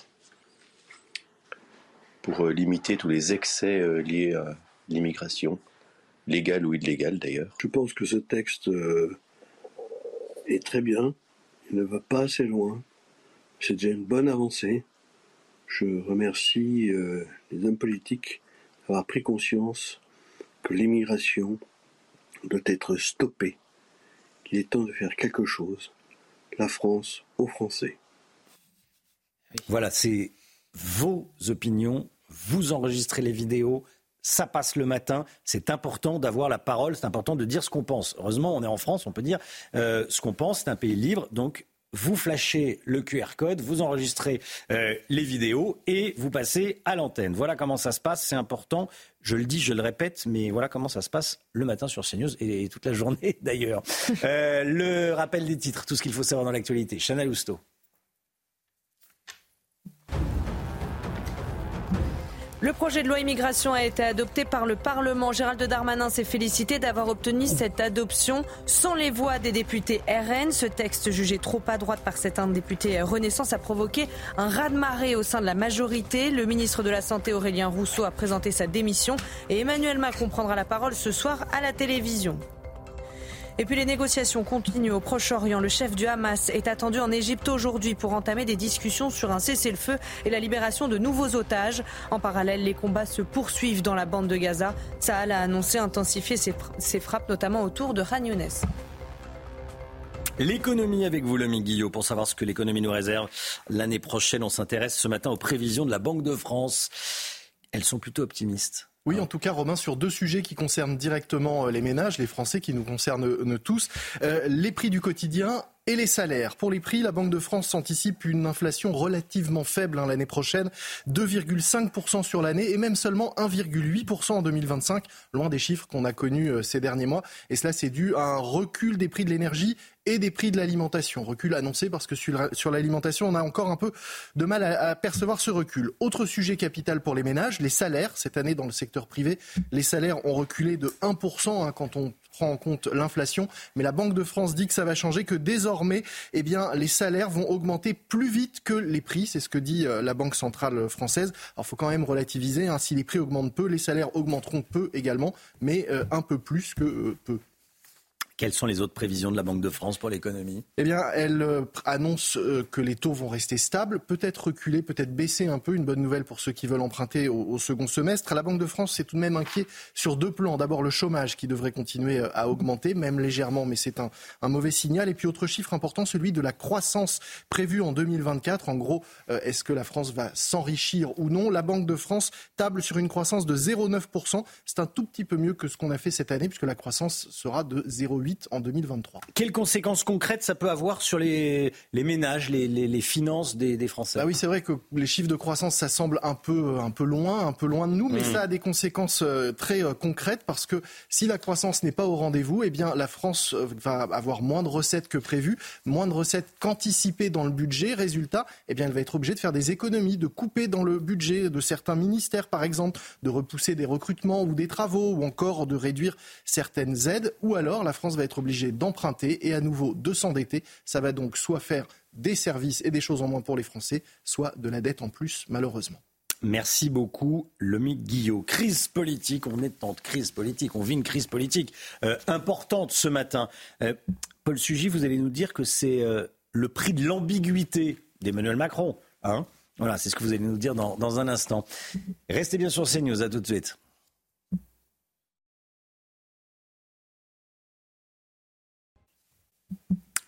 [SPEAKER 43] pour euh, limiter tous les excès euh, liés à l'immigration, légale ou illégale d'ailleurs.
[SPEAKER 44] Je pense que ce texte euh, est très bien, il ne va pas assez loin, c'est déjà une bonne avancée. Je remercie les hommes politiques d'avoir pris conscience que l'immigration doit être stoppée il est temps de faire quelque chose. La France aux Français.
[SPEAKER 4] Voilà, c'est vos opinions. Vous enregistrez les vidéos. ça passe le matin. C'est important d'avoir la parole, c'est important de dire ce qu'on pense. Heureusement, on est en France, on peut dire euh, ce qu'on pense, c'est un pays libre, donc vous flashez le QR code, vous enregistrez euh, les vidéos et vous passez à l'antenne. Voilà comment ça se passe, c'est important. Je le dis, je le répète, mais voilà comment ça se passe le matin sur CNews et, toute la journée d'ailleurs. Euh, le rappel des titres, tout ce qu'il faut savoir dans l'actualité. Chanel Housteau.
[SPEAKER 5] Le projet de loi immigration a été adopté par le Parlement. Gérald Darmanin s'est félicité d'avoir obtenu cette adoption sans les voix des députés RN. Ce texte jugé trop à droite par certains députés Renaissance a provoqué un raz-de-marée au sein de la majorité. Le ministre de la Santé Aurélien Rousseau a présenté sa démission et Emmanuel Macron prendra la parole ce soir à la télévision. Et puis les négociations continuent au Proche-Orient. Le chef du Hamas est attendu en Égypte aujourd'hui pour entamer des discussions sur un cessez-le-feu et la libération de nouveaux otages. En parallèle, les combats se poursuivent dans la bande de Gaza. Saal a annoncé intensifier ses, frappes, notamment autour de Khan
[SPEAKER 4] L'économie avec vous, Lomi Guillot, pour savoir ce que l'économie nous réserve. L'année prochaine, on s'intéresse ce matin aux prévisions de la Banque de France. Elles sont plutôt optimistes.
[SPEAKER 20] Oui, en tout cas, Romain, sur deux sujets qui concernent directement euh, les ménages, les Français, qui nous concernent euh, tous. Euh, les prix du quotidien et les salaires. Pour les prix, la Banque de France anticipe une inflation relativement faible hein, l'année prochaine, 2,5% sur l'année et même seulement 1,8% en 2025, loin des chiffres qu'on a connus ces derniers mois. Et cela, c'est dû à un recul des prix de l'énergie et des prix de l'alimentation. Recul annoncé parce que sur l'alimentation, on a encore un peu de mal à, percevoir ce recul. Autre sujet capital pour les ménages, les salaires. Cette année, dans le secteur privé, les salaires ont reculé de 1% hein, quand on prend en compte l'inflation. Mais la Banque de France dit que ça va changer, que désormais, eh bien, les salaires vont augmenter plus vite que les prix. C'est ce que dit euh, la Banque centrale française. Alors, il faut quand même relativiser. Hein. Si les prix augmentent peu, les salaires augmenteront peu également, mais euh, un peu plus que euh, peu.
[SPEAKER 4] Quelles sont les autres prévisions de la Banque de France pour l'économie?
[SPEAKER 20] Eh bien, elle euh, annonce euh, que les taux vont rester stables, peut-être reculer, peut-être baisser un peu. Une bonne nouvelle pour ceux qui veulent emprunter au, second semestre. La Banque de France c'est tout de même inquiet sur deux plans. D'abord, le chômage qui devrait continuer euh, à augmenter, même légèrement, mais c'est un, un, mauvais signal. Et puis, autre chiffre important, celui de la croissance prévue en 2024. En gros, est-ce que la France va s'enrichir ou non? La Banque de France table sur une croissance de 0,9%. C'est un tout petit peu mieux que ce qu'on a fait cette année, puisque la croissance sera de 0,8% en 2023.
[SPEAKER 4] Quelles conséquences concrètes ça peut avoir sur les, les ménages, les, les, finances des, des Français?
[SPEAKER 20] Bah Oui, c'est vrai que les chiffres de croissance, ça semble un peu, un peu loin, un peu loin de nous, mais mmh. ça a des conséquences euh, très euh, concrètes parce que si la croissance n'est pas au rendez-vous, eh bien la France euh, va avoir moins de recettes que prévu, moins de recettes qu'anticipées dans le budget. Résultat, eh bien elle va être obligée de faire des économies, de couper dans le budget de certains ministères, par exemple, de repousser des recrutements ou des travaux, ou encore de réduire certaines aides, ou alors la France va être obligé d'emprunter et à nouveau de s'endetter. Ça va donc soit faire des services et des choses en moins pour les Français, soit de la dette en plus, malheureusement.
[SPEAKER 4] Merci beaucoup, Lomi Guillot. Crise politique, on est en crise politique, on vit une crise politique euh, importante ce matin. Euh, Paul Sugy, vous allez nous dire que c'est euh, le prix de l'ambiguïté d'Emmanuel Macron. Hein? Voilà, c'est ce que vous allez nous dire dans, dans un instant. Restez bien sur CNews, à tout de suite.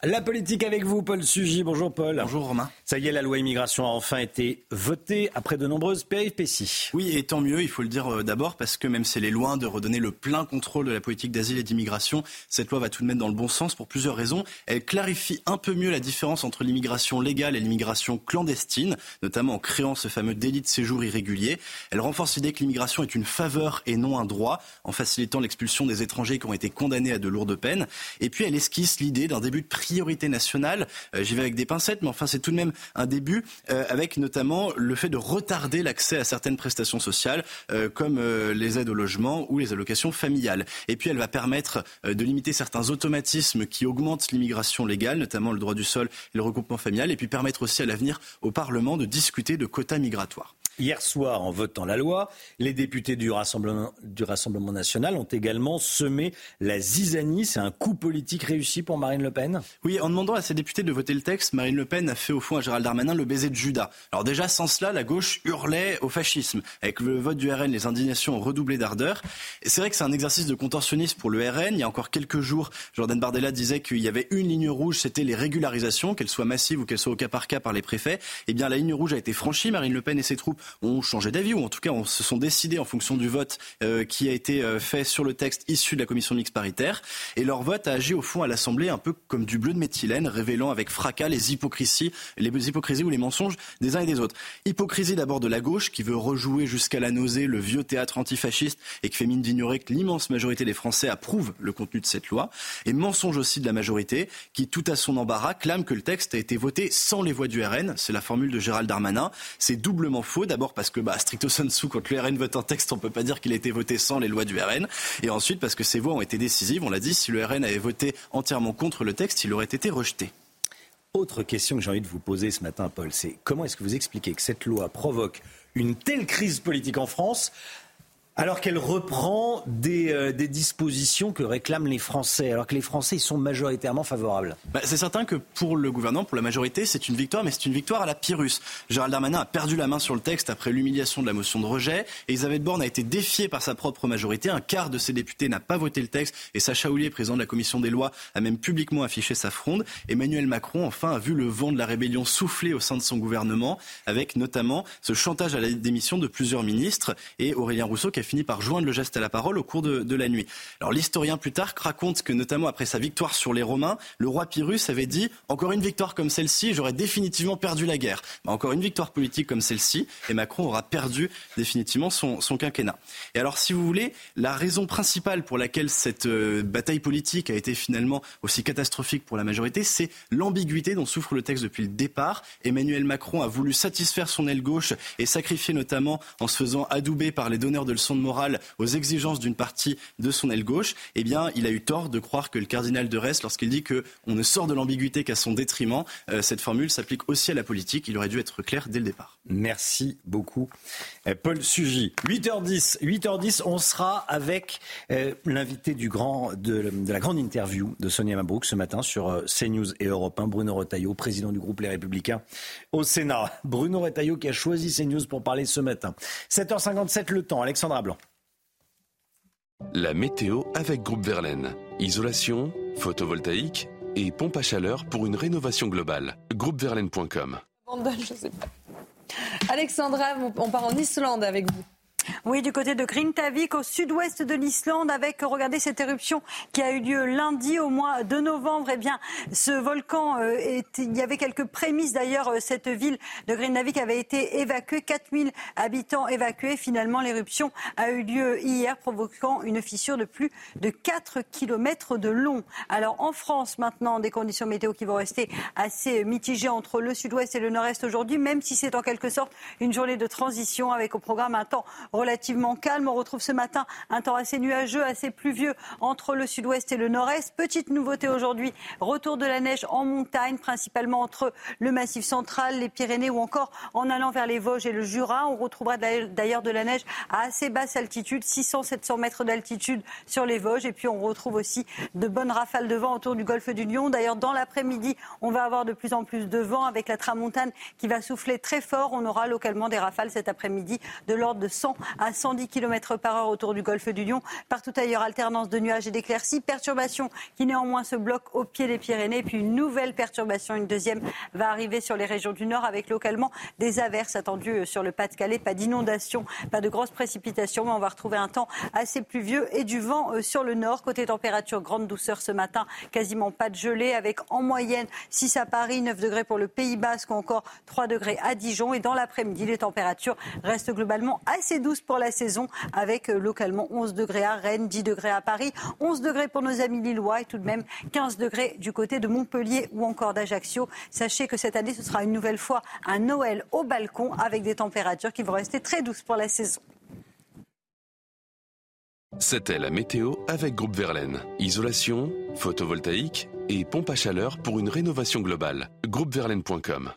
[SPEAKER 4] La politique avec vous, Paul Sugy. Bonjour Paul.
[SPEAKER 45] Bonjour Romain.
[SPEAKER 4] Ça y est, la loi immigration a enfin été votée après de nombreuses péripéties.
[SPEAKER 45] Oui, et tant mieux, il faut le dire euh, d'abord, parce que même si elle est loin de redonner le plein contrôle de la politique d'asile et d'immigration, cette loi va tout de même dans le bon sens pour plusieurs raisons. Elle clarifie un peu mieux la différence entre l'immigration légale et l'immigration clandestine, notamment en créant ce fameux délit de séjour irrégulier. Elle renforce l'idée que l'immigration est une faveur et non un droit, en facilitant l'expulsion des étrangers qui ont été condamnés à de lourdes peines. Et puis elle esquisse l'idée d'un début de priorité nationale. Euh, j'y vais avec des pincettes, mais enfin c'est tout de même un début, euh, avec notamment le fait de retarder l'accès à certaines prestations sociales, euh, comme les aides au logement ou les allocations familiales. Et puis elle va permettre de limiter certains automatismes qui augmentent l'immigration légale, notamment le droit du sol et le regroupement familial, et puis permettre aussi à l'avenir au Parlement de discuter de quotas migratoires.
[SPEAKER 4] Hier soir, en votant la loi, les députés du Rassemblement, national ont également semé la zizanie. C'est un coup politique réussi pour Marine Le Pen?
[SPEAKER 45] Oui, en demandant à ses députés de voter le texte, Marine Le Pen a fait au fond à Gérald Darmanin le baiser de Judas. Alors déjà, sans cela, la gauche hurlait au fascisme. Avec le vote du RN, les indignations ont redoublé d'ardeur. C'est vrai que c'est un exercice de contorsionnisme pour le RN. Il y a encore quelques jours, Jordan Bardella disait qu'il y avait une ligne rouge, c'était les régularisations, qu'elles soient massives ou qu'elles soient au cas par cas par les préfets. Eh bien, la ligne rouge a été franchie. Marine Le Pen et ses troupes ont changé d'avis ou en tout cas on se sont décidés en fonction du vote qui a été fait sur le texte issu de la commission mixte paritaire. Et leur vote a agi au fond à l'Assemblée un peu comme du bleu de méthylène, révélant avec fracas les hypocrisies, les hypocrisies ou les mensonges des uns et des autres. Hypocrisie d'abord de la gauche qui veut rejouer jusqu'à la nausée le vieux théâtre antifasciste et qui fait mine d'ignorer que l'immense majorité des Français approuve le contenu de cette loi. Et mensonge aussi de la majorité qui, tout à son embarras, clame que le texte a été voté sans les voix du RN. C'est la formule de Gérald Darmanin. C'est doublement faux. D'abord parce que, bah, stricto sensu, quand le RN vote un texte, on peut pas dire qu'il a été voté sans les lois du RN. Et ensuite parce que ces voix ont été décisives. On l'a dit, si le RN avait voté entièrement contre le texte, il aurait été rejeté.
[SPEAKER 4] Autre question que j'ai envie de vous poser ce matin, Paul, c'est comment est-ce que vous expliquez que cette loi provoque une telle crise politique en France alors qu'elle reprend des, euh, des, dispositions que réclament les Français, alors que les Français sont majoritairement favorables.
[SPEAKER 45] Bah, c'est certain que pour le gouvernement, pour la majorité, c'est une victoire, mais c'est une victoire à la Pyrrhus. Gérald Darmanin a perdu la main sur le texte après l'humiliation de la motion de rejet. Elisabeth Borne a été défiée par sa propre majorité. Un quart de ses députés n'a pas voté le texte. Et Sacha Houlier, président de la commission des lois, a même publiquement affiché sa fronde. Emmanuel Macron, enfin, a vu le vent de la rébellion souffler au sein de son gouvernement, avec notamment ce chantage à la démission de plusieurs ministres et Aurélien Rousseau qui a fini par joindre le geste à la parole au cours de, la nuit. Alors l'historien Plutarque raconte que notamment après sa victoire sur les Romains, le roi Pyrrhus avait dit encore une victoire comme celle-ci, j'aurais définitivement perdu la guerre. Mais encore une victoire politique comme celle-ci, et Macron aura perdu définitivement son, quinquennat. Et alors si vous voulez, la raison principale pour laquelle cette euh, bataille politique a été finalement aussi catastrophique pour la majorité, c'est l'ambiguïté dont souffre le texte depuis le départ. Emmanuel Macron a voulu satisfaire son aile gauche et sacrifier notamment en se faisant adouber par les donneurs de leçons de morale aux exigences d'une partie de son aile gauche, eh bien, il a eu tort de croire que le cardinal de Retz, lorsqu'il dit qu'on ne sort de l'ambiguïté qu'à son détriment, euh, cette formule s'applique aussi à la politique. Il aurait dû être clair dès le départ.
[SPEAKER 4] Merci beaucoup, euh, Paul Sugy. 8h10, 8h10, on sera avec euh, l'invité du grand, de, la grande interview de Sonia Mabrouk ce matin sur CNews et Europe 1, Bruno Retailleau, président du groupe Les Républicains au Sénat. Bruno Retailleau qui a choisi CNews pour parler ce matin. 7h57 le temps, Alexandra Blanc.
[SPEAKER 23] La météo avec Groupe Verlaine. Isolation, photovoltaïque et pompe à chaleur pour une rénovation globale. Groupeverlaine.com.
[SPEAKER 5] Alexandra, on part en Islande avec vous.
[SPEAKER 22] Oui, du côté de Grintavik, au sud-ouest de l'Islande, avec, regardez, cette éruption qui a eu lieu lundi au mois de novembre. Eh bien, ce volcan, euh, il y avait quelques prémices d'ailleurs. Euh, cette ville de Grintavik avait été évacuée, 4000 habitants évacués. Finalement, l'éruption a eu lieu hier, provoquant une fissure de plus de 4 km de long. Alors, en France, maintenant, des conditions météo qui vont rester assez mitigées entre le sud-ouest et le nord-est aujourd'hui, même si c'est en quelque sorte une journée de transition avec au programme un temps relativement calme. On retrouve ce matin un temps assez nuageux, assez pluvieux entre le sud-ouest et le nord-est. Petite nouveauté aujourd'hui, retour de la neige en montagne, principalement entre le massif central, les Pyrénées ou encore en allant vers les Vosges et le Jura. On retrouvera d'ailleurs de la neige à assez basse altitude, 600-700 mètres d'altitude sur les Vosges. Et puis on retrouve aussi de bonnes rafales de vent autour du golfe du Lion. D'ailleurs, dans l'après-midi, on va avoir de plus en plus de vent avec la tramontane qui va souffler très fort. On aura localement des rafales cet après-midi de l'ordre de 100 à 110 km par heure autour du golfe du Lion. Partout ailleurs, alternance de nuages et d'éclaircies. Perturbation qui néanmoins se bloque au pied des Pyrénées. Puis une nouvelle perturbation, une deuxième, va arriver sur les régions du Nord avec localement des averses attendues sur le Pas-de-Calais. Pas d'inondation, pas de grosses précipitations, mais on va retrouver un temps assez pluvieux et du vent euh, sur le Nord. Côté température, grande douceur ce matin, quasiment pas de gelée avec en moyenne 6 à Paris, 9 degrés pour le Pays Basque ou encore 3 degrés à Dijon. Et dans l'après-midi, les températures restent globalement assez douces pour la saison avec euh, localement 11 degrés à Rennes, 10 degrés à Paris, 11 degrés pour nos amis lillois et tout de même 15 degrés du côté de Montpellier ou encore d'Ajaccio. Sachez que cette année, ce sera une nouvelle fois un Noël au balcon avec des températures qui vont rester très douces pour la saison.
[SPEAKER 23] C'était la météo avec Groupe Verlaine. Isolation, photovoltaïque et pompe à chaleur pour une rénovation globale. Groupeverlaine.com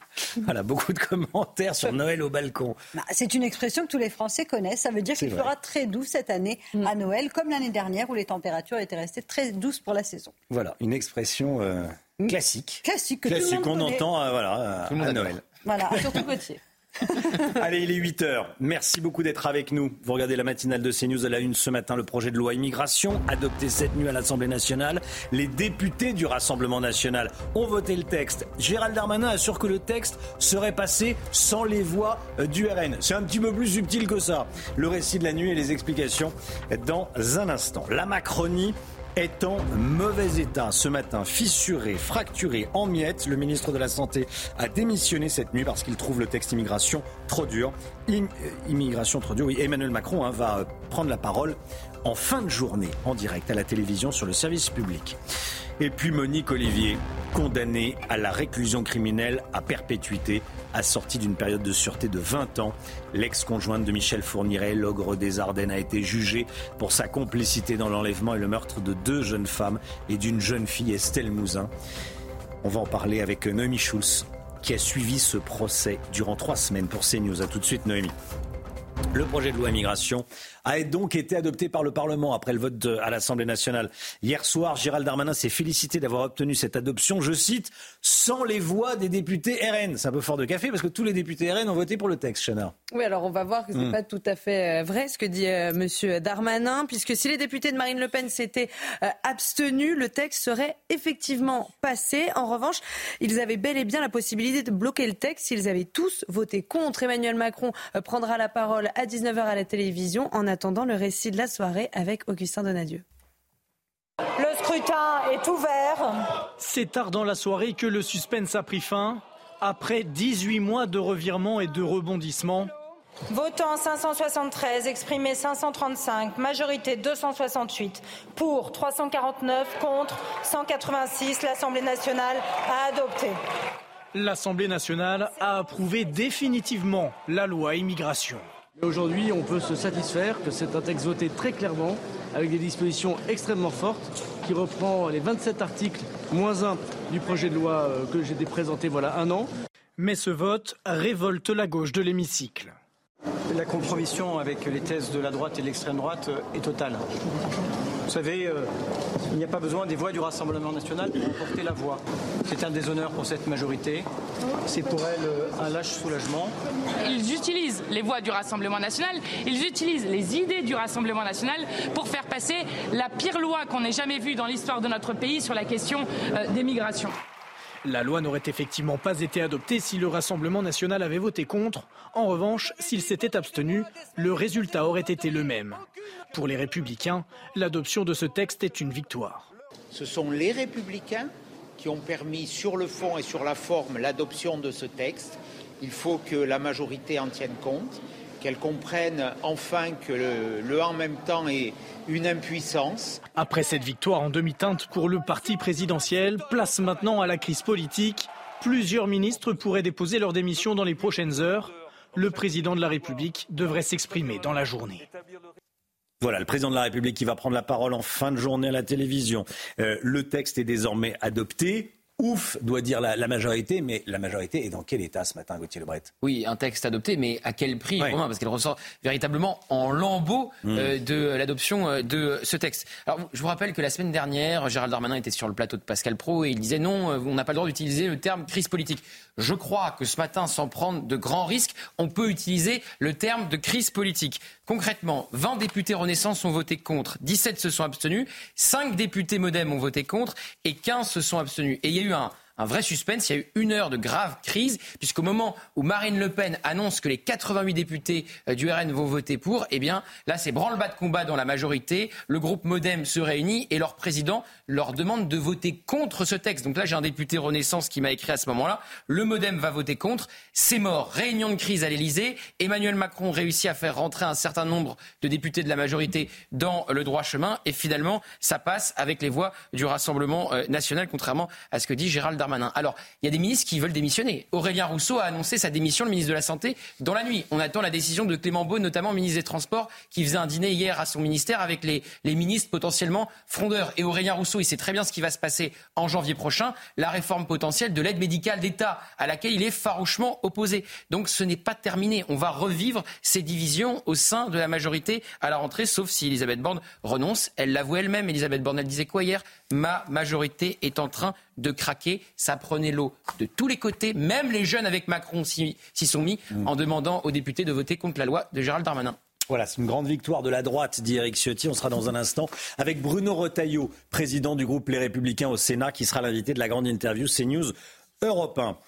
[SPEAKER 4] Voilà, beaucoup de commentaires sur Noël au balcon.
[SPEAKER 22] Bah, c'est une expression que tous les Français connaissent. Ça veut dire qu'il fera très doux cette année mm. à Noël, comme l'année dernière où les températures étaient restées très douces pour la saison.
[SPEAKER 4] Voilà, une expression euh, mm. classique.
[SPEAKER 22] Classique que
[SPEAKER 4] classique
[SPEAKER 22] qu'on
[SPEAKER 4] entend euh, voilà, à Noël.
[SPEAKER 22] Voilà, surtout Gauthier.
[SPEAKER 4] Allez, il est 8 heures. Merci beaucoup d'être avec nous. Vous regardez la matinale de CNews à la une ce matin, le projet de loi immigration adopté cette nuit à l'Assemblée nationale. Les députés du Rassemblement national ont voté le texte. Gérald Darmanin assure que le texte serait passé sans les voix euh, du RN. C'est un petit peu plus subtil que ça. Le récit de la nuit et les explications dans un instant. La Macronie est en mauvais état ce matin, fissuré, fracturé, en miettes. Le ministre de la Santé a démissionné cette nuit parce qu'il trouve le texte immigration trop dur. Euh, immigration trop dur, oui. Emmanuel Macron hein, va euh, prendre la parole en fin de journée en direct à la télévision sur le service public. Et puis Monique Olivier, condamnée à la réclusion criminelle à perpétuité, assortie d'une période de sûreté de 20 ans. L'ex-conjointe de Michel Fourniret, l'ogre des Ardennes, a été jugée pour sa complicité dans l'enlèvement et le meurtre de deux jeunes femmes et d'une jeune fille, Estelle Mouzin. On va en parler avec Noémie Schulz, qui a suivi ce procès durant trois semaines pour CNews. A tout de suite, Noémie. Le projet de loi immigration a donc été adopté par le Parlement après le vote à l'Assemblée nationale. Hier soir, Gérald Darmanin s'est félicité d'avoir obtenu cette adoption, je cite, sans les voix des députés RN. C'est un peu fort de café parce que tous les députés RN ont voté pour le texte, Chana.
[SPEAKER 5] Oui, alors on va voir que ce n'est hmm. pas tout à fait euh, vrai ce que dit M. Euh, Monsieur Darmanin, puisque si les députés de Marine Le Pen s'étaient euh, abstenus, le texte serait effectivement passé. En revanche, ils avaient bel et bien la possibilité de bloquer le texte s'ils avaient tous voté contre. Emmanuel Macron prendra la parole à 19h à la télévision en attendant le récit de la soirée avec Augustin Donadieu.
[SPEAKER 6] Le scrutin est ouvert.
[SPEAKER 7] C'est tard dans la soirée que le suspense a pris fin. Après 18 mois de revirements et de rebondissements,
[SPEAKER 6] Votant 573, exprimé 535, majorité 268, pour 349, contre 186, l'Assemblée nationale a adopté.
[SPEAKER 7] L'Assemblée nationale a approuvé définitivement la loi immigration.
[SPEAKER 8] Aujourd'hui, on peut se satisfaire que c'est un texte voté très clairement, avec des dispositions extrêmement fortes, qui reprend les 27 articles moins 1 du projet de loi euh, que j'ai présenté voilà un an.
[SPEAKER 7] Mais ce vote révolte la gauche de l'hémicycle.
[SPEAKER 9] La compromission avec les thèses de la droite et de l'extrême droite est totale. Vous savez, euh, il n'y a pas besoin des voix du Rassemblement national pour porter la voix. C'est un déshonneur pour cette majorité. C'est pour elle euh, un lâche soulagement.
[SPEAKER 46] Ils utilisent les voix du Rassemblement national, ils utilisent les idées du Rassemblement national pour faire passer la pire loi qu'on ait jamais vue dans l'histoire de notre pays sur la question euh, des migrations.
[SPEAKER 7] La loi n'aurait effectivement pas été adoptée si le Rassemblement national avait voté contre. En revanche, s'il s'était abstenu, le résultat aurait été le même. Pour les républicains, l'adoption de ce texte est une victoire.
[SPEAKER 27] Ce sont les républicains qui ont permis sur le fond et sur la forme l'adoption de ce texte. Il faut que la majorité en tienne compte, qu'elle comprenne enfin que le, en même temps est une impuissance.
[SPEAKER 7] Après cette victoire en demi-teinte pour le parti présidentiel, place maintenant à la crise politique. Plusieurs ministres pourraient déposer leur démission dans les prochaines heures. Le président de la République devrait s'exprimer dans la journée.
[SPEAKER 4] Voilà, le président de la République qui va prendre la parole en fin de journée à la télévision. Euh, le texte est désormais adopté ouf, doit dire la, majorité, mais la majorité est dans quel état ce matin, Gauthier Lebret?
[SPEAKER 12] Oui, un texte adopté, mais à quel prix Parce qu'elle ressort véritablement en lambeau hmm. euh, de l'adoption euh, de ce texte. Alors, je vous rappelle que la semaine dernière, Gérald Darmanin était sur le plateau de Pascal Pro et il disait non, euh, on n'a pas le droit d'utiliser le terme crise politique. Je crois que ce matin, sans prendre de grands risques, on peut utiliser le terme de crise politique. Concrètement, 20 députés Renaissance ont voté contre, 17 se sont abstenus, 5 députés Modem ont voté contre et 15 se sont abstenus. Et il y a eu un, un vrai suspense. Il y a eu une heure de grave crise, puisqu'au moment où Marine Le Pen annonce que les 88 députés euh, du RN vont voter pour, eh bien là, c'est branle-bas de combat dans la majorité. Le groupe Modem se réunit et leur président leur demande de voter contre ce texte. Donc là, j'ai un député Renaissance qui m'a écrit à ce moment-là le Modem va voter contre. C'est mort. Réunion de crise à l'Elysée. Emmanuel Macron réussit à faire rentrer un certain nombre de députés de la majorité dans le droit chemin. Et finalement, ça passe avec les voix du Rassemblement euh, national, contrairement à ce que dit Gérald Alors, il y a des ministres qui veulent démissionner. Aurélien Rousseau a annoncé sa démission, le ministre de la Santé, dans la nuit. On attend la décision de Clément Beaune, notamment ministre des Transports, qui faisait un dîner hier à son ministère avec les, les ministres potentiellement frondeurs. Et Aurélien Rousseau, il sait très bien ce qui va se passer en janvier prochain, la réforme potentielle de l'aide médicale d'État, à laquelle il est farouchement opposé. Donc ce n'est pas terminé. On va revivre ces divisions au sein de la majorité à la rentrée, sauf si Elisabeth Borne renonce. Elle l'avoue elle-même, Elisabeth Borne, elle disait quoi hier? Ma majorité est en train de craquer. Ça prenait l'eau de tous les côtés. Même les jeunes avec Macron s'y sont mis mm. en demandant aux députés de voter contre la loi de Gérald Darmanin.
[SPEAKER 4] Voilà, c'est une grande victoire de la droite, dit Eric Ciotti. On sera dans un instant avec Bruno Retailleau, président du groupe Les Républicains au Sénat, qui sera l'invité de la grande interview CNews Europe 1.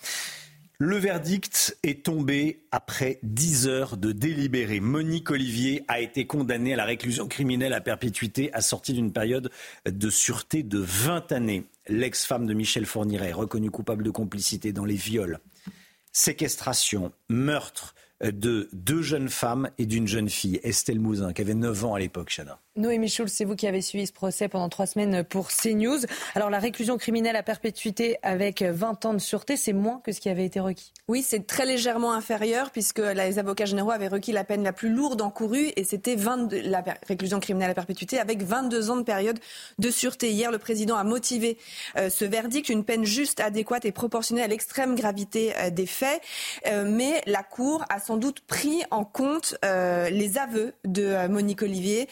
[SPEAKER 4] Le verdict est tombé après 10 heures de délibéré. Monique Olivier a été condamnée à la réclusion criminelle à perpétuité assortie d'une période de sûreté de 20 années. L'ex-femme de Michel Fourniret, reconnue coupable de complicité dans les viols, séquestration, meurtre de deux jeunes femmes et d'une jeune fille, Estelle Mouzin, qui avait 9 ans à l'époque, Chana.
[SPEAKER 5] Noémie Schulz, c'est vous qui avez suivi ce procès pendant trois semaines pour CNews. Alors la réclusion criminelle à perpétuité avec 20 ans de sûreté, c'est moins que ce qui avait été requis.
[SPEAKER 14] Oui, c'est très légèrement inférieur puisque les avocats généraux avaient requis la peine la plus lourde encourue et c'était la réclusion criminelle à perpétuité avec 22 ans de période de sûreté. Hier, le président a motivé euh, ce verdict, une peine juste, adéquate et proportionnée à l'extrême gravité euh, des faits. Euh, mais la Cour a sans doute pris en compte les aveux de Monique Olivier.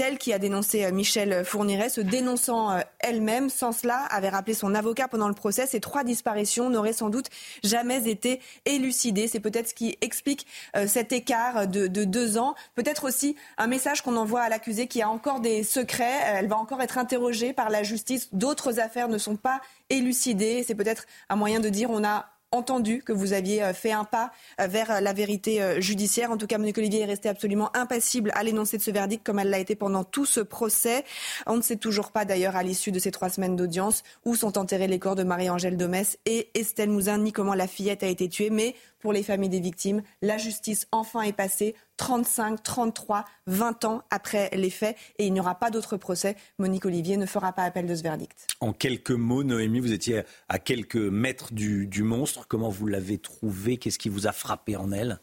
[SPEAKER 14] Elle qui a dénoncé euh, Michel Fourniret, se dénonçant euh, elle-même. Sans cela, avait rappelé son avocat pendant le procès, ces trois disparitions n'auraient sans doute jamais été élucidées. C'est peut-être ce qui explique euh, cet écart de, de deux ans. Peut-être aussi un message qu'on envoie à l'accusée qui a encore des secrets. Elle va encore être interrogée par la justice. D'autres affaires ne sont pas élucidées. C'est peut-être un moyen de dire on a entendu que vous aviez euh, fait un pas euh, vers euh, la vérité judiciaire. En tout cas, Monique Olivier est restée absolument impassible à l'énoncé de ce verdict, comme elle l'a été pendant tout ce procès. On ne sait toujours pas, d'ailleurs, à l'issue de ces trois semaines d'audience, où sont enterrés les corps de Marie-Angèle Domès et Estelle Mouzin, ni comment la fillette a été tuée. Mais pour les familles des victimes. La justice enfin est passée 35, 33, 20 ans après les faits et il n'y aura pas d'autre procès. Monique Olivier ne fera pas appel de ce verdict.
[SPEAKER 4] En quelques mots, Noémie, vous étiez à quelques mètres du, monstre. Comment vous l'avez trouvée Qu'est-ce qui vous a frappé en elle?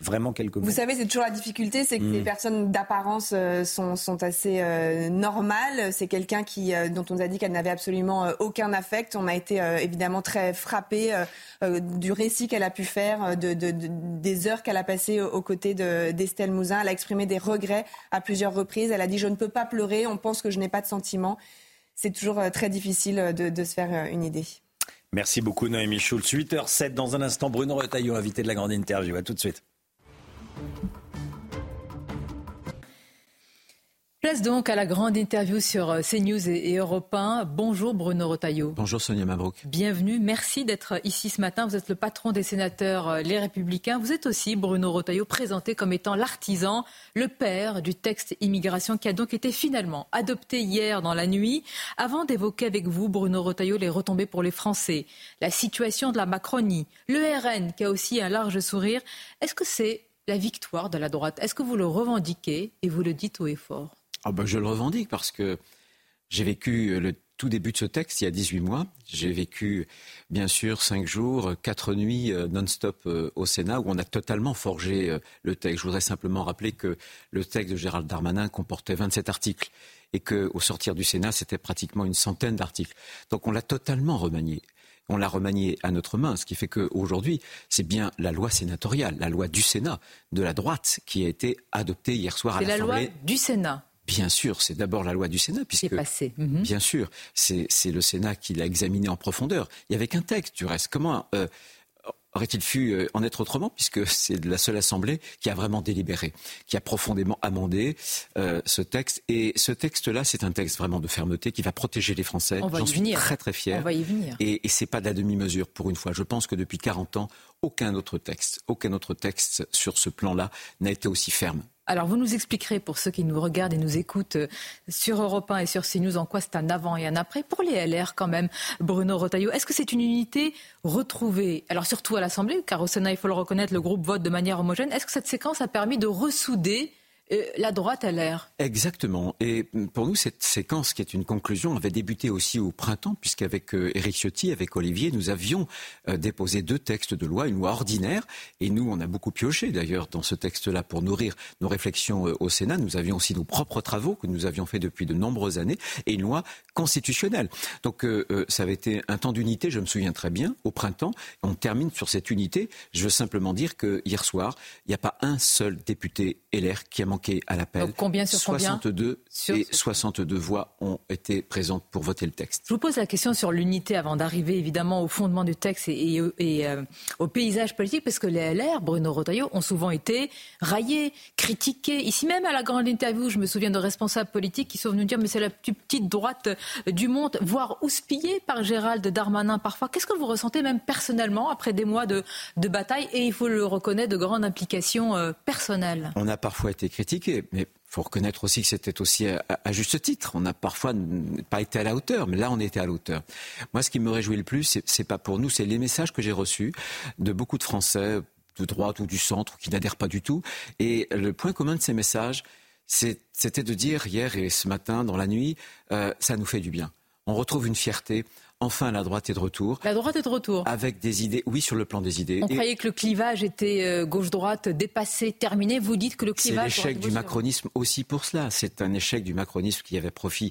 [SPEAKER 4] Vraiment quelques mots.
[SPEAKER 14] Vous savez, c'est toujours la difficulté, c'est que les hmm. personnes d'apparence euh, sont, sont, assez euh, normales. C'est quelqu'un qui, euh, dont on nous a dit qu'elle n'avait absolument aucun affect. On a été évidemment très frappé du récit qu'elle a pu faire, de, de, des heures qu'elle a passées aux, côtés d'Estelle Mouzin. Elle a exprimé des regrets à plusieurs reprises. Elle a dit je ne peux pas pleurer. On pense que je n'ai pas de sentiments. C'est toujours très difficile de, de se faire une idée.
[SPEAKER 4] Merci beaucoup Noémie Schulz. 8h07 dans un instant. Bruno Retailleau, invité de la grande interview. À tout de suite.
[SPEAKER 5] Place donc à la grande interview sur euh, CNews et Europe 1. Bonjour Bruno Rotaillot.
[SPEAKER 47] Bonjour Sonia Mabrouk.
[SPEAKER 5] Bienvenue, merci d'être ici ce matin. Vous êtes le patron des sénateurs euh, Les Républicains. Vous êtes aussi, Bruno Rotaillot, présenté comme étant l'artisan, le père du texte immigration qui a donc été finalement adopté hier dans la nuit. Avant d'évoquer avec vous, Bruno Rotaillot, les retombées pour les Français, la situation de la Macronie, le RN qui a aussi un large sourire, est-ce que c'est la victoire de la droite Est-ce que vous le revendiquez et vous le dites haut et fort?
[SPEAKER 47] Ah ben, Je le revendique parce que j'ai vécu le tout début de ce texte il y a 18 mois. J'ai vécu, bien sûr, cinq jours, quatre nuits euh, non-stop euh, au Sénat où on a totalement forgé euh, le texte. Je voudrais simplement rappeler que le texte de Gérald Darmanin comportait 27 articles et qu'au sortir du Sénat, c'était pratiquement une centaine d'articles. Donc on l'a totalement remanié on l'a remanié à notre main, ce qui fait qu'aujourd'hui, c'est bien la loi sénatoriale, la loi du Sénat, de la droite, qui a été adoptée hier soir à l'Assemblée.
[SPEAKER 5] C'est la loi du Sénat
[SPEAKER 47] Bien sûr, c'est d'abord la loi du Sénat, puisque
[SPEAKER 5] passé.
[SPEAKER 47] Mhm. bien sûr, c'est le Sénat qui l'a examiné en profondeur. Il y avait qu'un texte, du reste. Comment euh, aurait-il pu euh, en être autrement, puisque c'est la seule Assemblée qui a vraiment délibéré, qui a profondément amendé euh, ce texte. Et ce texte-là, c'est un texte vraiment de fermeté qui va protéger les Français. J'en suis très très fier.
[SPEAKER 5] On va y venir.
[SPEAKER 47] Et, et c'est pas de la demi-mesure pour une fois. Je pense que depuis 40 ans, aucun autre texte, aucun autre texte sur ce plan-là n'a été aussi ferme.
[SPEAKER 5] Alors, vous nous expliquerez, pour ceux qui nous regardent et nous écoutent euh, sur Europe 1 et sur CNews, en quoi c'est un avant et un après. Pour les LR, quand même, Bruno Rotaillot, est-ce que c'est une unité retrouvée? Alors, surtout à l'Assemblée, car au Sénat, il faut le reconnaître, le groupe vote de manière homogène. Est-ce que cette séquence a permis de ressouder la droite a l'air.
[SPEAKER 47] Exactement. Et pour nous, cette séquence, qui est une conclusion, avait débuté aussi au printemps, puisqu'avec euh, Éric Ciotti, avec Olivier, nous avions euh, déposé deux textes de loi, une loi ordinaire, et nous, on a beaucoup pioché d'ailleurs dans ce texte-là pour nourrir nos réflexions euh, au Sénat. Nous avions aussi nos propres travaux que nous avions fait depuis de nombreuses années, et une loi constitutionnelle. Donc ça avait été un temps d'unité, je me souviens très bien, au printemps. On termine sur cette unité. Je veux simplement dire que hier soir, il n'y a pas un seul député LR qui a manqué à l'appel.
[SPEAKER 48] Combien sur
[SPEAKER 47] 62
[SPEAKER 48] combien
[SPEAKER 47] et 62 voix ont été présentes pour voter le texte.
[SPEAKER 48] Je vous pose la question sur l'unité avant d'arriver évidemment au fondement du texte et, et, euh, au paysage politique, parce que les LR, Bruno Retailleau, ont souvent été raillés, critiqués. Ici même à la grande interview, je me souviens de responsables politiques qui sont venus dire mais c'est la plus petite droite du monde, voire houspillée par Gérald Darmanin parfois. Qu'est-ce que vous ressentez même personnellement après des mois de, de bataille? Et il faut le reconnaître de grandes implications euh, personnelles
[SPEAKER 47] On a parfois été critiqué, mais faut reconnaître aussi que c'était aussi à, juste titre. On n'a parfois pas été à la hauteur, mais là, on était à la hauteur. Moi, ce qui me réjouit le plus, c'est pas pour nous, c'est les messages que j'ai reçus de beaucoup de Français de droite ou du centre qui n'adhèrent pas du tout. Et le point commun de ces messages, c'était de dire hier et ce matin, dans la nuit, euh, ça nous fait du bien. On retrouve une fierté, Enfin, la droite est de retour.
[SPEAKER 48] La droite est de retour.
[SPEAKER 47] Avec des idées, oui, sur le plan des idées.
[SPEAKER 48] On croyait que le clivage était euh, gauche-droite dépassé, terminé. Vous dites que le clivage.
[SPEAKER 47] C'est l'échec du macronisme aussi pour cela. C'est un échec du macronisme qui avait promis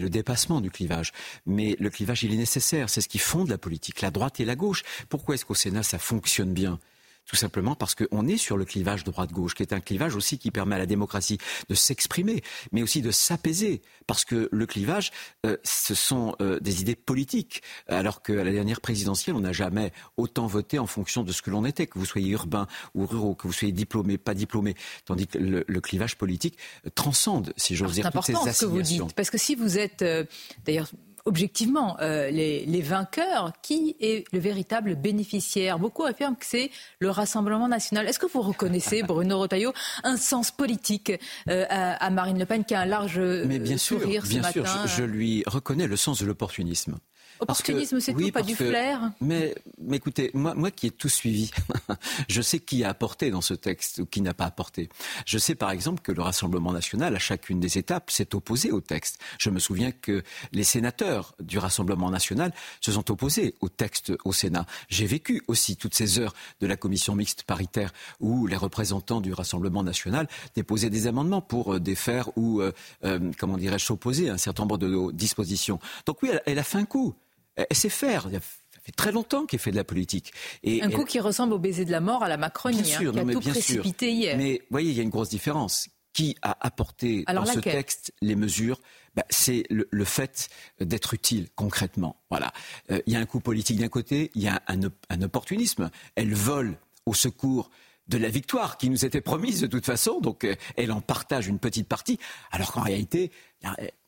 [SPEAKER 47] le dépassement du clivage. Mais le clivage, il est nécessaire. C'est ce qui fonde la politique, la droite et la gauche. Pourquoi est-ce qu'au Sénat, ça fonctionne bien? Tout simplement parce qu'on est sur le clivage droite-gauche, qui est un clivage aussi qui permet à la démocratie de s'exprimer, mais aussi de s'apaiser, parce que le clivage, euh, ce sont euh, des idées politiques, alors qu'à la dernière présidentielle, on n'a jamais autant voté en fonction de ce que l'on était, que vous soyez urbain ou ruraux, que vous soyez diplômé, pas diplômé, tandis que le, clivage politique transcende, si j'ose dire, toutes ces assignations. Ce que vous dites,
[SPEAKER 48] parce que si vous êtes, euh, d'ailleurs, objectivement euh, les, vainqueurs, qui est le véritable bénéficiaire? Beaucoup affirment que c'est le Rassemblement national. Est-ce que vous reconnaissez, Bruno Rotaillot, un sens politique euh, à, Marine Le Pen qui a un large
[SPEAKER 47] Mais bien
[SPEAKER 48] sourire
[SPEAKER 47] sûr, bien
[SPEAKER 48] sûr,
[SPEAKER 47] je, lui reconnais le sens de l'opportunisme.
[SPEAKER 48] Opportunisme, c'est tout, pas du flair.
[SPEAKER 47] Mais, mais, écoutez, moi, moi qui ai tout suivi, je sais qui a apporté dans ce texte ou qui n'a pas apporté. Je sais par exemple que le Rassemblement national, à chacune des étapes, s'est opposé au texte. Je me souviens que les sénateurs du Rassemblement national se sont opposés au texte au Sénat. J'ai vécu aussi toutes ces heures de la commission mixte paritaire où les représentants du Rassemblement national déposaient des amendements pour euh, défaire ou, euh, euh, comment dirais-je, s'opposer à un certain nombre de dispositions. Donc oui, elle, elle a fait un coup. Elle sait faire. Ça fait très longtemps qu'elle fait de la politique.
[SPEAKER 48] Et un coup qui ressemble au baiser de la mort à la Macronie,
[SPEAKER 47] bien sûr,
[SPEAKER 48] hein, qui a tout précipité hier.
[SPEAKER 47] Mais vous voyez, il y a une grosse différence. Qui a apporté dans ce texte les mesures? Bah, C'est le, fait d'être utile concrètement. Voilà. Euh, il y a un coup politique d'un côté, il y a un, un opportunisme. Elle vole au secours de la victoire qui nous était promise de toute façon. Donc euh, elle en partage une petite partie, alors qu'en réalité,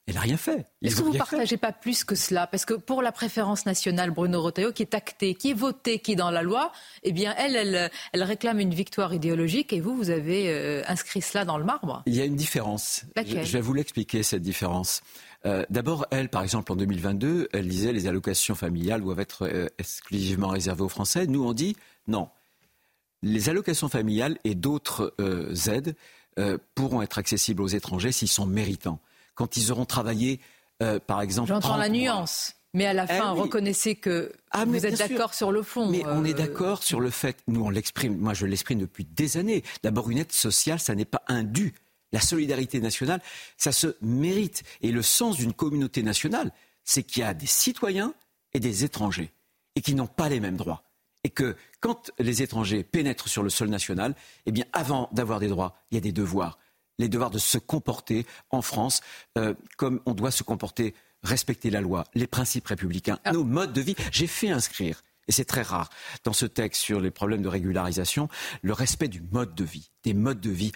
[SPEAKER 47] elle n'a rien fait.
[SPEAKER 48] Est-ce que vous ne partagez pas plus que cela? Parce que pour la préférence nationale, Bruno Retailleau, qui est actée, qui est votée, qui est dans la loi, eh bien, elle, elle, réclame une victoire idéologique et vous, vous avez euh, inscrit cela dans le marbre.
[SPEAKER 47] Il y a une différence. Je, vais vous l'expliquer, cette différence. Euh, d'abord, elle, par exemple, en 2022, elle disait les allocations familiales doivent être euh, exclusivement réservées aux Français. Nous, on dit non. Les allocations familiales et d'autres aides pourront être accessibles aux étrangers s'ils sont méritants quand ils auront travaillé, euh, par exemple.
[SPEAKER 48] J'entends la nuance. Mais à la eh fin, reconnaissez que ah, vous êtes d'accord sur le fond.
[SPEAKER 47] Mais on est euh, d'accord sur le fait, nous on l'exprime, moi je l'exprime depuis des années. D'abord, une aide sociale, ça n'est pas un dû. La solidarité nationale, ça se mérite. Et le sens d'une communauté nationale, c'est qu'il y a des citoyens et des étrangers, et qui n'ont pas les mêmes droits. Et que quand les étrangers pénètrent sur le sol national, eh bien, avant d'avoir des droits, il y a des devoirs les devoirs de se comporter en France euh, comme on doit se comporter, respecter la loi, les principes républicains, ah. nos modes de vie. J'ai fait inscrire, et c'est très rare, dans ce texte sur les problèmes de régularisation, le respect du mode de vie, des modes de vie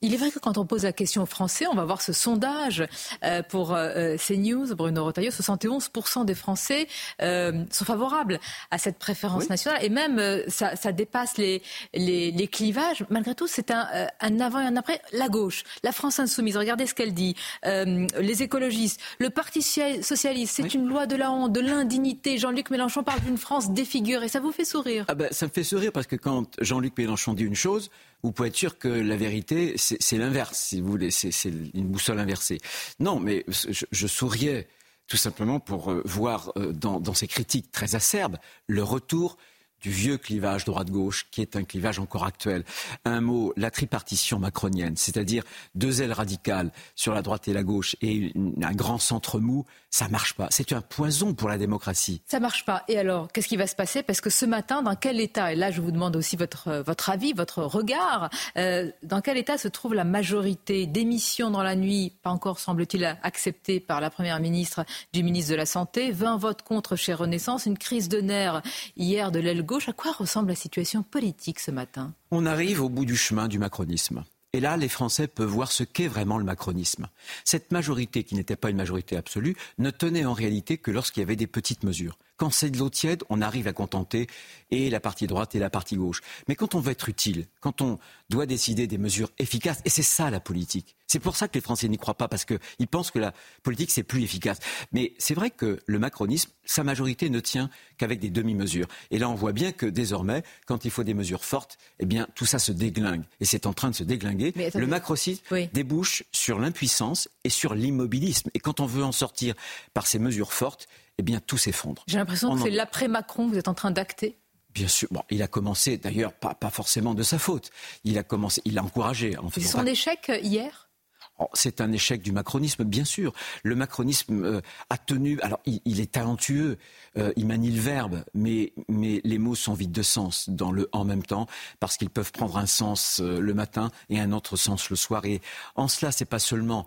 [SPEAKER 48] il est vrai que quand on pose la question aux Français, on va voir ce sondage euh, pour euh, euh, CNews, Bruno Retailleau, 71% des Français sont favorables à cette préférence nationale et même ça, dépasse les, les, clivages. Malgré tout, c'est un, un, avant et un après. La gauche, la France insoumise, regardez ce qu'elle dit, les écologistes, le Parti socialiste, c'est une loi de la honte, de l'indignité. Jean-Luc Mélenchon parle d'une France défigurée. Ça vous fait sourire?
[SPEAKER 47] Ah ben, Ça me fait sourire parce que quand Jean-Luc Mélenchon dit une chose, vous pouvez être sûr que la vérité, c'est l'inverse, si vous voulez, c'est une boussole inversée. Non, mais je, souriais tout simplement pour euh, voir euh, dans, ces critiques très acerbes le retour du vieux clivage droite-gauche, qui est un clivage encore actuel. Un mot, la tripartition macronienne, c'est-à-dire deux ailes radicales sur la droite et la gauche et un grand centre mou, ça marche pas. C'est un poison pour la démocratie.
[SPEAKER 48] Ça marche pas. Et alors, qu'est-ce qui va se passer? Parce que ce matin, dans quel état, et là je vous demande aussi votre, euh, votre avis, votre regard, euh, dans quel état se trouve la majorité Démission dans la nuit, pas encore semble-t-il acceptée par la Première ministre du ministre de la Santé, 20 votes contre chez Renaissance, une crise de nerfs hier de l'aile gauche. À quoi ressemble la situation politique ce matin?
[SPEAKER 47] On arrive au bout du chemin du macronisme. Et là, les Français peuvent voir ce qu'est vraiment le macronisme. Cette majorité, qui n'était pas une majorité absolue, ne tenait en réalité que lorsqu'il y avait des petites mesures. Quand c'est de l'eau tiède, on arrive à contenter et la partie droite et la partie gauche. Mais quand on veut être utile, quand on doit décider des mesures efficaces, et c'est ça la politique. C'est pour ça que les Français n'y croient pas, parce qu'ils pensent que la politique, c'est plus efficace. Mais c'est vrai que le macronisme, sa majorité ne tient qu'avec des demi-mesures. Et là, on voit bien que désormais, quand il faut des mesures fortes, eh bien, tout ça se déglingue. Et c'est en train de se déglinguer. Le macronisme débouche sur l'impuissance et sur l'immobilisme. Et quand on veut en sortir par ces mesures fortes, eh bien tout s'effondre.
[SPEAKER 48] J'ai l'impression que c'est l'après-Macron que vous êtes en train d'acter.
[SPEAKER 47] Bien sûr. Bon, il a commencé, d'ailleurs, pas, pas, forcément de sa faute. Il a commencé, il a encouragé.
[SPEAKER 48] C'est son échec euh, hier?
[SPEAKER 47] Oh, c'est un échec du macronisme, bien sûr. Le macronisme euh, a tenu. Alors, il, est talentueux, euh, il manie le verbe, mais, mais les mots sont vides de sens dans le en même temps, parce qu'ils peuvent prendre un sens le matin et un autre sens le soir. Et en cela, c'est pas seulement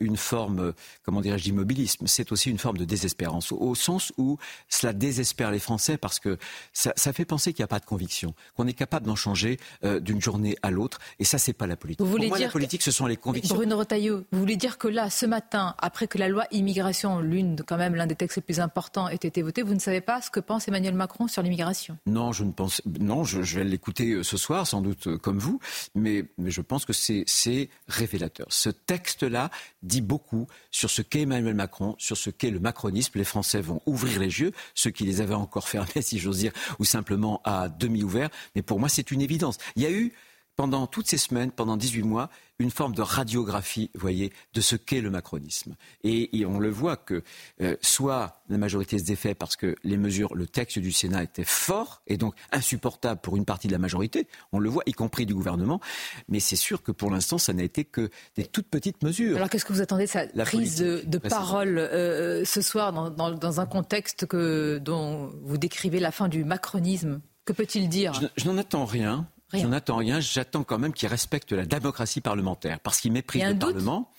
[SPEAKER 47] une forme, euh, comment dirais-je, d'immobilisme. C'est aussi une forme de désespérance, au, sens où cela désespère les Français parce que ça, fait penser qu'il n'y a pas de conviction, qu'on est capable d'en changer euh, d'une journée à l'autre. Et ça, c'est pas la politique.
[SPEAKER 48] Vous voulez
[SPEAKER 47] Pour
[SPEAKER 48] moi,
[SPEAKER 47] la politique, ce sont les convictions.
[SPEAKER 48] Bruno Retailleau, vous voulez dire que là, ce matin, après que la loi immigration, l'une quand même l'un des textes les plus importants, ait été voté, vous ne savez pas ce que pense Emmanuel Macron sur l'immigration?
[SPEAKER 47] Non, je ne pense. Non, je, vais l'écouter ce soir, sans doute comme vous, mais, mais je pense que c'est révélateur. Ce texte-là dit beaucoup sur ce qu'est Emmanuel Macron, sur ce qu'est le macronisme. Les Français vont ouvrir les yeux, ceux qui les avaient encore fermés, si j'ose dire, ou simplement à demi ouverts. Mais pour moi, c'est une évidence. Il y a eu, pendant toutes ces semaines, pendant 18 mois, une forme de radiographie, voyez, de ce qu'est le macronisme. Et, on le voit que euh, soit la majorité se défait parce que les mesures, le texte du Sénat était fort et donc insupportable pour une partie de la majorité, on le voit, y compris du gouvernement, mais c'est sûr que pour l'instant, ça n'a été que des toutes petites mesures.
[SPEAKER 48] Alors qu'est-ce que vous attendez de sa prise de, parole euh, euh, ce soir dans, un contexte que, dont vous décrivez la fin du macronisme? Que peut-il dire?
[SPEAKER 47] Je n'en attends rien. Je n'attends rien. J'attends quand même qu'il respecte la démocratie parlementaire parce qu'il méprise le Parlement.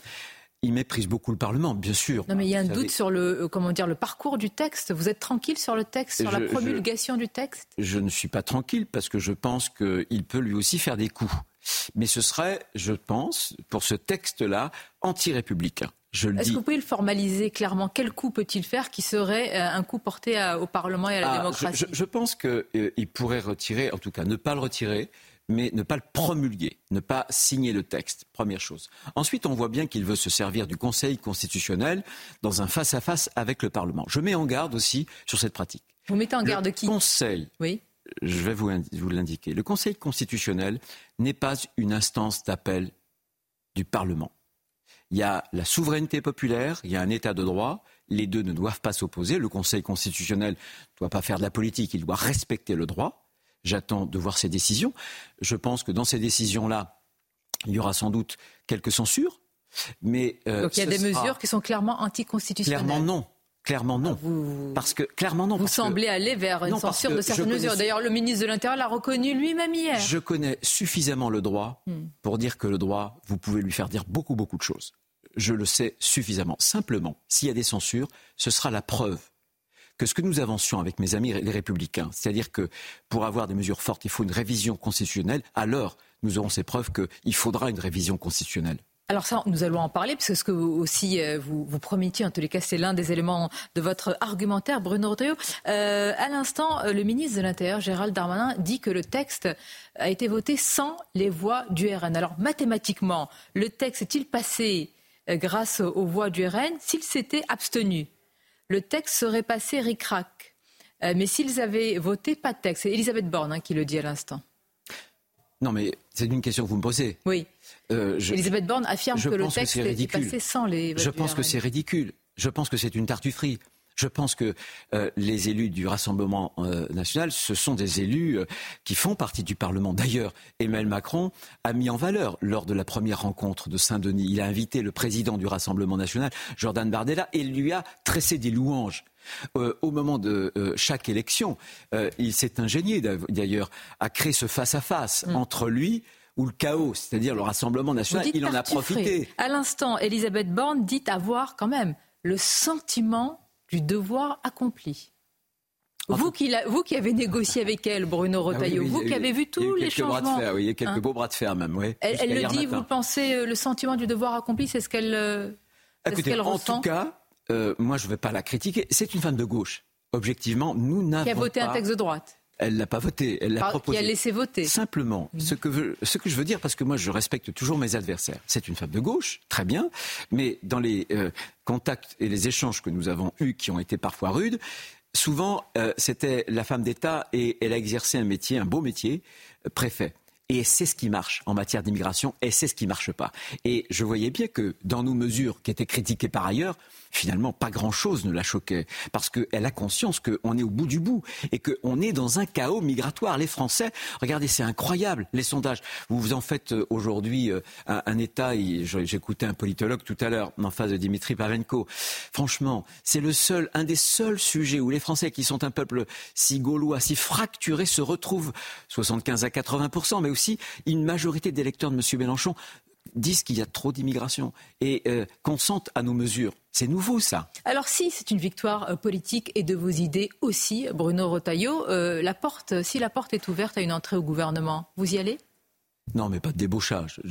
[SPEAKER 47] Il méprise beaucoup le Parlement, bien sûr.
[SPEAKER 48] Non, mais il y a un doute sur le, euh, comment dire, le parcours du texte. Vous êtes tranquille sur le texte, sur la promulgation du texte?
[SPEAKER 47] Je ne suis pas tranquille parce que je pense qu'il peut lui aussi faire des coups. Mais ce serait, je pense, pour ce texte-là, anti-républicain.
[SPEAKER 48] Est-ce que vous pouvez le formaliser clairement? Quel coup peut-il faire qui serait euh, un coup porté au Parlement et à la ah, démocratie?
[SPEAKER 47] je, pense qu'il euh, pourrait retirer, en tout cas ne pas le retirer, mais ne pas le promulguer, ne pas signer le texte, première chose. Ensuite, on voit bien qu'il veut se servir du Conseil constitutionnel dans un face-à-face avec le Parlement. Je mets en garde aussi sur cette pratique.
[SPEAKER 48] Vous mettez en garde qui?
[SPEAKER 47] Conseil.
[SPEAKER 48] Oui.
[SPEAKER 47] Je vais vous, vous l'indiquer. Le Conseil constitutionnel n'est pas une instance d'appel du Parlement. Il y a la souveraineté populaire, il y a un État de droit. Les deux ne doivent pas s'opposer. Le Conseil constitutionnel ne doit pas faire de la politique, il doit respecter le droit. J'attends de voir ces décisions. Je pense que dans ces décisions-là, il y aura sans doute quelques censures. Mais,
[SPEAKER 48] euh, Donc il y a des mesures qui sont clairement anticonstitutionnelles.
[SPEAKER 47] Clairement non. Clairement non. Vous... Parce que clairement non.
[SPEAKER 48] Vous semblez aller vers une censure de certaines mesures. D'ailleurs, le ministre de l'Intérieur l'a reconnu lui-même hier.
[SPEAKER 47] Je connais suffisamment le droit hmm. pour dire que le droit, vous pouvez lui faire dire beaucoup, beaucoup de choses je le sais suffisamment. Simplement, s'il y a des censures, ce sera la preuve que ce que nous avancions avec mes amis les républicains, c'est-à-dire que pour avoir des mesures fortes, il faut une révision constitutionnelle, alors nous aurons ces preuves qu'il faudra une révision constitutionnelle.
[SPEAKER 48] Alors ça, nous allons en parler, parce que ce que vous aussi euh, vous, vous promettiez, en tous les cas, c'est l'un des éléments de votre argumentaire, Bruno Retailleau. Euh, à l'instant, euh, le ministre de l'Intérieur, Gérald Darmanin, dit que le texte a été voté sans les voix du RN. Alors mathématiquement, le texte est-il passé grâce aux voix du RN, s'ils s'étaient abstenus, le texte serait passé ric-rac. Euh, mais s'ils avaient voté, pas de texte. C'est Elisabeth Borne hein, qui le dit à l'instant.
[SPEAKER 47] Non, mais c'est une question que vous me posez.
[SPEAKER 48] Oui. Euh, Elisabeth Borne affirme que le texte est, passé sans les.
[SPEAKER 47] Je pense que c'est ridicule. Je pense que c'est une tartufferie. Je pense que euh, les élus du Rassemblement euh, national, ce sont des élus euh, qui font partie du Parlement. D'ailleurs, Emmanuel Macron a mis en valeur lors de la première rencontre de Saint-Denis. Il a invité le président du Rassemblement national, Jordan Bardella, et lui a tressé des louanges. au moment de chaque élection, il s'est ingénié d'ailleurs à créer ce face-à-face mm. entre lui ou le chaos, c'est-à-dire le Rassemblement national. Il en a profité.
[SPEAKER 48] À l'instant, Elisabeth Borne dit avoir quand même le sentiment du devoir accompli. Vous qui, vous qui, avez négocié avec elle, Bruno ah Rotaillot, vous qui avez vu tous les changements.
[SPEAKER 47] Bras de oui, il y a quelques hein beaux bras de fer même. Oui,
[SPEAKER 48] elle, le dit, vous pensez euh, le sentiment du devoir accompli, c'est ce qu'elle euh, ressent
[SPEAKER 47] En tout cas, euh, moi je ne vais pas la critiquer. C'est une femme de gauche. Objectivement, nous n'avons pas...
[SPEAKER 48] Qui a voté un texte de droite
[SPEAKER 47] elle l'a pas voté, elle l'a proposé.
[SPEAKER 48] Qui a laissé voter.
[SPEAKER 47] Simplement, ce, que ce que je veux dire, parce que moi je respecte toujours mes adversaires, c'est une femme de gauche, très bien, mais dans les contacts et les échanges que nous avons eus, qui ont été parfois rudes, souvent euh, c'était la femme d'État et elle a exercé un métier, un beau métier, euh, préfet. Et c'est ce qui marche en matière d'immigration et c'est ce qui ne marche pas. Et je voyais bien que dans nos mesures qui étaient critiquées par ailleurs, finalement, pas grand-chose ne la choquait. Parce qu'elle a conscience qu'on est au bout du bout et qu'on est dans un chaos migratoire. Les Français, regardez, c'est incroyable, les sondages. Vous vous en faites euh, aujourd'hui euh, un, État, j'écoutais un politologue tout à l'heure en face de Dimitri Pavenko. Franchement, c'est le seul, un des seuls sujets où les Français, qui sont un peuple si gaulois, si fracturé, se retrouvent 75 à 80% mais aussi une majorité d'électeurs de M. Mélenchon disent qu'il y a trop d'immigration et euh, consentent à nos mesures. C'est nouveau ça.
[SPEAKER 48] Alors si c'est une victoire euh, politique et de vos idées aussi, Bruno Rotaillot, euh, la porte, si la porte est ouverte à une entrée au gouvernement, vous y allez?
[SPEAKER 47] Non, mais pas de débauchage.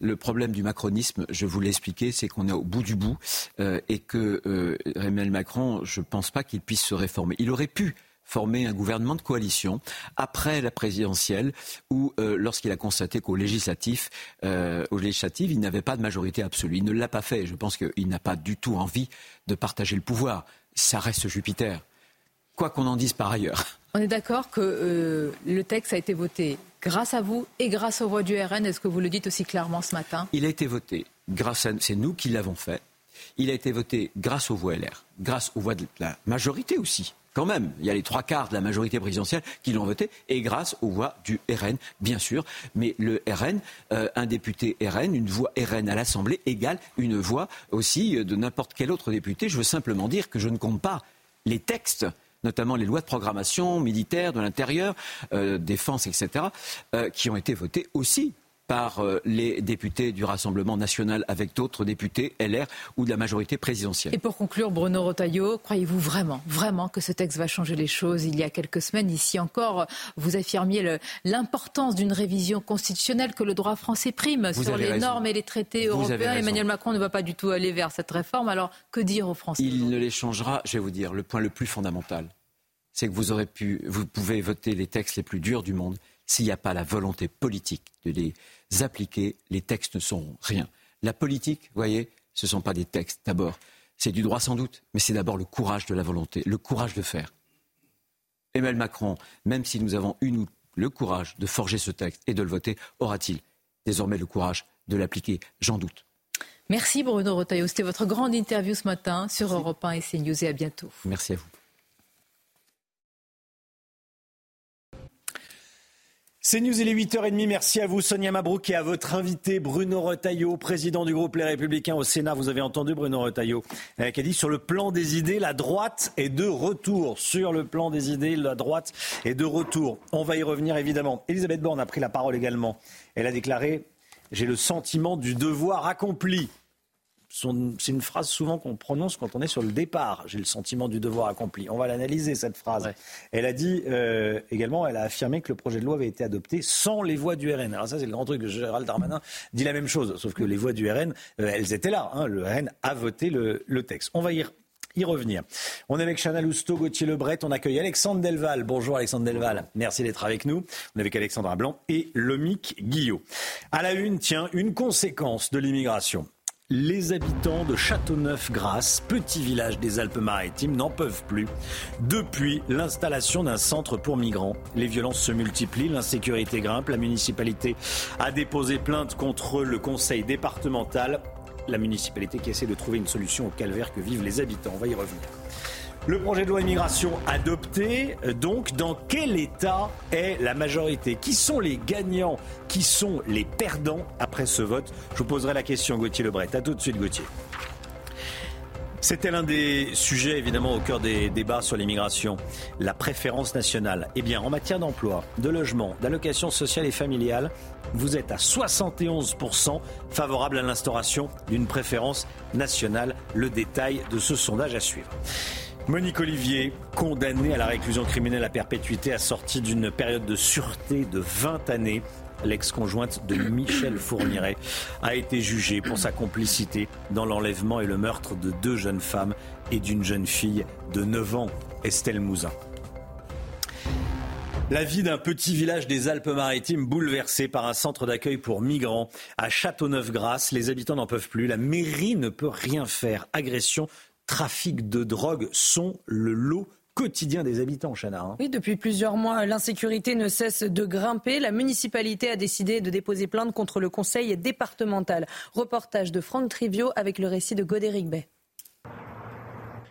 [SPEAKER 47] le problème du macronisme, je vous l'ai expliqué, c'est qu'on est au bout du bout et que Emmanuel Macron, je ne pense pas qu'il puisse se réformer. Il aurait pu former un gouvernement de coalition après la présidentielle où, euh, lorsqu'il a constaté qu'au législatif, euh, au législatif, il n'avait pas de majorité absolue. Il ne l'a pas fait. Je pense qu'il n'a pas du tout envie de partager le pouvoir. Ça reste Jupiter. Quoi qu'on en dise par ailleurs.
[SPEAKER 48] On est d'accord que euh, le texte a été voté grâce à vous et grâce aux voix du RN. Est-ce que vous le dites aussi clairement ce matin?
[SPEAKER 47] Il a été voté grâce à... C'est nous qui l'avons fait. Il a été voté grâce aux voix LR, grâce aux voix de la majorité aussi quand même, il y a les trois quarts de la majorité présidentielle qui l'ont voté, et grâce aux voix du RN, bien sûr. Mais le RN, euh, un député RN, une voix RN à l'Assemblée égale une voix aussi de n'importe quel autre député. Je veux simplement dire que je ne compte pas les textes notamment les lois de programmation militaire, de l'intérieur, euh, défense, etc., euh, qui ont été votées aussi par euh, les députés du Rassemblement national avec d'autres députés LR ou de la majorité présidentielle.
[SPEAKER 48] Et pour conclure, Bruno Rotaillot, croyez-vous vraiment, vraiment que ce texte va changer les choses Il y a quelques semaines, ici encore, vous affirmiez l'importance d'une révision constitutionnelle que le droit français prime sur les normes et les traités européens. Emmanuel Macron ne va pas du tout aller vers cette réforme. Alors, que dire aux Français?
[SPEAKER 47] Il ne les changera, je vais vous dire, le point le plus fondamental, c'est que vous aurez pu, vous pouvez voter les textes les plus durs du monde s'il n'y a pas la volonté politique de les appliquer, les textes ne sont rien. La politique, vous voyez, ce ne sont pas des textes d'abord. C'est du droit sans doute, mais c'est d'abord le courage de la volonté, le courage de faire. Emmanuel Macron, même si nous avons eu nous, le courage de forger ce texte et de le voter, aura-t-il désormais le courage de l'appliquer J'en doute.
[SPEAKER 48] Merci Bruno Rotaillot. C'était votre grande interview ce matin sur Europe 1 et CNews et à bientôt.
[SPEAKER 47] Merci à vous.
[SPEAKER 4] C'est News, il est 8h30. Merci à vous, Sonia Mabrouk, et à votre invité, Bruno Retailleau, président du groupe Les Républicains au Sénat. Vous avez entendu Bruno Retailleau, euh, qui a dit sur le plan des idées, la droite est de retour. Sur le plan des idées, la droite est de retour. On va y revenir, évidemment. Elisabeth Borne a pris la parole également. Elle a déclaré J'ai le sentiment du devoir accompli c'est une phrase souvent qu'on prononce quand on est sur le départ. J'ai le sentiment du devoir accompli. On va l'analyser, cette phrase. Elle a dit euh, également, elle a affirmé que le projet de loi avait été adopté sans les voix du RN. Alors ça, c'est le grand truc. Gérald Darmanin dit la même chose, sauf que les voix du RN, euh, elles étaient là. Hein. Le RN a voté le, texte. On va y y revenir. On est avec Chana Lousteau, Gauthier Lebret, on accueille Alexandre Delval. Bonjour Alexandre Delval, merci d'être avec nous. On est avec Alexandra Blanc et Lomic Guillot. À la une, tiens, une conséquence de l'immigration. Les habitants de Châteauneuf-Grasse, petit village des Alpes-Maritimes, n'en peuvent plus. Depuis l'installation d'un centre pour migrants, les violences se multiplient, l'insécurité grimpe. La municipalité a déposé plainte contre le conseil départemental. La municipalité qui essaie de trouver une solution au calvaire que vivent les habitants. On va y revenir. Le projet de loi immigration adopté, donc dans quel état est la majorité? Qui sont les gagnants? Qui sont les perdants après ce vote? Je vous poserai la question, Gauthier Lebret. A tout de suite, Gauthier. C'était l'un des sujets évidemment au cœur des débats sur l'immigration, la préférence nationale. Eh bien, en matière d'emploi, de logement, d'allocation sociale et familiale, vous êtes à 71% favorable à l'instauration d'une préférence nationale. Le détail de ce sondage à suivre. Monique Olivier, condamnée à la réclusion criminelle à perpétuité, assortie d'une période de sûreté de 20 années l'ex-conjointe de Michel Fourniret, a été jugée pour sa complicité dans l'enlèvement et le meurtre de deux jeunes femmes et d'une jeune fille de 9 ans, Estelle Mouzin. La vie d'un petit village des Alpes-Maritimes bouleversé par un centre d'accueil pour migrants à Châteauneuf-Grasse. Les habitants n'en peuvent plus. La mairie ne peut rien faire. Agression, trafic de drogue sont le lot quotidien des habitants, Chana. Hein.
[SPEAKER 5] Oui, depuis plusieurs mois, l'insécurité ne cesse de grimper. La municipalité a décidé de déposer plainte contre le conseil départemental. Reportage de Franck Trivio avec le récit de Godéric Bay.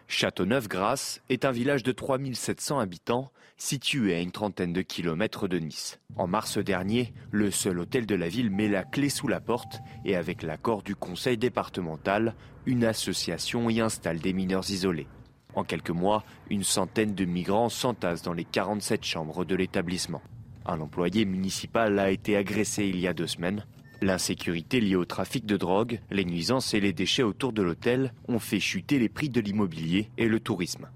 [SPEAKER 24] Châteauneuf-Grasse est un village de 3700 habitants situé à une trentaine de kilomètres de Nice. En mars dernier, le seul hôtel de la ville met la clé sous la porte et avec l'accord du conseil départemental, une association y installe des mineurs isolés. En quelques mois, une centaine de migrants s'entassent dans les 47 chambres de l'établissement. Un employé municipal a été agressé il y a deux semaines. L'insécurité liée au trafic de drogue, les nuisances et les déchets autour de l'hôtel ont fait chuter les prix de l'immobilier et le tourisme.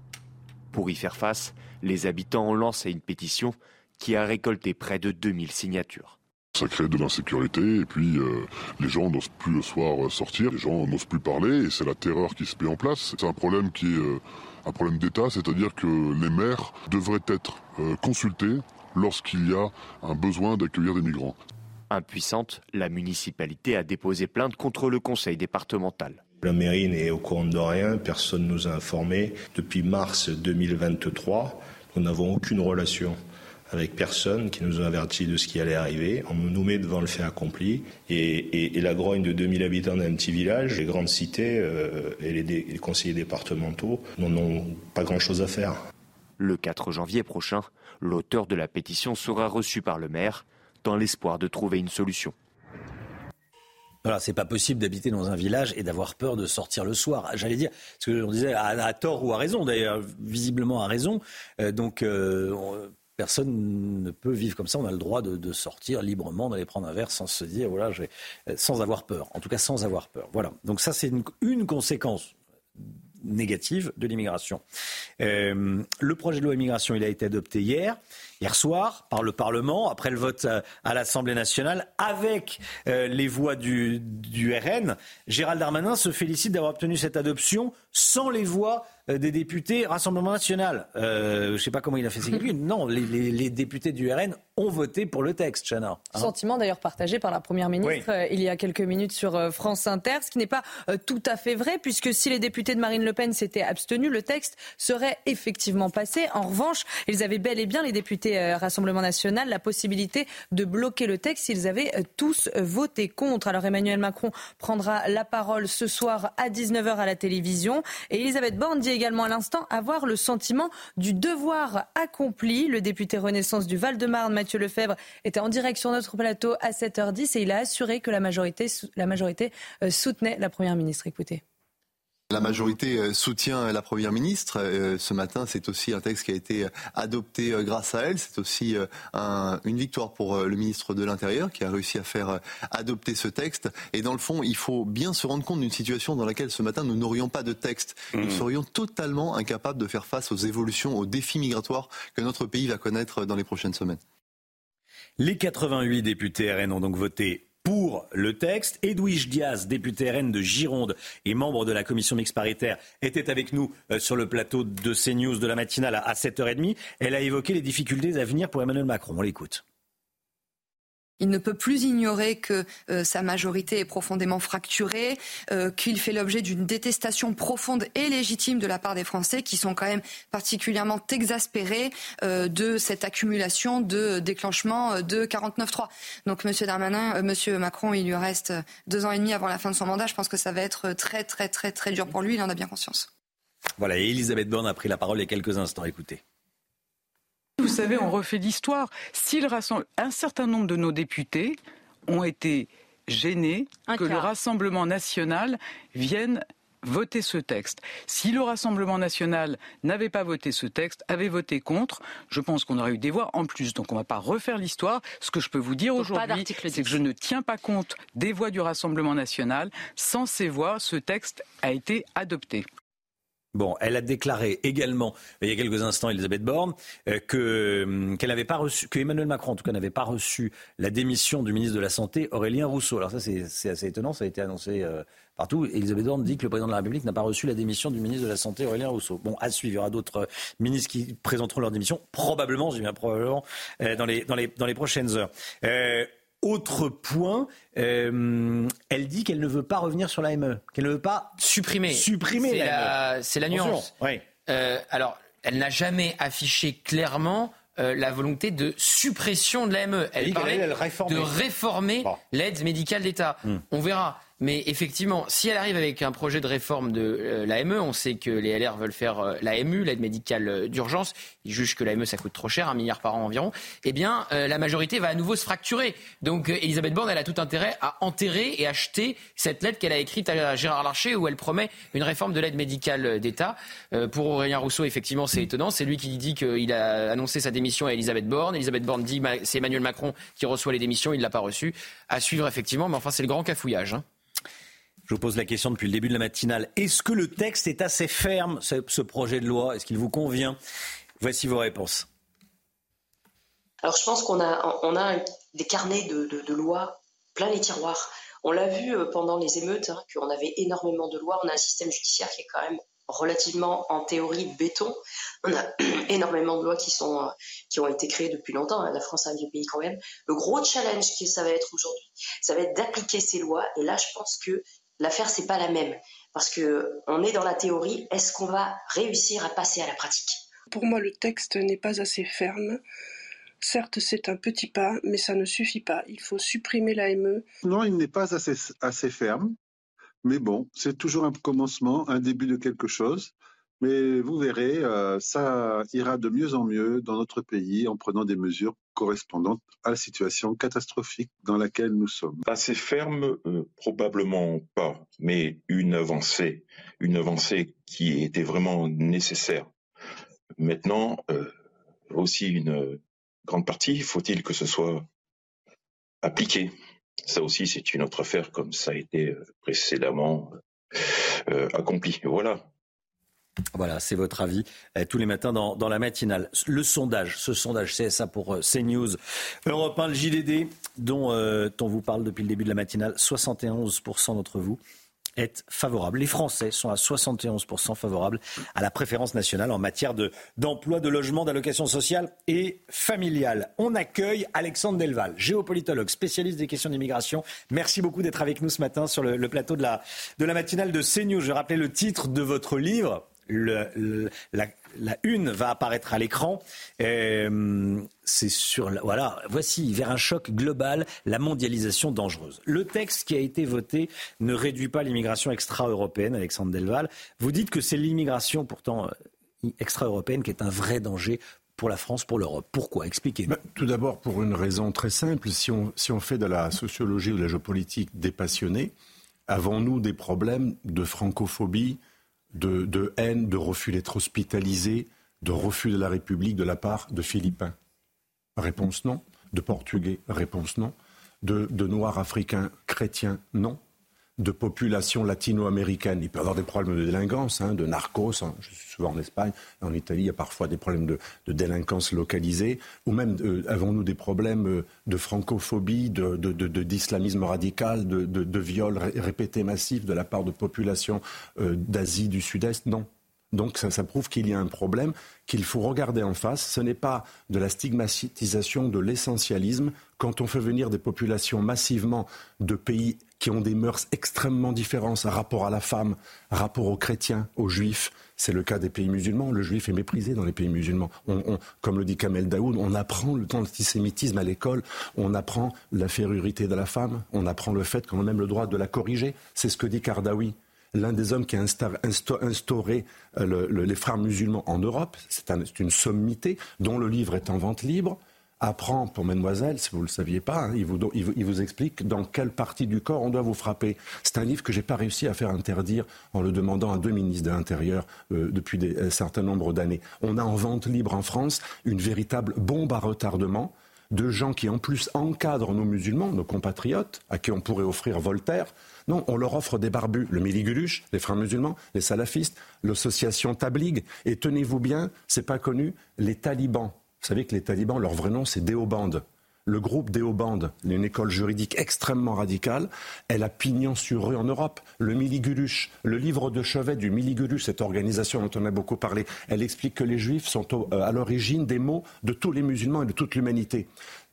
[SPEAKER 24] Pour y faire face, les habitants ont lancé une pétition qui a récolté près de 2000 signatures.
[SPEAKER 25] Ça crée de l'insécurité et puis euh, les gens n'osent plus le soir sortir, les gens n'osent plus parler et c'est la terreur qui se met en place. C'est un problème qui est euh, un problème d'État, c'est-à-dire que les maires devraient être euh, consultés lorsqu'il y a un besoin d'accueillir des migrants.
[SPEAKER 24] Impuissante, la municipalité a déposé plainte contre le conseil départemental.
[SPEAKER 26] La mairie n'est au courant de rien, personne ne nous a informés. Depuis mars 2023, nous n'avons aucune relation avec personne qui nous a de ce qui allait arriver. On nous met devant le fait accompli. Et, la grogne de 2000 habitants d'un petit village, les grandes cités euh, et les, conseillers départementaux n'en ont pas grand-chose à faire.
[SPEAKER 24] Le 4 janvier prochain, l'auteur de la pétition sera reçu par le maire dans l'espoir de trouver une solution.
[SPEAKER 4] Voilà, c'est pas possible d'habiter dans un village et d'avoir peur de sortir le soir. J'allais dire, ce que on disait à, tort ou à raison, d'ailleurs, visiblement à raison. Euh, donc, euh, personne ne peut vivre comme ça. On a le droit de, sortir librement, d'aller prendre un verre sans se dire, voilà, sans avoir peur. En tout cas, sans avoir peur. Voilà. Donc ça, c'est une conséquence négative de l'immigration. Euh, le projet de loi immigration, il a été adopté hier, hier soir, par le Parlement, après le vote à, l'Assemblée nationale, avec euh, les voix du, du RN. Gérald Darmanin se félicite d'avoir obtenu cette adoption sans les voix euh, des députés Rassemblement National. Euh, je ne sais pas comment il a fait ses calculs. Non, les, députés du RN ont voté pour le texte, Chana.
[SPEAKER 5] Hein. Sentiment d'ailleurs partagé par la Première ministre euh, il y a quelques minutes sur France Inter, ce qui n'est pas tout à fait vrai, puisque si les députés de Marine Le Pen s'étaient abstenus, le texte serait effectivement passé. En revanche, ils avaient bel et bien, les députés Rassemblement National, la possibilité de bloquer le texte s'ils avaient tous voté contre. Alors Emmanuel Macron prendra la parole ce soir à 19h à la télévision. Et Elisabeth Borne dit également à l'instant avoir le sentiment du devoir accompli. Le député Renaissance du Val-de-Marne, Mathieu Lefebvre, était en direct sur notre plateau à 7h10 et il a assuré que la majorité, la majorité euh, soutenait la Première ministre. Écoutez.
[SPEAKER 37] La majorité euh, soutient la Première ministre. Euh, ce matin, c'est aussi un texte qui a été adopté euh, grâce à elle. C'est aussi une victoire pour le ministre de l'Intérieur qui a réussi à faire adopter ce texte. Et dans le fond, il faut bien se rendre compte d'une situation dans laquelle ce matin, nous n'aurions pas de texte. Nous mmh. serions totalement incapables de faire face aux évolutions, aux défis migratoires que notre pays va connaître dans les prochaines semaines.
[SPEAKER 4] Les 88 députés RN ont donc voté pour le texte. Edwige Diaz, député RN de Gironde et membre de la commission mixte paritaire, était avec nous euh, sur le plateau de CNews de la matinale à 7h30. Elle a évoqué les difficultés à venir pour Emmanuel Macron. On l'écoute.
[SPEAKER 40] Il ne peut plus ignorer que euh, sa majorité est profondément fracturée, euh, qu'il fait l'objet d'une détestation profonde et légitime de la part des Français qui sont quand même particulièrement exaspérés euh, de cette accumulation de déclenchement de 49-3. Donc Monsieur Darmanin, Monsieur Macron, il lui reste deux ans et demi avant la fin de son mandat. Je pense que ça va être très très très très dur pour lui. Il en a bien conscience.
[SPEAKER 4] Voilà, et Elisabeth Borne a pris la parole il y a quelques instants. Écoutez.
[SPEAKER 49] Vous savez, on refait l'histoire. Si un certain nombre de nos députés ont été gênés que le Rassemblement national vienne voter ce texte. Si le Rassemblement national n'avait pas voté ce texte, avait voté contre, je pense qu'on aurait eu des voix en plus. Donc on ne va pas refaire l'histoire. Ce que je peux vous dire aujourd'hui, c'est que je ne tiens pas compte des voix du Rassemblement national. Sans ces voix, ce texte a été adopté.
[SPEAKER 4] Bon, elle a déclaré également, il y a quelques instants, Elisabeth Borne, euh, que hum, qu'elle n'avait pas reçu, que Emmanuel Macron, en tout cas, n'avait pas reçu la démission du ministre de la Santé, Aurélien Rousseau. Alors ça, c'est assez étonnant, ça a été annoncé euh, partout. Elisabeth Borne dit que le président de la République n'a pas reçu la démission du ministre de la Santé, Aurélien Rousseau. Bon, à suivre, il y aura d'autres euh, ministres qui présenteront leur démission, probablement, j'ai bien probablement, dans les dans les dans les prochaines heures. Autre point, euh, elle dit qu'elle ne veut pas revenir sur l'AME, qu'elle ne veut pas
[SPEAKER 12] supprimer.
[SPEAKER 4] Supprimer
[SPEAKER 12] C'est la, nuance. Euh, alors, elle n'a jamais affiché clairement euh, la volonté de suppression de l'AME. Elle, parlait de réformer l'aide médicale d'État. Hmm. On verra. Mais effectivement, si elle arrive avec un projet de réforme de euh, l'AME, on sait que les LR veulent faire euh, l'AMU, l'aide médicale euh, d'urgence, ils jugent que l'AME ça coûte trop cher, un milliard par an environ, eh bien la majorité va à nouveau se fracturer. Donc Elisabeth Borne, elle a tout intérêt à enterrer et acheter cette lettre qu'elle a écrite à Gérard Larcher où elle promet une réforme de l'aide médicale d'État. pour Aurélien Rousseau, effectivement, c'est étonnant. C'est lui qui dit qu'il a annoncé sa démission à Elisabeth Borne. Elisabeth Borne dit c'est Emmanuel Macron qui reçoit les démissions, il ne l'a pas reçu. À suivre, effectivement, mais enfin c'est le grand cafouillage. Hein.
[SPEAKER 4] Je vous pose la question depuis le début de la matinale. Est-ce que le texte est assez ferme, ce, projet de loi? Est-ce qu'il vous convient? Voici vos réponses.
[SPEAKER 50] Alors je pense qu'on a, des carnets de, lois plein les tiroirs. On l'a vu euh, pendant les émeutes, hein, qu'on avait énormément de lois. On a un système judiciaire qui est quand même relativement en théorie béton. On a énormément de lois qui, sont, euh, qui ont été créées depuis longtemps. Hein. La France est un vieux pays quand même. Le gros challenge que ça va être aujourd'hui, ça va être d'appliquer ces lois. Et là, je pense que l'affaire c'est pas la même parce que on est dans la théorie. Est-ce qu'on va réussir à passer à la pratique?
[SPEAKER 51] Pour moi, le texte n'est pas assez ferme. Certes, c'est un petit pas, mais ça ne suffit pas. Il faut supprimer l'AME.
[SPEAKER 52] Non, il n'est pas assez, assez ferme. Mais bon, c'est toujours un commencement, un début de quelque chose. Mais vous verrez, euh, ça ira de mieux en mieux dans notre pays en prenant des mesures correspondantes à la situation catastrophique dans laquelle nous sommes.
[SPEAKER 53] Assez ferme, euh, probablement pas, mais une avancée, une avancée qui était vraiment nécessaire. Maintenant, euh, aussi une grande partie, faut-il que ce soit appliqué. Ça aussi, c'est une autre affaire, comme ça a été précédemment accompli. Voilà.
[SPEAKER 4] Voilà, c'est votre avis euh, tous les matins dans, la matinale. Le sondage, ce sondage CSA pour euh, CNews, Europe 1, le JDD, dont euh, on vous parle depuis le début de la matinale, 71% d'entre vous êtes favorables. Les Français sont à 71% favorables à la préférence nationale en matière d'emploi, de, logement, d'allocation sociale et familiale. On accueille Alexandre Delval, géopolitologue, spécialiste des questions d'immigration. Merci beaucoup d'être avec nous ce matin sur le, plateau de la, de la matinale de CNews. Je rappelais le titre de votre livre, la, une va apparaître à l'écran. Euh, c'est sur voilà, voici vers un choc global, la mondialisation dangereuse. Le texte qui a été voté ne réduit pas l'immigration extra-européenne, Alexandre Delval. Vous dites que c'est l'immigration pourtant euh, extra-européenne qui est un vrai danger pour la France, pour l'Europe. Pourquoi? Expliquez-nous.
[SPEAKER 54] Bah, tout d'abord, pour une raison très simple, si on, si on fait de la sociologie ou de la géopolitique dépassionnée, avons-nous des problèmes de francophobie, de, haine, de refus d'être hospitalisé, de refus de la République de la part de Philippins Réponse non. De Portugais Réponse non. De, de Noirs africains chrétiens Non de population latino-américaine. Il peut y avoir des problèmes de délinquance, hein, de narcos. Hein. Je suis souvent en Espagne, en Italie, il y a parfois des problèmes de, délinquance localisée. Ou même, euh, avons-nous des problèmes euh, de francophobie, d'islamisme radical, de, viols répétés massifs de la part de populations euh, d'Asie du Sud-Est? Non. Donc ça, prouve qu'il y a un problème qu'il faut regarder en face. Ce n'est pas de la stigmatisation de l'essentialisme. Quand on fait venir des populations massivement de pays qui ont des mœurs extrêmement différentes, rapport à la femme, rapport aux chrétiens, aux juifs. C'est le cas des pays musulmans. Le juif est méprisé dans les pays musulmans. comme le dit Kamel Daoud, on apprend l'antisémitisme à l'école, on apprend la férurité de la femme, on apprend le fait qu'on a même le droit de la corriger. C'est ce que dit Kardawi. L'un des hommes qui a instauré euh, les frères musulmans en Europe. C'est une sommité dont le livre est en vente libre apprend pour mademoiselle, si vous ne le saviez pas, hein, il, vous, explique dans quelle partie du corps on doit vous frapper. C'est un livre que j'ai pas réussi à faire interdire en le demandant à deux ministres de l'Intérieur euh, depuis un certain nombre d'années. On a en vente libre en France une véritable bombe à retardement de gens qui en plus encadrent nos musulmans, nos compatriotes, à qui on pourrait offrir Voltaire. Non, on leur offre des barbus, le Miliguluche, les frères musulmans, les salafistes, l'association Tablig, et tenez-vous bien, c'est pas connu, les talibans. Vous savez que les talibans, leur vrai nom, c'est Deoband. Le groupe Deoband, une école juridique extrêmement radicale, elle a pignon sur rue en Europe. Le Miliguluche, le livre de chevet du Miliguluche, cette organisation dont on a beaucoup parlé, elle explique que les juifs sont euh, à l'origine des maux de tous les musulmans et de toute l'humanité.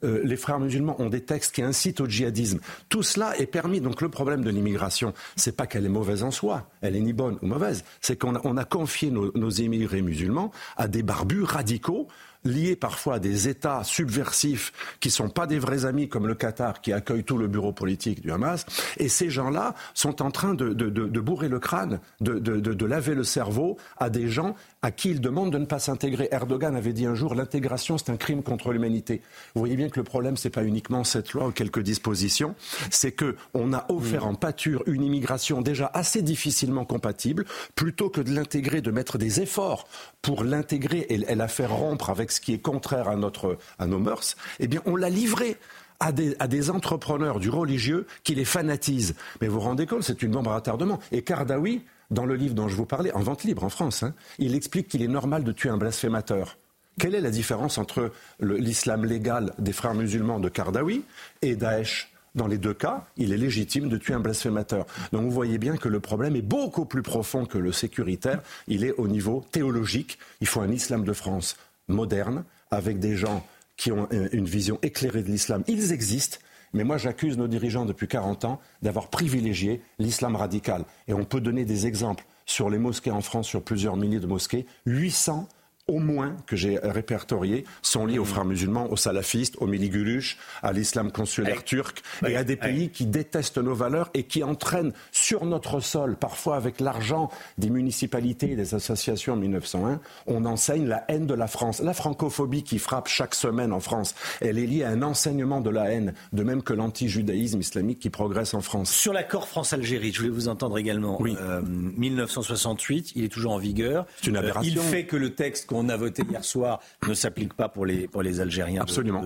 [SPEAKER 54] Euh, les frères musulmans ont des textes qui incitent au djihadisme. Tout cela est permis. Donc le problème de l'immigration, c'est pas qu'elle est mauvaise en soi, elle est ni bonne ou mauvaise, c'est qu'on a, confié nos, nos immigrés musulmans à des barbus radicaux liés parfois à des États subversifs qui ne sont pas des vrais amis comme le Qatar qui accueille tout le bureau politique du Hamas. Et ces gens-là sont en train de, bourrer le crâne, de, laver le cerveau à des gens à qui ils demandent de ne pas s'intégrer. Erdogan avait dit un jour l'intégration c'est un crime contre l'humanité. Vous voyez bien que le problème c'est pas uniquement cette loi ou quelques dispositions, c'est que on a offert en pâture une immigration déjà assez difficilement compatible plutôt que de l'intégrer, de mettre des efforts pour l'intégrer et, la faire rompre avec ce qui est contraire à, notre, à nos mœurs, eh bien, on l'a livré. À des, à des, entrepreneurs du religieux qui les fanatisent. Mais vous vous rendez compte, c'est une bombe à retardement. Et Kardawi, dans le livre dont je vous parlais, en vente libre en France, hein, il explique qu'il est normal de tuer un blasphémateur. Quelle est la différence entre l'islam légal des frères musulmans de Kardawi et Daesh? Dans les deux cas, il est légitime de tuer un blasphémateur. Donc vous voyez bien que le problème est beaucoup plus profond que le sécuritaire. Il est au niveau théologique. Il faut un islam de France moderne, avec des gens qui ont une vision éclairée de l'islam. Ils existent. Mais moi, j'accuse nos dirigeants depuis 40 ans d'avoir privilégié l'islam radical. Et on peut donner des exemples sur les mosquées en France, sur plusieurs milliers de mosquées. 800 au moins que j'ai répertoriés sont liés aux frères musulmans, aux salafistes, aux miliguluches, à l'islam consulaire turc et à des pays qui détestent nos valeurs et qui entraînent sur notre sol, parfois avec l'argent des municipalités et des associations en 1901, on enseigne la haine de la France. La francophobie qui frappe chaque semaine en France, elle est liée à un enseignement de la haine, de même que l'anti-judaïsme islamique qui progresse en France.
[SPEAKER 4] Sur l'accord France-Algérie, je voulais vous entendre également. Oui. 1968, euh, il est toujours en vigueur.
[SPEAKER 54] C'est une aberration.
[SPEAKER 4] il fait que le texte qu'on a voté hier soir ne s'applique pas pour les, pour les Algériens.
[SPEAKER 54] Absolument.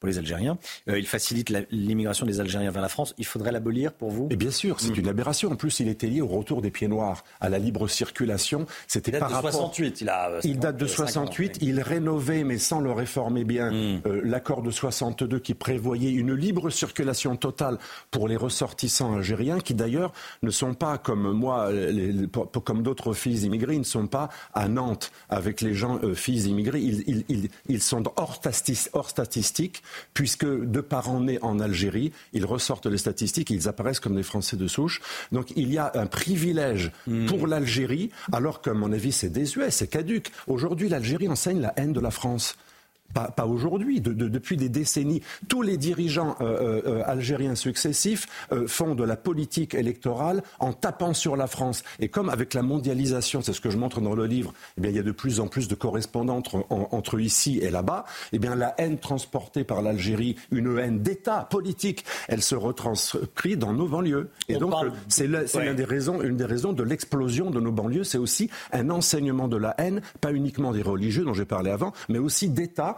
[SPEAKER 4] pour les Algériens. Euh, il facilite l'immigration des Algériens vers la France. Il faudrait l'abolir pour vous?
[SPEAKER 54] Et bien sûr, c'est mm. une aberration. En plus, il était lié au retour des pieds noirs, à la libre circulation.
[SPEAKER 4] C'était par de rapport... 68.
[SPEAKER 54] Il, a, il date de 68. Il rénovait, mais sans le réformer bien, mm. euh, l'accord de 62 qui prévoyait une libre circulation totale pour les ressortissants algériens, qui d'ailleurs ne sont pas comme moi, les, comme d'autres fils immigrés, ils ne sont pas à Nantes avec les gens euh, filles immigrés, ils, sont hors, hors statistiques, puisque de parents nés en Algérie, ils ressortent les statistiques, ils apparaissent comme des Français de souche. Donc il y a un privilège hmm. pour l'Algérie, alors qu'à mon avis c'est désuet, c'est caduque. Aujourd'hui, l'Algérie enseigne la haine de la France pas, aujourd'hui, depuis des décennies. Tous les dirigeants euh, euh, euh, algériens successifs font de la politique électorale en tapant sur la France. Et comme avec la mondialisation, c'est ce que je montre dans le livre, eh bien, il y a de plus en plus de correspondants entre, ici et là-bas, eh bien, la haine transportée par l'Algérie, une haine d'État politique, elle se retranscrit dans nos banlieues. Et donc, c'est une des raisons, une des raisons de l'explosion de nos banlieues, c'est aussi un enseignement de la haine, pas uniquement des religieux dont j'ai parlé avant, mais aussi d'État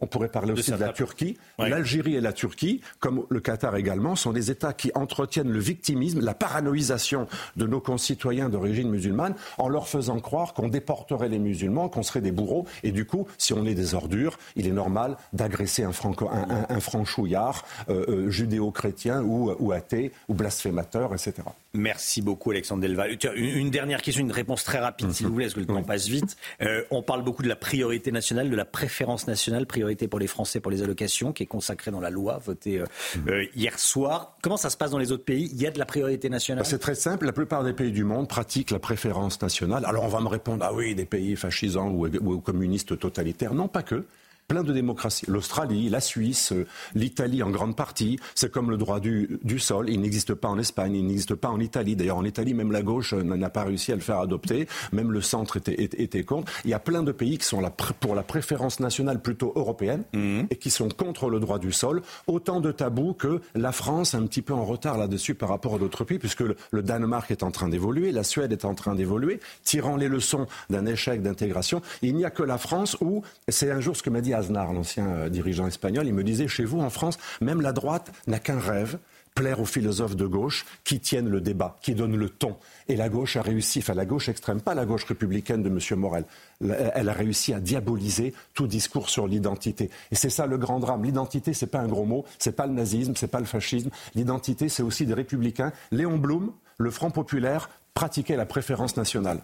[SPEAKER 54] on pourrait parler aussi de, la Turquie. L'Algérie et la Turquie, comme le Qatar également, sont des États qui entretiennent le victimisme, la paranoïsation de nos concitoyens d'origine musulmane en leur faisant croire qu'on déporterait les musulmans, qu'on serait des bourreaux. Et du coup, si on est des ordures, il est normal d'agresser un, franco, un, franchouillard euh, euh, judéo-chrétien ou, ou athée ou blasphémateur, etc.
[SPEAKER 4] Merci beaucoup, Alexandre Delval. Une, dernière question, une réponse très rapide, s'il vous plaît, parce que le temps passe vite. Euh, on parle beaucoup de la priorité nationale, de la préférence nationale, priorité pour les Français, pour les allocations, qui est consacrée dans la loi votée euh, euh, hier soir. Comment ça se passe dans les autres pays? Il y a de la priorité nationale?
[SPEAKER 54] C'est très simple. La plupart des pays du monde pratiquent la préférence nationale. Alors on va me répondre, ah oui, des pays fascisants ou, ou communistes totalitaires. Non, pas que. Plein de démocraties. L'Australie, la Suisse, euh, l'Italie en grande partie. C'est comme le droit du, du sol. Il n'existe pas en Espagne, il n'existe pas en Italie. D'ailleurs, en Italie, même la gauche euh, n'a pas réussi à le faire adopter. Même le centre était, était, contre. Il y a plein de pays qui sont pour la préférence nationale plutôt européenne mmh. et qui sont contre le droit du sol. Autant de tabous que la France, un petit peu en retard là-dessus par rapport à d'autres pays, puisque le, le Danemark est en train d'évoluer, la Suède est en train d'évoluer, tirant les leçons d'un échec d'intégration. Il n'y a que la France où, c'est un jour ce que m'a dit Aznar, l'ancien euh, dirigeant espagnol, il me disait, chez vous en France, même la droite n'a qu'un rêve, plaire aux philosophes de gauche qui tiennent le débat, qui donnent le ton. Et la gauche a réussi, enfin la gauche extrême, pas la gauche républicaine de M. Morel, elle a réussi à diaboliser tout discours sur l'identité. Et c'est ça le grand drame. L'identité, c'est pas un gros mot, c'est pas le nazisme, c'est pas le fascisme. L'identité, c'est aussi des républicains. Léon Blum, le Front populaire, pratiquait la préférence nationale.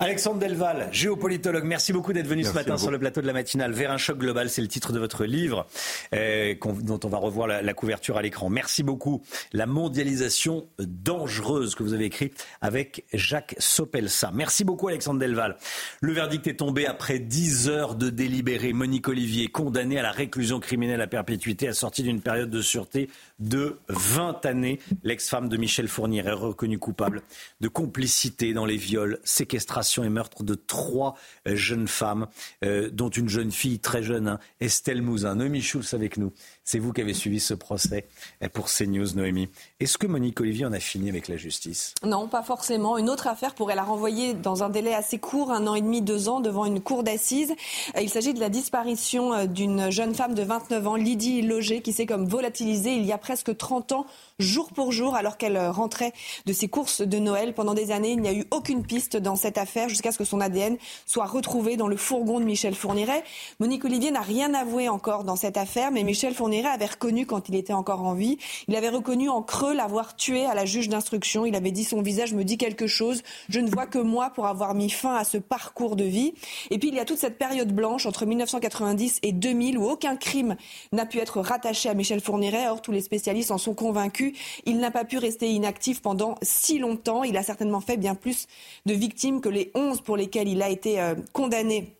[SPEAKER 4] Alexandre Delval, géopolitologue, merci beaucoup d'être venu ce matin sur le plateau de la matinale. Vers un choc global, c'est le titre de votre livre euh, dont on va revoir la, couverture à l'écran. Merci beaucoup. La mondialisation dangereuse que vous avez écrit avec Jacques Sopelsa. Merci beaucoup Alexandre Delval. Le verdict est tombé après 10 heures de délibéré. Monique Olivier, condamnée à la réclusion criminelle à perpétuité, assortie d'une période de sûreté de 20 années. L'ex-femme de Michel Fournier est reconnue coupable de complicité dans les viols, séquestration et meurtre de trois jeunes femmes, euh, dont une jeune fille très jeune, hein, Estelle Mouzin. Noémie Schulz avec nous. C'est vous qui avez suivi ce procès pour CNews, Noémie. Est-ce que Monique Olivier en a fini avec la justice?
[SPEAKER 14] Non, pas forcément. Une autre affaire pourrait la renvoyer dans un délai assez court, un an et demi, deux ans, devant une cour d'assises. Euh, il s'agit de la disparition d'une jeune femme de 29 ans, Lydie Loger, qui s'est comme volatilisée il y a presque 30 ans, jour pour jour, alors qu'elle rentrait de ses courses de Noël. Pendant des années, il n'y a eu aucune piste dans cette affaire jusqu'à ce que son ADN soit retrouvé dans le fourgon de Michel Fourniret. Monique Olivier n'a rien avoué encore dans cette affaire, mais Michel Fourniret avait reconnu quand il était encore en vie. Il avait reconnu en creux l'avoir tué à la juge d'instruction. Il avait dit son visage me dit quelque chose. Je ne vois que moi pour avoir mis fin à ce parcours de vie. Et puis il y a toute cette période blanche entre 1990 et 2000 où aucun crime n'a pu être rattaché à Michel Fourniret. Or, tous les spécialistes en sont convaincus. Il n'a pas pu rester inactif pendant si longtemps. Il a certainement fait bien plus de victimes que les 11 pour lesquelles il a été euh, condamné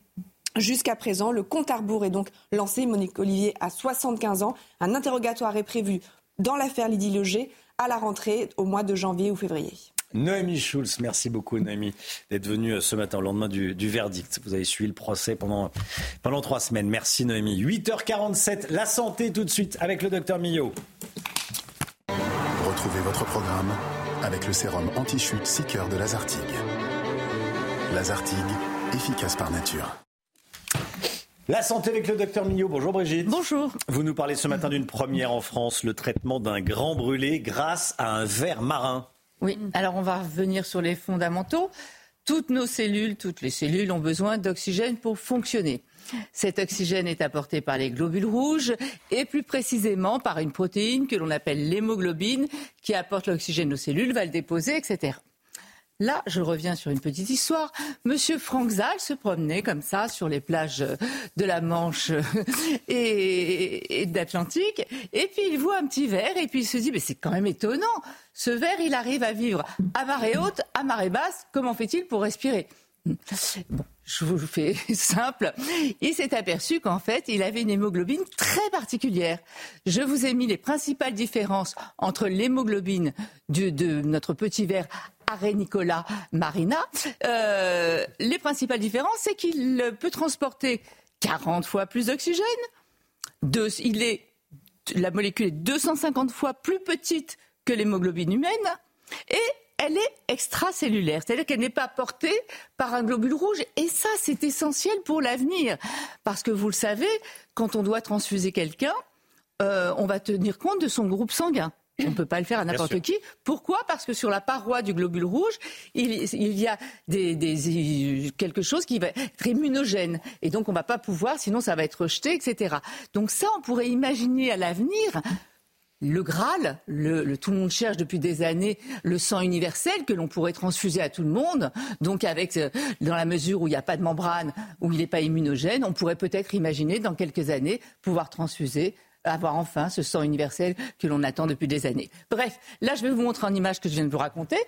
[SPEAKER 14] Jusqu'à présent, le compte à rebours est donc lancé. Monique Olivier a 75 ans. Un interrogatoire est prévu dans l'affaire Lydie Loger à la rentrée au mois de janvier ou février.
[SPEAKER 4] Noémie Schulz, merci beaucoup Noémie d'être venue euh, ce matin au lendemain du, verdict. Vous avez suivi le procès pendant, pendant trois semaines. Merci Noémie. 8h47, la santé tout de suite avec le docteur Millot.
[SPEAKER 55] Retrouvez votre programme avec le sérum anti-chute Seeker de Lazartigue. Lazartigue, efficace par nature.
[SPEAKER 4] La santé avec le docteur Millot. Bonjour Brigitte.
[SPEAKER 56] Bonjour.
[SPEAKER 4] Vous nous parlez ce matin d'une première en France, le traitement d'un grand brûlé grâce à un verre marin.
[SPEAKER 56] Oui, alors on va revenir sur les fondamentaux. Toutes nos cellules, toutes les cellules ont besoin d'oxygène pour fonctionner. Cet oxygène est apporté par les globules rouges et plus précisément par une protéine que l'on appelle l'hémoglobine qui apporte l'oxygène aux cellules, va le déposer, etc. Là, je reviens sur une petite histoire. Monsieur Frank Zal se promenait comme ça sur les plages de la Manche et, d'Atlantique. Et puis il voit un petit verre et puis il se dit, mais c'est quand même étonnant. Ce verre, il arrive à vivre à marée haute, à marée basse. Comment fait-il pour respirer? Bon, je vous fais simple. Il s'est aperçu qu'en fait, il avait une hémoglobine très particulière. Je vous ai mis les principales différences entre l'hémoglobine de notre petit verre Nicolas Marina. Euh, les principales différences, c'est qu'il peut transporter 40 fois plus d'oxygène. il est, la molécule est 250 fois plus petite que l'hémoglobine humaine. Et elle est extracellulaire, c'est-à-dire qu'elle n'est pas portée par un globule rouge. Et ça, c'est essentiel pour l'avenir. Parce que vous le savez, quand on doit transfuser quelqu'un, euh, on va tenir compte de son groupe sanguin. On ne peut pas le faire à n'importe qui. Pourquoi? Parce que sur la paroi du globule rouge, il, y a quelque chose qui va être immunogène. Et donc, on ne va pas pouvoir, sinon ça va être rejeté, etc. Donc ça, on pourrait imaginer à l'avenir le Graal, le, tout le monde cherche depuis des années le sang universel que l'on pourrait transfuser à tout le monde. Donc, avec, euh, dans la mesure où il n'y a pas de membrane, où il n'est pas immunogène, on pourrait peut-être imaginer dans quelques années pouvoir transfuser avoir enfin ce sang universel que l'on attend depuis des années. Bref, là je vais vous montrer en image que je viens de vous raconter.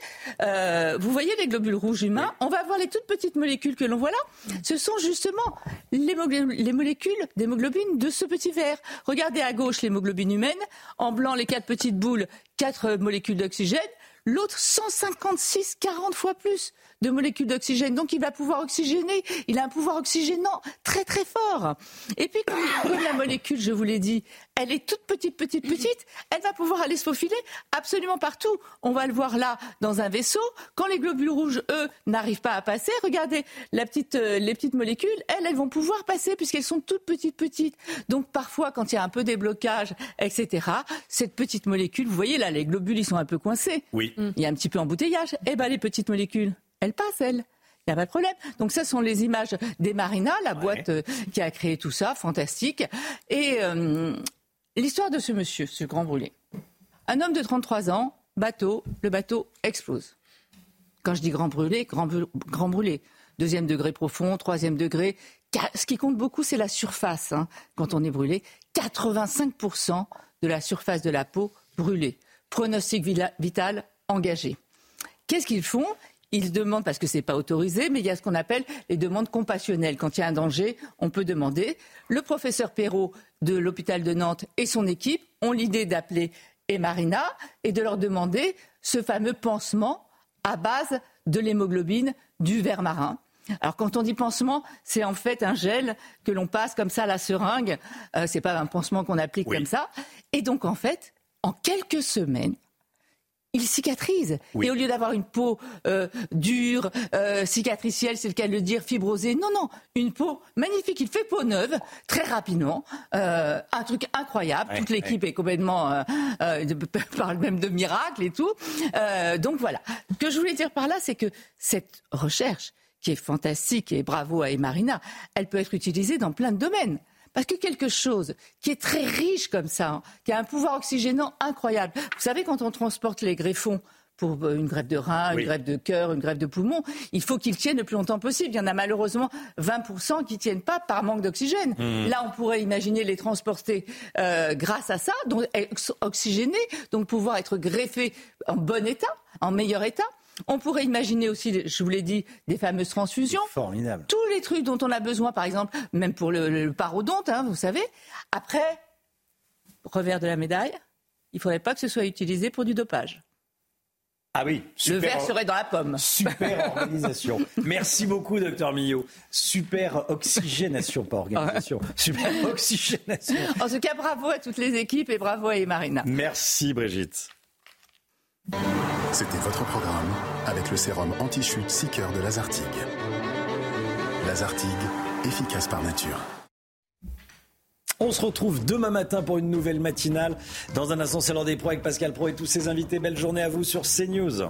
[SPEAKER 56] Euh, vous voyez les globules rouges humains On va voir les toutes petites molécules que l'on voit là. Ce sont justement les, les molécules d'hémoglobine de ce petit verre. Regardez à gauche l'hémoglobine humaine, en blanc les quatre petites boules, quatre molécules d'oxygène. L'autre, 156, 40 fois plus de molécules d'oxygène. Donc il va pouvoir oxygéner. Il a un pouvoir oxygénant très très fort. Et puis comme, la molécule, je vous l'ai dit, elle est toute petite, petite, petite, elle va pouvoir aller se faufiler absolument partout. On va le voir là dans un vaisseau. Quand les globules rouges, eux, n'arrivent pas à passer, regardez, la petite, euh, les petites molécules, elles, elles vont pouvoir passer puisqu'elles sont toutes petites, petites. Donc parfois, quand il y a un peu déblocage, etc., cette petite molécule, vous voyez là, les globules, ils sont un peu coincés.
[SPEAKER 4] Oui.
[SPEAKER 56] Il y a un petit peu embouteillage. Eh bien, les petites molécules, elles passent, elles. Il n'y a pas de problème. Donc ça sont les images des Marina, la boîte euh, qui a créé tout ça, fantastique. Et euh, l'histoire de ce monsieur, ce grand brûlé. Un homme de 33 ans, bateau, le bateau explose. Quand je dis grand brûlé, grand, grand brûlé. Deuxième degré profond, troisième degré. Ce qui compte beaucoup, c'est la surface. Hein, quand on est brûlé, 85% de la surface de la peau brûlée pronostic vital engagé. Qu'est-ce qu'ils font? Ils demandent, parce que ce n'est pas autorisé, mais il y a ce qu'on appelle les demandes compassionnelles. Quand il y a un danger, on peut demander. Le professeur Perrault de l'hôpital de Nantes et son équipe ont l'idée d'appeler Emarina et de leur demander ce fameux pansement à base de l'hémoglobine du ver marin. Alors quand on dit pansement, c'est en fait un gel que l'on passe comme ça à la seringue. Euh, c'est pas un pansement qu'on applique comme ça. Et donc en fait, en quelques semaines, il cicatrise. Et au lieu d'avoir une peau euh, dure, euh, cicatricielle, c'est le cas de le dire, fibrosée, non, non, une peau magnifique. Il fait peau neuve très rapidement. Euh, un truc incroyable. Toute l'équipe est complètement parle même de miracle et tout. donc voilà. Ce que je voulais dire par là, c'est que cette recherche qui est fantastique et bravo à Emarina, elle peut être utilisée dans plein de domaines. Parce que quelque chose qui est très riche comme ça, hein, qui a un pouvoir oxygénant incroyable. Vous savez, quand on transporte les greffons pour euh, une grève de rein, une grève de cœur, une grève de poumon, il faut qu'ils tiennent le plus longtemps possible. Il y en a malheureusement 20% qui ne tiennent pas par manque d'oxygène. Mmh. Là, on pourrait imaginer les transporter euh, grâce à ça, donc oxygénés, donc pouvoir être greffés en bon état, en meilleur état. On pourrait imaginer aussi, je vous l'ai dit, des fameuses transfusions.
[SPEAKER 4] Formidable.
[SPEAKER 56] Tous les trucs dont on a besoin, par exemple, même pour le, parodonte, hein, vous savez. Après, revers de la médaille, il ne faudrait pas que ce soit utilisé pour du dopage.
[SPEAKER 4] Ah oui,
[SPEAKER 56] super. Le verre serait dans la pomme.
[SPEAKER 4] Super organisation. Merci beaucoup, docteur Millot. Super oxygénation, pas organisation. Super oxygénation.
[SPEAKER 56] En tout cas, bravo à toutes les équipes et bravo à Emarina.
[SPEAKER 4] Merci, Brigitte.
[SPEAKER 55] C'était votre programme avec le sérum anti-chute Seeker de Lazartigue. Lazartigue, efficace par nature.
[SPEAKER 4] On se retrouve demain matin pour une nouvelle matinale. Dans un instant, c'est l'heure des pros avec Pascal Pro et tous ses invités. Belle journée à vous sur CNews.